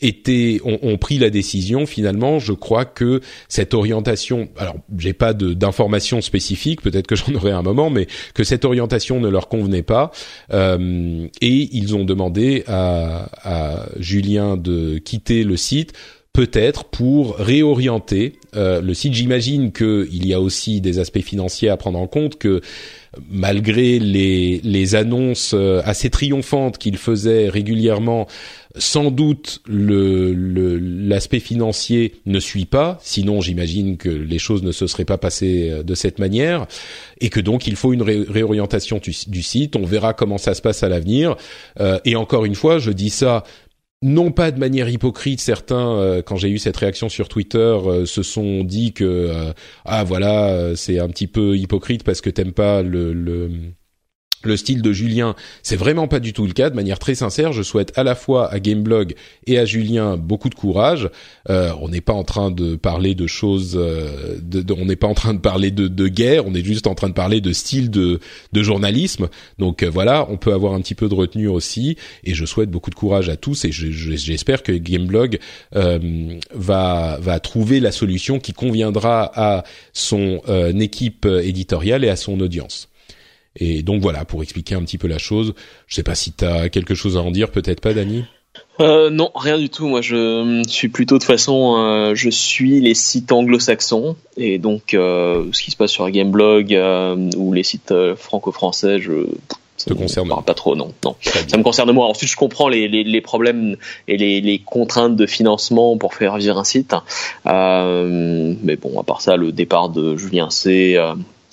étaient ont, pris la décision finalement je crois que cette orientation alors j'ai pas d'informations spécifiques peut-être que j'en aurai un moment mais que cette orientation ne leur convenait pas euh, et ils ont demandé à, à Julien de quitter le site peut-être pour réorienter euh, le site. J'imagine qu'il y a aussi des aspects financiers à prendre en compte, que malgré les, les annonces euh, assez triomphantes qu'il faisait régulièrement, sans doute le l'aspect financier ne suit pas. Sinon, j'imagine que les choses ne se seraient pas passées euh, de cette manière, et que donc il faut une réorientation du, site. On verra comment ça se passe à l'avenir. et encore une fois, je dis ça non pas de manière hypocrite, certains, euh, quand j'ai eu cette réaction sur Twitter, euh, se sont dit que euh, ah voilà, c'est un petit peu hypocrite parce que t'aimes pas le, le le style de Julien, c'est vraiment pas du tout le cas. De manière très sincère, je souhaite à la fois à Gameblog et à Julien beaucoup de courage. Euh, on n'est pas en train de parler de choses, euh, on n'est pas en train de parler de, guerre. On est juste en train de parler de style de, journalisme. Donc euh, voilà, on peut avoir un petit peu de retenue aussi. Et je souhaite beaucoup de courage à tous. Et j'espère que Gameblog va trouver la solution qui conviendra à son équipe éditoriale et à son audience. Et donc voilà, pour expliquer un petit peu la chose. Je sais pas si tu as quelque chose à en dire, peut-être pas, Dani?
Euh, non, rien du tout. Moi, je suis plutôt de façon, euh, je suis les sites anglo-saxons et donc euh, ce qui se passe sur Gameblog ou les sites franco-français, je
ça te concerne
pas trop, non, non. Ça me concerne moi. Ensuite, je comprends les, les, les problèmes et les, les, contraintes de financement pour faire vivre un site. mais bon, à part ça, le départ de Julien C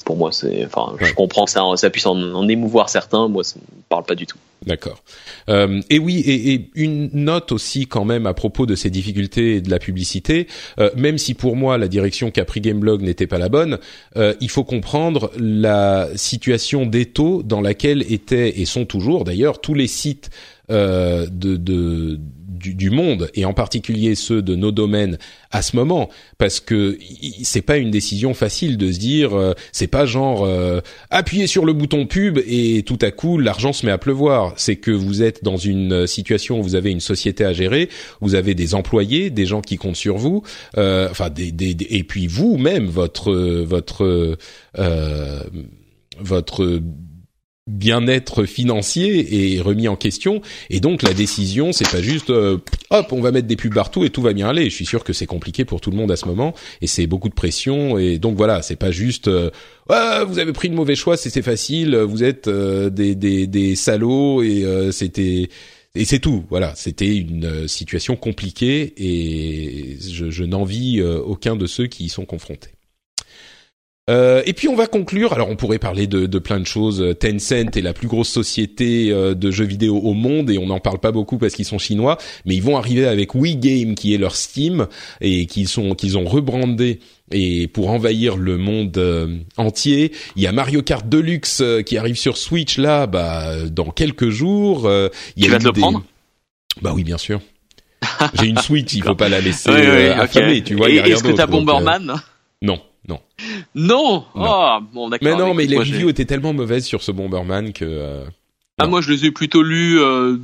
pour moi, c'est, enfin,
Ouais.
je comprends ça, ça puisse en, en émouvoir certains. Moi, ça me parle pas du tout.
D'accord. Euh, et oui, et, et une note aussi quand même à propos de ces difficultés et de la publicité. euh, même si pour moi la direction qu'a pris Gameblog n'était pas la bonne, euh, il faut comprendre la situation d'étau dans laquelle étaient et sont toujours d'ailleurs tous les sites euh, de, de du, du monde et en particulier ceux de nos domaines à ce moment parce que c'est pas une décision facile de se dire euh, c'est pas genre euh, appuyer sur le bouton pub et tout à coup l'argent se met à pleuvoir. C'est que vous êtes dans une situation où vous avez une société à gérer vous avez des employés des gens qui comptent sur vous euh, enfin des, des, des- et puis vous même votre votre euh, votre bien-être financier est remis en question. Et donc la décision c'est pas juste euh, hop on va mettre des pubs partout et tout va bien aller. Je suis sûr que c'est compliqué pour tout le monde à ce moment et c'est beaucoup de pression. Et donc voilà c'est pas juste euh, Ah, vous avez pris le mauvais choix c'est facile vous êtes euh, des, des des salauds et euh, c'était et c'est tout. Voilà c'était une euh, situation compliquée et je, je n'envie aucun de ceux qui y sont confrontés euh, et puis on va conclure. Alors on pourrait parler de, de plein de choses. Tencent est la plus grosse société euh, de jeux vidéo au monde et on n'en parle pas beaucoup parce qu'ils sont chinois, mais ils vont arriver avec Wii Game qui est leur Steam et qu'ils sont qu'ils ont rebrandé et pour envahir le monde euh, entier. Il y a Mario Kart Deluxe euh, qui arrive sur Switch là, bah dans quelques jours. Euh, il y
Tu
a
vas te le
des-
prendre
Bah oui, bien sûr. J'ai une Switch, il faut pas la laisser euh,
ok.
affamée, tu vois.
Et est-ce que t'as
donc, euh,
Bomberman?
Non, non.
Non.
Non.
Oh, bon.
Mais non, mais les reviews étaient tellement mauvaises sur ce Bomberman que. euh,
Ah, moi, je les ai plutôt lus. euh,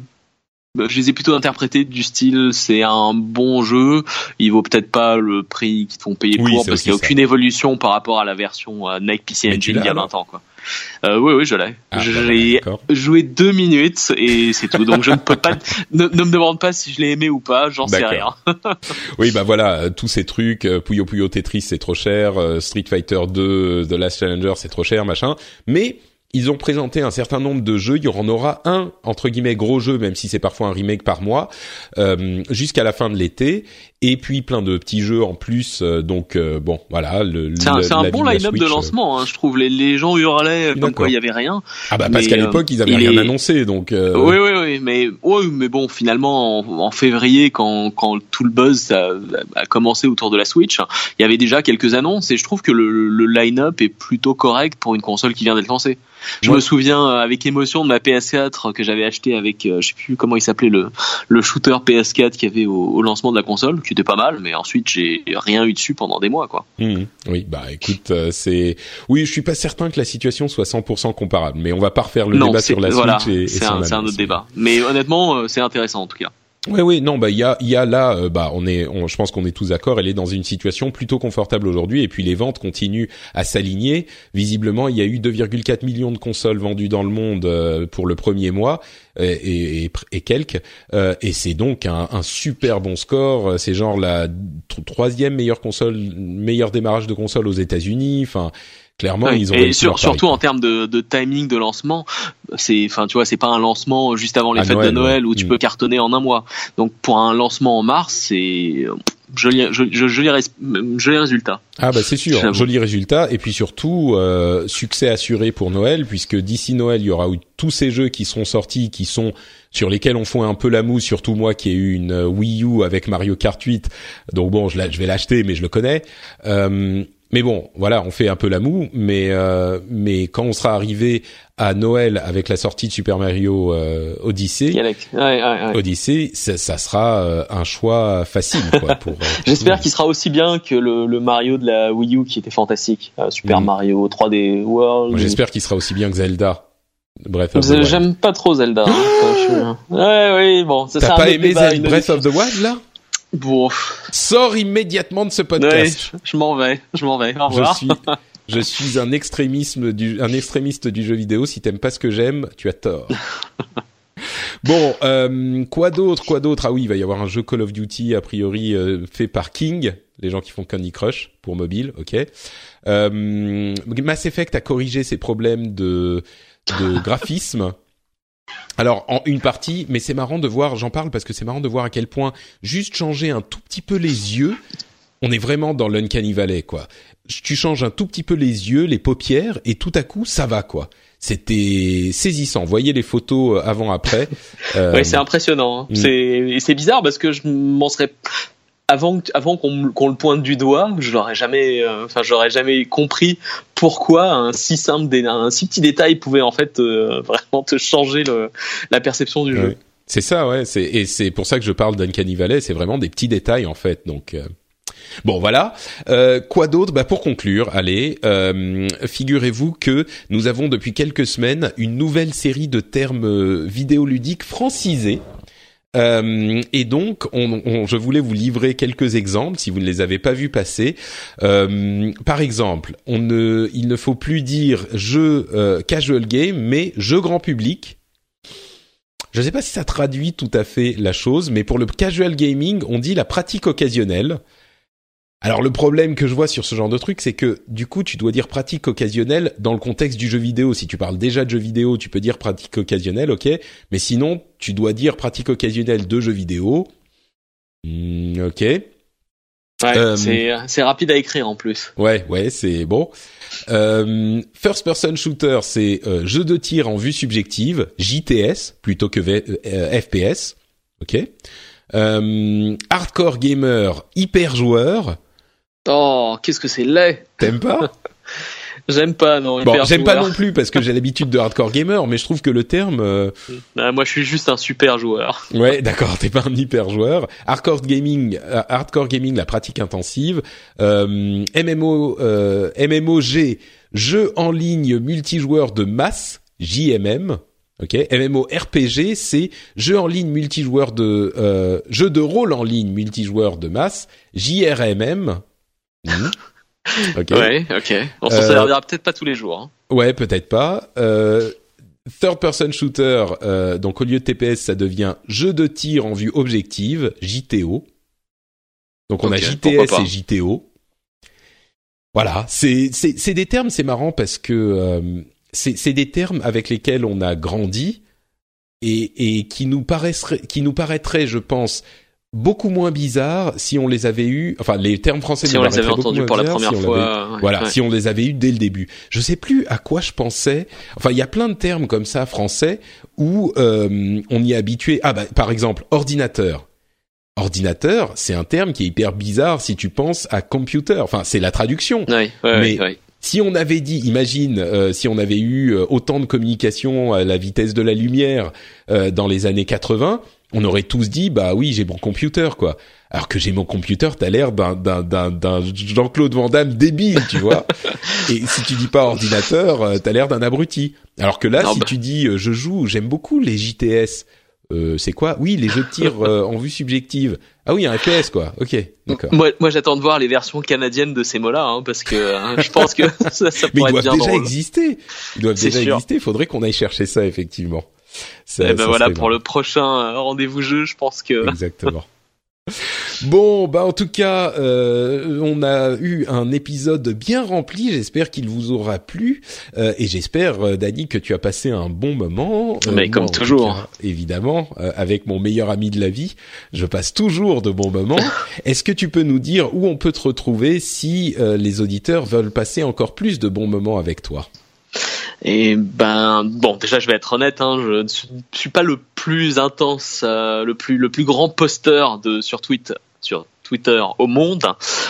bah, je les ai plutôt interprétés du style c'est un bon jeu, il vaut peut-être pas le prix qu'ils te font payer
Oui,
pour parce qu'il n'y a
ça.
aucune évolution par rapport à la version euh, Nike PC Engine il y a
alors
20 ans quoi. Euh, oui oui je l'ai.
Ah, bah,
J'ai joué deux minutes et c'est tout donc je ne peux pas ne, ne me demande pas si je l'ai aimé ou pas j'en sais rien.
Oui, bah voilà, euh, tous ces trucs, euh, Puyo Puyo Tetris c'est trop cher, Street Fighter 2, euh, The Last Challenger c'est trop cher, machin. Mais ils ont présenté un certain nombre de jeux. Il y en aura un entre guillemets gros jeu, même si c'est parfois un remake par mois, euh, jusqu'à la fin de l'été. Et puis plein de petits jeux en plus. euh, donc euh, bon, voilà. Le,
C'est un, un bon line-up de
euh,
lancement hein, je trouve les, les gens hurlaient comme quoi il y avait rien.
Ah bah parce qu'à
euh,
l'époque ils avaient rien
est-
annoncé, donc. euh,
Oui, oui, oui, mais oui, mais bon, finalement, en, en février, quand, quand tout le buzz a, a commencé autour de la Switch, il y avait déjà quelques annonces et je trouve que le, le line-up est plutôt correct pour une console qui vient d'être lancée. Je
Ouais.
me souviens avec émotion de ma PS4 que j'avais acheté avec, je sais plus comment il s'appelait le le shooter PS4 qu'il y avait au, au lancement de la console, qui était pas mal, mais ensuite j'ai rien eu dessus pendant des mois, quoi.
Mhm. Oui, bah écoute, euh, c'est oui, je suis pas certain que la situation soit 100% comparable, mais on va pas refaire le
non,
débat sur la
voilà,
Switch et, et
c'est un, un autre débat. Mais honnêtement, euh, c'est intéressant en tout cas.
Oui, oui, non, bah il y a, y a là, euh, bah on est, on, je pense qu'on est tous d'accord. Elle est dans une situation plutôt confortable aujourd'hui, et puis les ventes continuent à s'aligner. Visiblement, il y a eu 2,4 millions de consoles vendues dans le monde euh, pour le premier mois euh, et, et, et quelques, euh, et c'est donc un, un super bon score. C'est genre la tro- troisième meilleure console, meilleur démarrage de console aux États-Unis. Enfin, clairement,
Ouais.
ils ont
et sur- surtout en termes de, de timing de lancement, c'est, enfin, tu vois, c'est pas un lancement juste avant les
À
fêtes
Noël,
de Noël
ouais.
où tu
Mm.
peux cartonner en un mois. Donc pour un lancement en mars, c'est joli, joli, joli, joli résultat.
Ah bah c'est sûr, joli résultat et puis surtout euh, succès assuré pour Noël puisque d'ici Noël il y aura tous ces jeux qui seront sortis qui sont sur lesquels on fait un peu la moue surtout moi qui ai eu une euh, Wii U avec Mario Kart 8 donc bon je, je vais l'acheter mais je le connais Euh, mais bon voilà on fait un peu la moue mais euh, mais quand on sera arrivé à Noël avec la sortie de Super Mario euh, Odyssey
Galaxy. Ouais, ouais, ouais.
Odyssey ça, ça sera euh, un choix facile quoi pour, euh, pour
J'espère qu'il sera aussi bien que le, le Mario de la Wii U qui était fantastique, Euh, Super
Mm.
Mario 3D World.
J'espère qu'il sera aussi bien que Zelda. Breath of the Wild.
J'aime pas trop Zelda. hein, je suis- Ouais, oui, bon, ça
T'as pas aimé
débat,
Zelda Breath of the Wild là?
Bon,
Sors immédiatement de ce podcast.
je, je m'en vais, je m'en vais. Au
je
revoir.
suis, je suis un extrémisme du, un extrémiste du jeu vidéo. Si t'aimes pas ce que j'aime, tu as tort. bon, euh, quoi d'autre, quoi d'autre? Ah oui, il va y avoir un jeu Call of Duty a priori euh, fait par King, les gens qui font Candy Crush pour mobile, ok. Euh, Mass Effect a corrigé ses problèmes de, de graphisme. Alors en une partie, mais c'est marrant de voir, j'en parle parce que c'est marrant de voir à quel point juste changer un tout petit peu les yeux on est vraiment dans l'uncanny valley quoi. Tu changes un tout petit peu les yeux, les paupières et tout à coup ça va quoi. C'était saisissant. Voyez les photos avant après.
Euh... Oui, c'est impressionnant. Hein. Mm. C'est c'est bizarre parce que je m'en serais avant avant qu'on le pointe du doigt, je l'aurais jamais euh, enfin j'aurais jamais compris pourquoi un si simple un si petit détail pouvait en fait euh, vraiment te changer le, la perception du jeu.
C'est ça, ouais. Et c'est pour ça que je parle d'Uncanny Valley. C'est vraiment des petits détails en fait. Donc euh, Bon voilà. Euh, quoi d'autre? Bah, Pour conclure, allez, euh, figurez-vous que nous avons depuis quelques semaines une nouvelle série de termes vidéoludiques francisés. Euh, et donc, on, on, je voulais vous livrer quelques exemples si vous ne les avez pas vus passer. Euh, par exemple, il ne faut plus dire jeu casual game, mais jeu grand public. Je ne sais pas si ça traduit tout à fait la chose, mais pour le casual gaming, on dit la pratique occasionnelle. Alors le problème que je vois sur ce genre de truc, c'est que du coup, tu dois dire pratique occasionnelle dans le contexte du jeu vidéo. Si tu parles déjà de jeu vidéo, tu peux dire pratique occasionnelle, ok. Mais sinon, tu dois dire pratique occasionnelle de jeu vidéo. Hmm, ok.
Ouais, euh, c'est rapide à écrire en plus.
Ouais, ouais, c'est bon. Euh, first person shooter, c'est euh, jeu de tir en vue subjective, JTS plutôt que FPS. Ok. hardcore gamer, hyper joueur.
Oh, qu'est-ce que c'est laid
T'aimes pas?
J'aime pas, non.
Bon, j'aime pas non plus parce que j'ai l'habitude de hardcore gamer, mais je trouve que le terme. Euh...
Ah, moi, je suis juste un super joueur.
Ouais, d'accord. T'es pas un hyper joueur. Hardcore gaming, euh, hardcore gaming, la pratique intensive. Euh, MMO, euh, MMOG, jeu en ligne multijoueur de masse, JMM. Ok, MMO RPG, c'est jeu en ligne multijoueur de euh, jeu de rôle en ligne multijoueur de masse, JRMM.
Mhm. ok. Ouais, ok. On s'en euh, servira peut-être pas tous les jours. Hein.
Ouais, peut-être pas. Euh, third person shooter, euh, donc au lieu de TPS, ça devient jeu de tir en vue objective, JTO. Donc on a JTS et JTO. Voilà, c'est c'est des termes, c'est marrant parce que euh, c'est des termes avec lesquels on a grandi et, et qui nous qui nous paraîtraient, je pense, beaucoup moins bizarre si on les avait eu enfin les termes français
si on les avait entendus pour la première fois
voilà si on les avait eu dès le début. Je sais plus à quoi je pensais enfin il y a plein de termes comme ça français où euh, on y est habitué. Ah bah par exemple ordinateur. Ordinateur c'est un terme qui est hyper bizarre si tu penses à computer. Enfin c'est la traduction.
Oui, mais
si on avait dit, imagine, euh, si on avait eu euh, autant de communication à la vitesse de la lumière dans les années 80, on aurait tous dit bah oui j'ai mon computer quoi alors que j'ai mon computer t'as l'air d'un d'un d'un Jean-Claude Van Damme débile tu vois et si tu dis pas ordinateur euh, t'as l'air d'un abruti alors que là si bah. tu dis euh, je joue j'aime beaucoup les JTS euh, c'est quoi? Oui, les jeux de tir en vue subjective. Ah oui, un FPS quoi. Ok, d'accord.
Moi, moi j'attends de voir les versions canadiennes de ces mots-là, hein, parce que hein, je pense que ça, ça
Mais
ils
doivent déjà exister. Ils doivent déjà exister. Il faudrait qu'on aille chercher ça effectivement.
Et eh ben voilà pour le prochain euh, rendez-vous jeu, je pense que.
Exactement. Bon, bah en tout cas, euh, on a eu un épisode bien rempli. J'espère qu'il vous aura plu euh, et j'espère, euh, Dani, que tu as passé un bon moment.
Euh, Mais comme toujours,
évidemment, avec mon meilleur ami de la vie, je passe toujours de bons moments. Est-ce que tu peux nous dire où on peut te retrouver si les auditeurs veulent passer encore plus de bons moments avec toi?
Et ben bon, déjà je vais être honnête, hein, je ne suis pas le plus intense, euh, le plus le plus grand posteur de sur Twitter, sur Twitter au monde,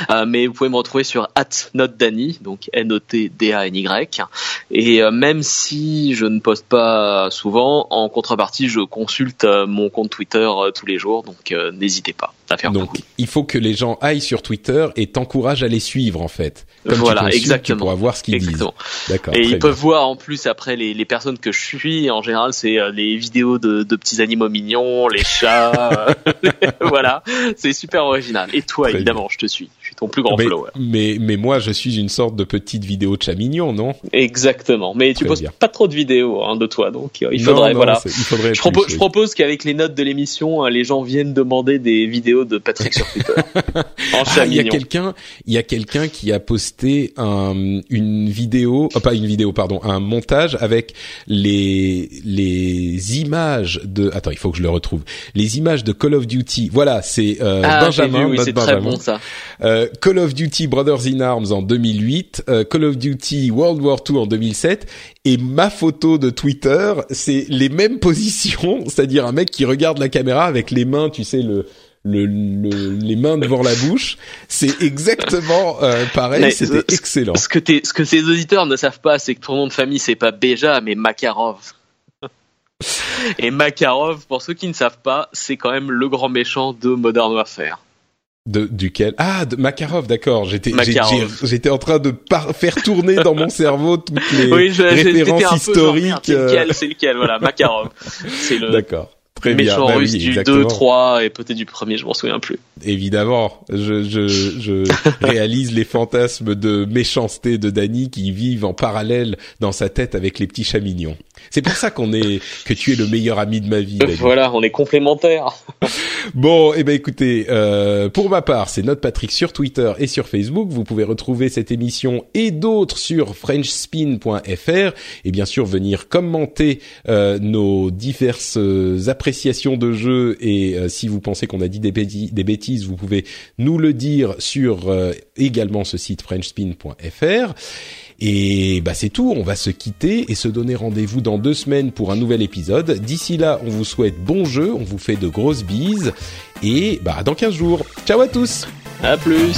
euh, mais vous pouvez me retrouver sur @notdany, donc N O T D A N Y. Et euh, même si je ne poste pas souvent, en contrepartie, je consulte mon compte Twitter tous les jours, donc n'hésitez pas.
Donc il faut que les gens aillent sur Twitter et t'encouragent à les suivre en fait
voilà, exactement.
Pour voir ce qu'ils disent.
D'accord. Et ils peuvent voir en plus après les, les personnes que je suis. En général, c'est euh, les vidéos de, de, petits animaux mignons, les chats. voilà, c'est super original. Et toi, évidemment, je te suis. Ton plus grand
mais. Mais mais moi, je suis une sorte de petite vidéo de chat mignon, non?
Exactement. Mais tu poses pas trop de vidéos hein, de toi, donc euh, il faudrait voilà. Il faudrait. Je, propose, je propose qu'avec les notes de l'émission, euh, les gens viennent demander des vidéos de Patrick sur Twitter.
en chat ah, Il y a quelqu'un, il y a quelqu'un qui a posté un, une vidéo, oh, pas une vidéo, pardon, un montage avec les les images de. Attends, il faut que je le retrouve. Les images de Call of Duty. Voilà, c'est euh,
ah,
Benjamin,
vu, oui, c'est Très bon ça.
Euh, Call of Duty Brothers in Arms en 2008, euh, Call of Duty World War II en 2007, et ma photo de Twitter, c'est les mêmes positions, c'est-à-dire un mec qui regarde la caméra avec les mains, tu sais le le, les mains devant la bouche, c'est exactement euh, pareil. C'était excellent.
Ce que, ce que ces auditeurs ne savent pas, c'est que ton nom de famille c'est pas Beja, mais Makarov. Et Makarov, pour ceux qui ne savent pas, c'est quand même le grand méchant de Modern Warfare.
De duquel? Ah, de Makarov, d'accord. J'étais j'étais en train de faire tourner dans mon cerveau toutes les oui, je, références historiques. C'est
lequel, c'est lequel, voilà, Makarov. C'est le.
D'accord.
Très méchant bah russe du 2, 3 et peut-être du premier, je m'en souviens plus.
Évidemment, je, je, je réalise les fantasmes de méchanceté de Danny qui vivent en parallèle dans sa tête avec les petits chats mignons. C'est pour ça qu'on est que tu es le meilleur ami de ma vie.
Voilà, on est complémentaires.
bon, eh ben écoutez, euh, pour ma part, c'est Note Patrick sur Twitter et sur Facebook. Vous pouvez retrouver cette émission et d'autres sur FrenchSpin.fr et bien sûr venir commenter euh, nos diverses appréciations de jeux et euh, si vous pensez qu'on a dit des, des, bêtises, vous pouvez nous le dire sur euh, également ce site FrenchSpin.fr. Et bah c'est tout, on va se quitter et se donner rendez-vous dans deux semaines pour un nouvel épisode. D'ici là, on vous souhaite bon jeu, on vous fait de grosses bises et bah dans 15 jours. Ciao à tous.
À plus.